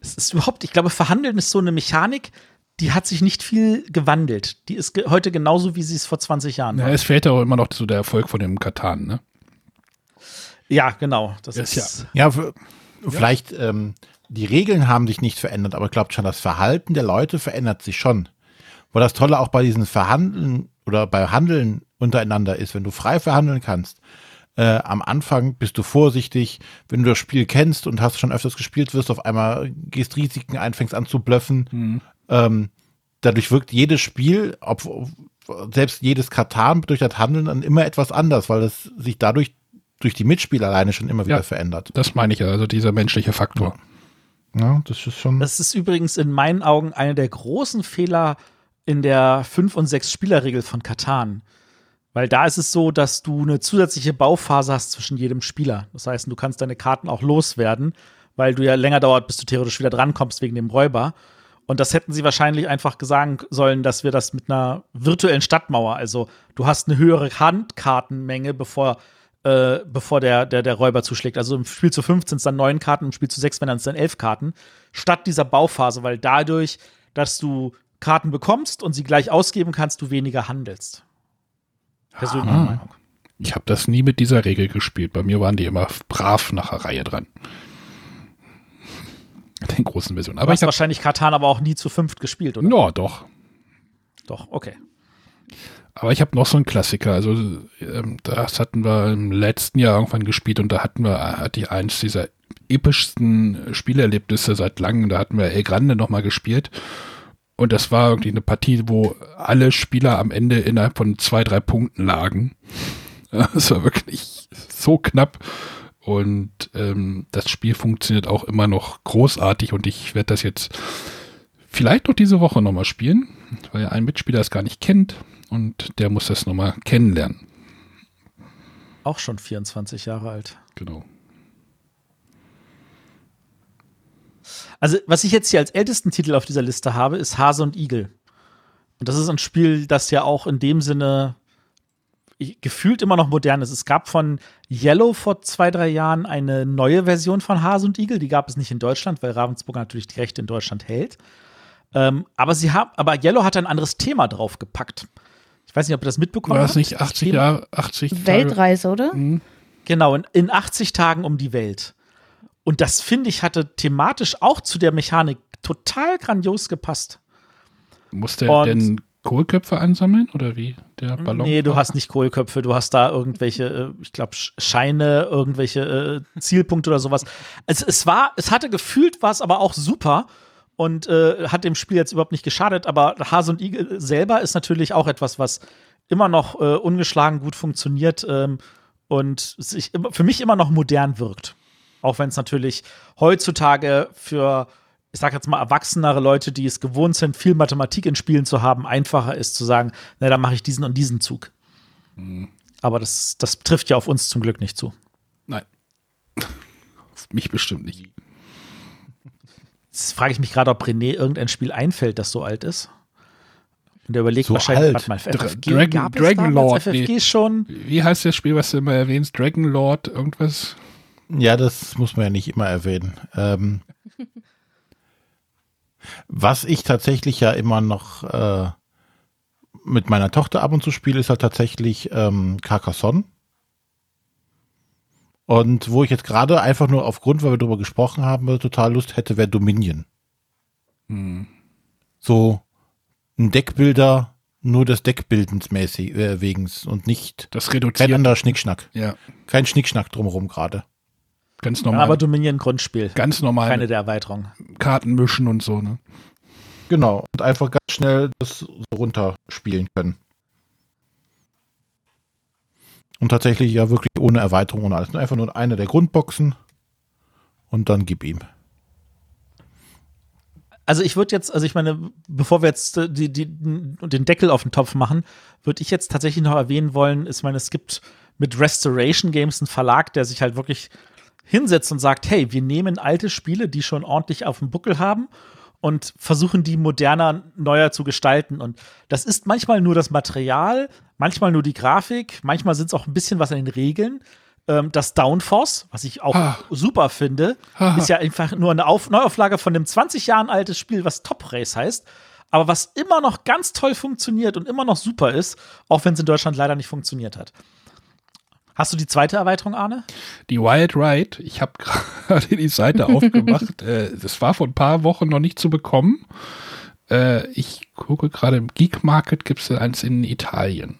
Speaker 4: Es ist überhaupt, ich glaube, Verhandeln ist so eine Mechanik, die hat sich nicht viel gewandelt. Die ist ge heute genauso, wie sie es vor 20 Jahren
Speaker 3: Ja,
Speaker 4: war.
Speaker 3: es fehlt auch immer noch so der Erfolg von dem Katan, ne?
Speaker 4: Ja, genau. Das
Speaker 3: Das
Speaker 4: ist,
Speaker 3: ja-
Speaker 1: Ja, f- vielleicht, ähm, die Regeln haben sich nicht verändert, aber glaubt schon, das Verhalten der Leute verändert sich schon. Wo das Tolle auch bei diesen Verhandeln oder bei Handeln untereinander ist, wenn du frei verhandeln kannst. Äh, am Anfang bist du vorsichtig, wenn du das Spiel kennst und hast schon öfters gespielt, wirst du auf einmal gehst Risiken ein, fängst an zu blöffen. Ähm, dadurch wirkt jedes Spiel, ob, selbst jedes Katan durch das Handeln dann immer etwas anders, weil es sich dadurch durch die Mitspieler alleine schon immer wieder
Speaker 3: Ja.
Speaker 1: verändert.
Speaker 3: Das meine ich ja, also dieser menschliche Faktor.
Speaker 1: Ja, das ist schon.
Speaker 4: Das ist übrigens in meinen Augen einer der großen Fehler in der 5- und 6-Spieler-Regel von Katan. Weil da ist es so, dass du eine zusätzliche Bauphase hast zwischen jedem Spieler. Das heißt, du kannst deine Karten auch loswerden, weil du ja länger dauert, bis du theoretisch wieder drankommst wegen dem Räuber. Und das hätten sie wahrscheinlich einfach sagen sollen, dass wir das mit einer virtuellen Stadtmauer, also du hast eine höhere Handkartenmenge, bevor, äh, bevor der, der, der Räuber zuschlägt. Also im Spiel zu 15 sind es dann neun Karten, im Spiel zu sechs wären es dann elf Karten, statt dieser Bauphase, weil dadurch, dass du Karten bekommst und sie gleich ausgeben kannst, du weniger handelst. Persönliche
Speaker 3: Ah.
Speaker 4: Meinung.
Speaker 3: Ich habe das nie mit dieser Regel gespielt. Bei mir waren die immer brav nach der Reihe dran. Den großen Versionen.
Speaker 4: Aber du hast wahrscheinlich Katan aber auch nie zu fünft gespielt, oder?
Speaker 3: Ja, doch.
Speaker 4: Doch, okay.
Speaker 3: Aber ich habe noch so einen Klassiker. Also, ähm, das hatten wir im letzten Jahr irgendwann gespielt und da hatten wir, hatte ich eins dieser epischsten Spielerlebnisse seit langem. Da hatten wir El Grande nochmal gespielt. Und das war irgendwie eine Partie, wo alle Spieler am Ende innerhalb von zwei, drei Punkten lagen. Das war wirklich so knapp. Und ähm, das Spiel funktioniert auch immer noch großartig und ich werde das jetzt vielleicht noch diese Woche nochmal spielen, weil ein Mitspieler es gar nicht kennt und der muss das nochmal kennenlernen.
Speaker 4: Auch schon 24 Jahre alt.
Speaker 3: Genau.
Speaker 4: Also, was ich jetzt hier als ältesten Titel auf dieser Liste habe, ist Hase und Igel. Und das ist ein Spiel, das ja auch in dem Sinne gefühlt immer noch modern ist. Es gab von Yellow vor zwei, drei Jahren eine neue Version von Hase und Igel. Die gab es nicht in Deutschland, weil Ravensburg natürlich die Rechte in Deutschland hält. Ähm, aber sie haben, aber Yellow hat ein anderes Thema draufgepackt. Ich weiß nicht, ob ihr das mitbekommen
Speaker 3: War
Speaker 4: habt.
Speaker 3: das nicht 80
Speaker 4: Thema-
Speaker 3: Jahre, 80 Tage?
Speaker 2: Weltreise, oder?
Speaker 4: Genau, in, in 80 Tagen um die Welt. Und das, finde ich, hatte thematisch auch zu der Mechanik total grandios gepasst.
Speaker 3: Muss der
Speaker 4: Und-
Speaker 3: denn Kohlköpfe ansammeln oder wie? Der Ballon?
Speaker 4: Nee, du hast nicht Kohlköpfe, du hast da irgendwelche, äh, ich glaube, Scheine, irgendwelche äh, Zielpunkte oder sowas. Es, es war, es hatte gefühlt, war es aber auch super und äh, hat dem Spiel jetzt überhaupt nicht geschadet, aber Hase und Igel selber ist natürlich auch etwas, was immer noch äh, ungeschlagen gut funktioniert ähm, und sich für mich immer noch modern wirkt. Auch wenn es natürlich heutzutage für, ich sag jetzt mal, erwachsenere Leute, die es gewohnt sind, viel Mathematik in Spielen zu haben, einfacher ist zu sagen, na, dann mache ich diesen und diesen Zug. Aber das, das trifft ja auf uns zum Glück nicht zu.
Speaker 3: Nein. Auf mich bestimmt nicht.
Speaker 4: Jetzt frage ich mich gerade, ob René irgendein Spiel einfällt, das so alt ist. Und der überlegt
Speaker 1: So
Speaker 4: wahrscheinlich,
Speaker 1: alt.
Speaker 4: warte mal,
Speaker 3: Dra-
Speaker 4: FFG,
Speaker 3: Dragon-
Speaker 4: gab
Speaker 3: Dragon Lord,
Speaker 4: FFG
Speaker 3: nee.
Speaker 4: schon?
Speaker 3: Wie heißt das Spiel, was du immer erwähnst? Dragon Lord, irgendwas?
Speaker 1: Ja, das muss man ja nicht immer erwähnen. Ähm, was ich tatsächlich ja immer noch äh, mit meiner Tochter ab und zu spiele, ist halt tatsächlich ähm, Carcassonne. Und wo ich jetzt gerade einfach nur aufgrund, weil wir darüber gesprochen haben, total Lust hätte, wäre Dominion.
Speaker 3: Hm.
Speaker 1: So ein Deckbilder, nur des Deckbildens mäßig äh, wegens und nicht
Speaker 3: Das
Speaker 1: kein
Speaker 3: reduziert.
Speaker 1: anderer Schnickschnack.
Speaker 3: Ja,
Speaker 1: Kein Schnickschnack drumherum gerade.
Speaker 3: ganz
Speaker 4: Ja,
Speaker 3: normal.
Speaker 4: aber Dominion Grundspiel.
Speaker 3: ganz normal
Speaker 4: Keine der Erweiterungen.
Speaker 3: Karten mischen und so, ne?
Speaker 1: Genau. Und einfach ganz schnell das so runterspielen können. Und tatsächlich ja wirklich ohne Erweiterung und alles. Einfach nur eine der Grundboxen und dann gib ihm.
Speaker 4: Also ich würde jetzt, also ich meine, bevor wir jetzt äh, die, die, den Deckel auf den Topf machen, würde ich jetzt tatsächlich noch erwähnen wollen, ich meine, es gibt mit Restoration Games einen Verlag, der sich halt wirklich hinsetzt und sagt, hey, wir nehmen alte Spiele, die schon ordentlich auf dem Buckel haben und versuchen die moderner, neuer zu gestalten. Und das ist manchmal nur das Material, manchmal nur die Grafik, manchmal sind es auch ein bisschen was an den Regeln. Ähm, das Downforce, was ich auch
Speaker 3: Ah.
Speaker 4: super finde,
Speaker 3: Ah.
Speaker 4: ist ja einfach nur eine Auf Neuauflage von einem 20 Jahren altes Spiel, was Top Race heißt. Aber was immer noch ganz toll funktioniert und immer noch super ist, auch wenn es in Deutschland leider nicht funktioniert hat. Hast du die zweite Erweiterung, Arne?
Speaker 3: Die Wild Ride, ich habe gerade die Seite aufgemacht. äh, das war vor ein paar Wochen noch nicht zu bekommen. Äh, ich gucke gerade im Geek Market gibt es eins in Italien.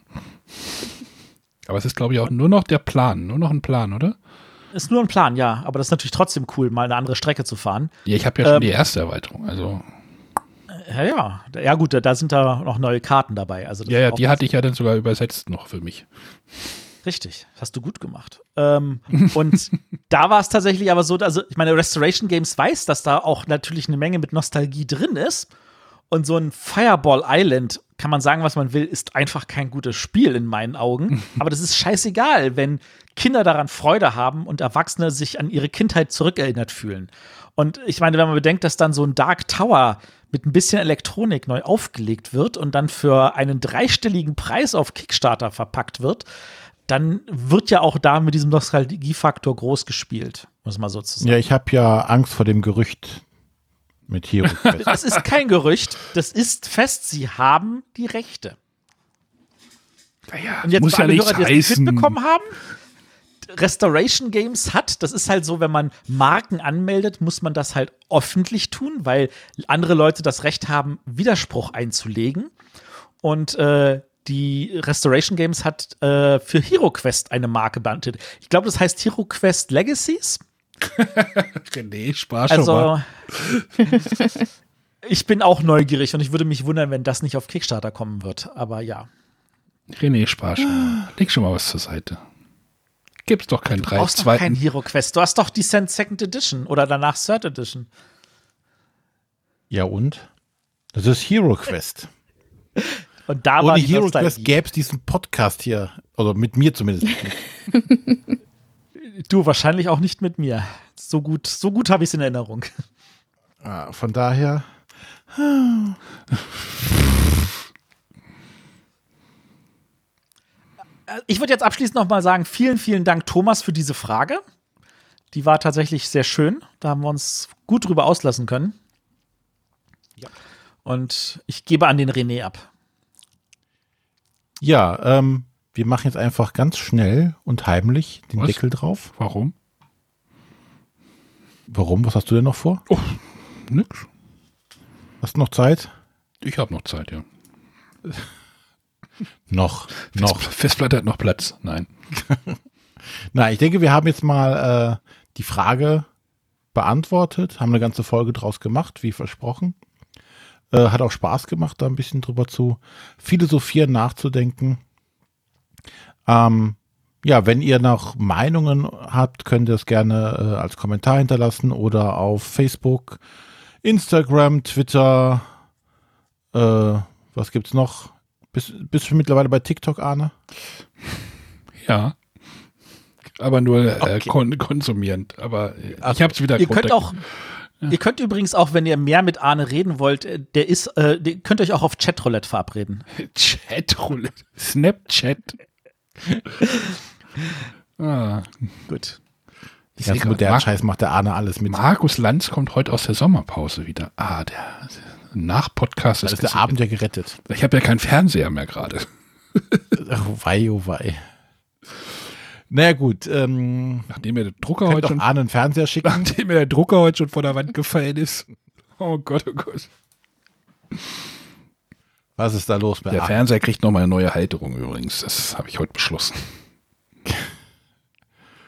Speaker 3: Aber es ist, glaube ich, auch nur noch der Plan. Nur noch ein Plan, oder?
Speaker 4: Ist nur ein Plan, ja. Aber das ist natürlich trotzdem cool, mal eine andere Strecke zu fahren.
Speaker 3: Ja, ich habe ja schon
Speaker 4: Ähm,
Speaker 3: die erste Erweiterung. Also,
Speaker 4: Ja, ja. Ja, gut, da- da sind da noch neue Karten dabei. Also
Speaker 3: ja, ja, die hatte ich ja dann sogar übersetzt noch für mich.
Speaker 4: Richtig, hast du gut gemacht. Ähm, und da war es tatsächlich aber so, also ich meine, Restoration Games weiß, dass da auch natürlich eine Menge mit Nostalgie drin ist. Und so ein Fireball Island, kann man sagen, was man will, ist einfach kein gutes Spiel in meinen Augen. Aber das ist scheißegal, wenn Kinder daran Freude haben und Erwachsene sich an ihre Kindheit zurückerinnert fühlen. Und ich meine, wenn man bedenkt, dass dann so ein Dark Tower mit ein bisschen Elektronik neu aufgelegt wird und dann für einen dreistelligen Preis auf Kickstarter verpackt wird, dann wird ja auch da mit diesem Nostalgiefaktor groß gespielt, muss man so zu sagen.
Speaker 1: Ja, ich habe ja Angst vor dem Gerücht mit Hero Quest.
Speaker 4: Das ist kein Gerücht, das ist fest, sie haben die Rechte.
Speaker 3: Naja,
Speaker 4: Und jetzt
Speaker 3: muss ja
Speaker 4: alle
Speaker 3: nichts
Speaker 4: Hörer, die es nicht
Speaker 3: heißen.
Speaker 4: mitbekommen haben, Restoration Games hat, das ist halt so, wenn man Marken anmeldet, muss man das halt öffentlich tun, weil andere Leute das Recht haben, Widerspruch einzulegen. Und äh, die Restoration Games hat äh, für Hero Quest eine Marke beantet. Ich glaube, das heißt Hero Quest Legacies.
Speaker 3: René, Spaß schon mal.
Speaker 4: Also, ich bin auch neugierig und ich würde mich wundern, wenn das nicht auf Kickstarter kommen wird. Aber ja.
Speaker 3: René, Spaß schon mal. Leg schon mal was zur Seite. Gibt's doch keinen
Speaker 4: Du
Speaker 3: drei
Speaker 4: brauchst doch kein
Speaker 3: zweiten.
Speaker 4: Hero Quest. Du hast doch die Second Edition oder danach Third Edition.
Speaker 1: ja und? Das ist Hero Quest.
Speaker 4: Und da war
Speaker 1: Ohne Hero. Quest gäbe es diesen Podcast hier. Oder mit mir zumindest.
Speaker 4: Du wahrscheinlich auch nicht mit mir. So gut, so gut habe ich es in Erinnerung.
Speaker 1: Ah, Von daher.
Speaker 4: Ich würde jetzt abschließend noch mal sagen, vielen, vielen Dank, Thomas, für diese Frage. Die war tatsächlich sehr schön. Da haben wir uns gut drüber auslassen können. Und ich gebe an den René ab.
Speaker 1: Ja, ähm, wir machen jetzt einfach ganz schnell und heimlich den
Speaker 3: Was?
Speaker 1: Deckel drauf.
Speaker 3: Warum?
Speaker 1: Warum? Was hast du denn noch vor?
Speaker 3: Nix.
Speaker 1: Hast du noch Zeit?
Speaker 3: Ich habe noch Zeit, ja.
Speaker 1: Noch. Noch.
Speaker 3: Fest- Festplatte hat noch Platz. Nein.
Speaker 1: Na, ich denke, wir haben jetzt mal äh, die Frage beantwortet, haben eine ganze Folge draus gemacht, wie versprochen. Äh, hat auch Spaß gemacht, da ein bisschen drüber zu philosophieren, nachzudenken. Ähm, ja, wenn ihr noch Meinungen habt, könnt ihr es gerne äh, als Kommentar hinterlassen oder auf Facebook, Instagram, Twitter, äh, was gibt's noch? Bist, bist du mittlerweile bei TikTok, Arne?
Speaker 3: Ja. Aber nur äh,
Speaker 1: Okay.
Speaker 3: kon konsumierend. Aber äh, ich habe es wieder
Speaker 4: Ihr könnt
Speaker 3: runter-
Speaker 4: auch, ihr könnt übrigens auch, wenn ihr mehr mit Arne reden wollt, äh, der ist, äh, der könnt euch auch auf Chatroulette verabreden.
Speaker 3: Chatroulette. Snapchat. ah,
Speaker 4: Gut.
Speaker 3: Ich
Speaker 1: ganzen
Speaker 3: sehe
Speaker 1: modernen
Speaker 3: grad,
Speaker 1: Scheiß macht der Arne alles mit.
Speaker 3: Markus Lanz kommt heute aus der Sommerpause wieder. Ah, der Nach-Podcast
Speaker 1: Da
Speaker 3: ist
Speaker 1: ist der Abend ja gerettet.
Speaker 3: Ich habe ja keinen Fernseher mehr gerade.
Speaker 1: Ach, wei, oh wei. Naja gut, ähm,
Speaker 3: Nachdem mir der Drucker heute schon,
Speaker 1: einen Fernseher schicken.
Speaker 3: nachdem mir der Drucker heute schon vor der Wand gefallen ist. Oh Gott, oh Gott.
Speaker 1: Was ist da los bei
Speaker 3: Der? Fernseher kriegt noch mal eine neue Halterung übrigens. Das habe ich heute beschlossen.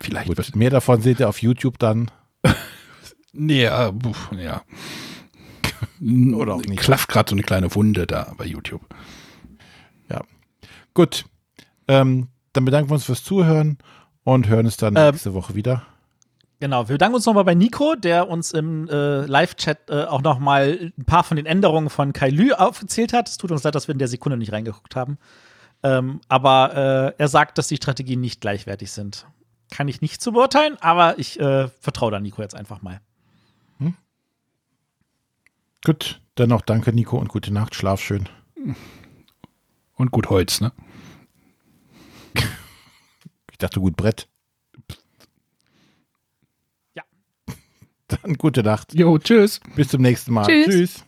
Speaker 3: Vielleicht
Speaker 1: Gut, mehr davon seht ihr auf YouTube dann.
Speaker 3: Nee, ja, ja.
Speaker 1: Oder auch nicht.
Speaker 3: Klafft gerade so eine kleine Wunde da bei YouTube.
Speaker 1: Ja. Gut. Ähm, dann bedanken wir uns fürs Zuhören und hören es dann
Speaker 4: Ähm,
Speaker 1: nächste Woche wieder.
Speaker 4: Genau, wir bedanken uns nochmal bei Nico, der uns im äh, Live-Chat äh, auch nochmal ein paar von den Änderungen von Kai Lü aufgezählt hat. Es tut uns leid, dass wir in der Sekunde nicht reingeguckt haben. Ähm, aber äh, er sagt, dass die Strategien nicht gleichwertig sind. Kann ich nicht zu beurteilen, aber ich äh, vertraue da Nico jetzt einfach mal.
Speaker 1: Gut, dann noch danke, Nico, und gute Nacht. Schlaf schön.
Speaker 3: Und gut Holz, ne?
Speaker 1: Ich dachte, gut Brett.
Speaker 4: Ja.
Speaker 1: Dann gute Nacht.
Speaker 3: Jo, tschüss.
Speaker 1: Bis zum nächsten Mal.
Speaker 2: Tschüss.
Speaker 1: Tschüss.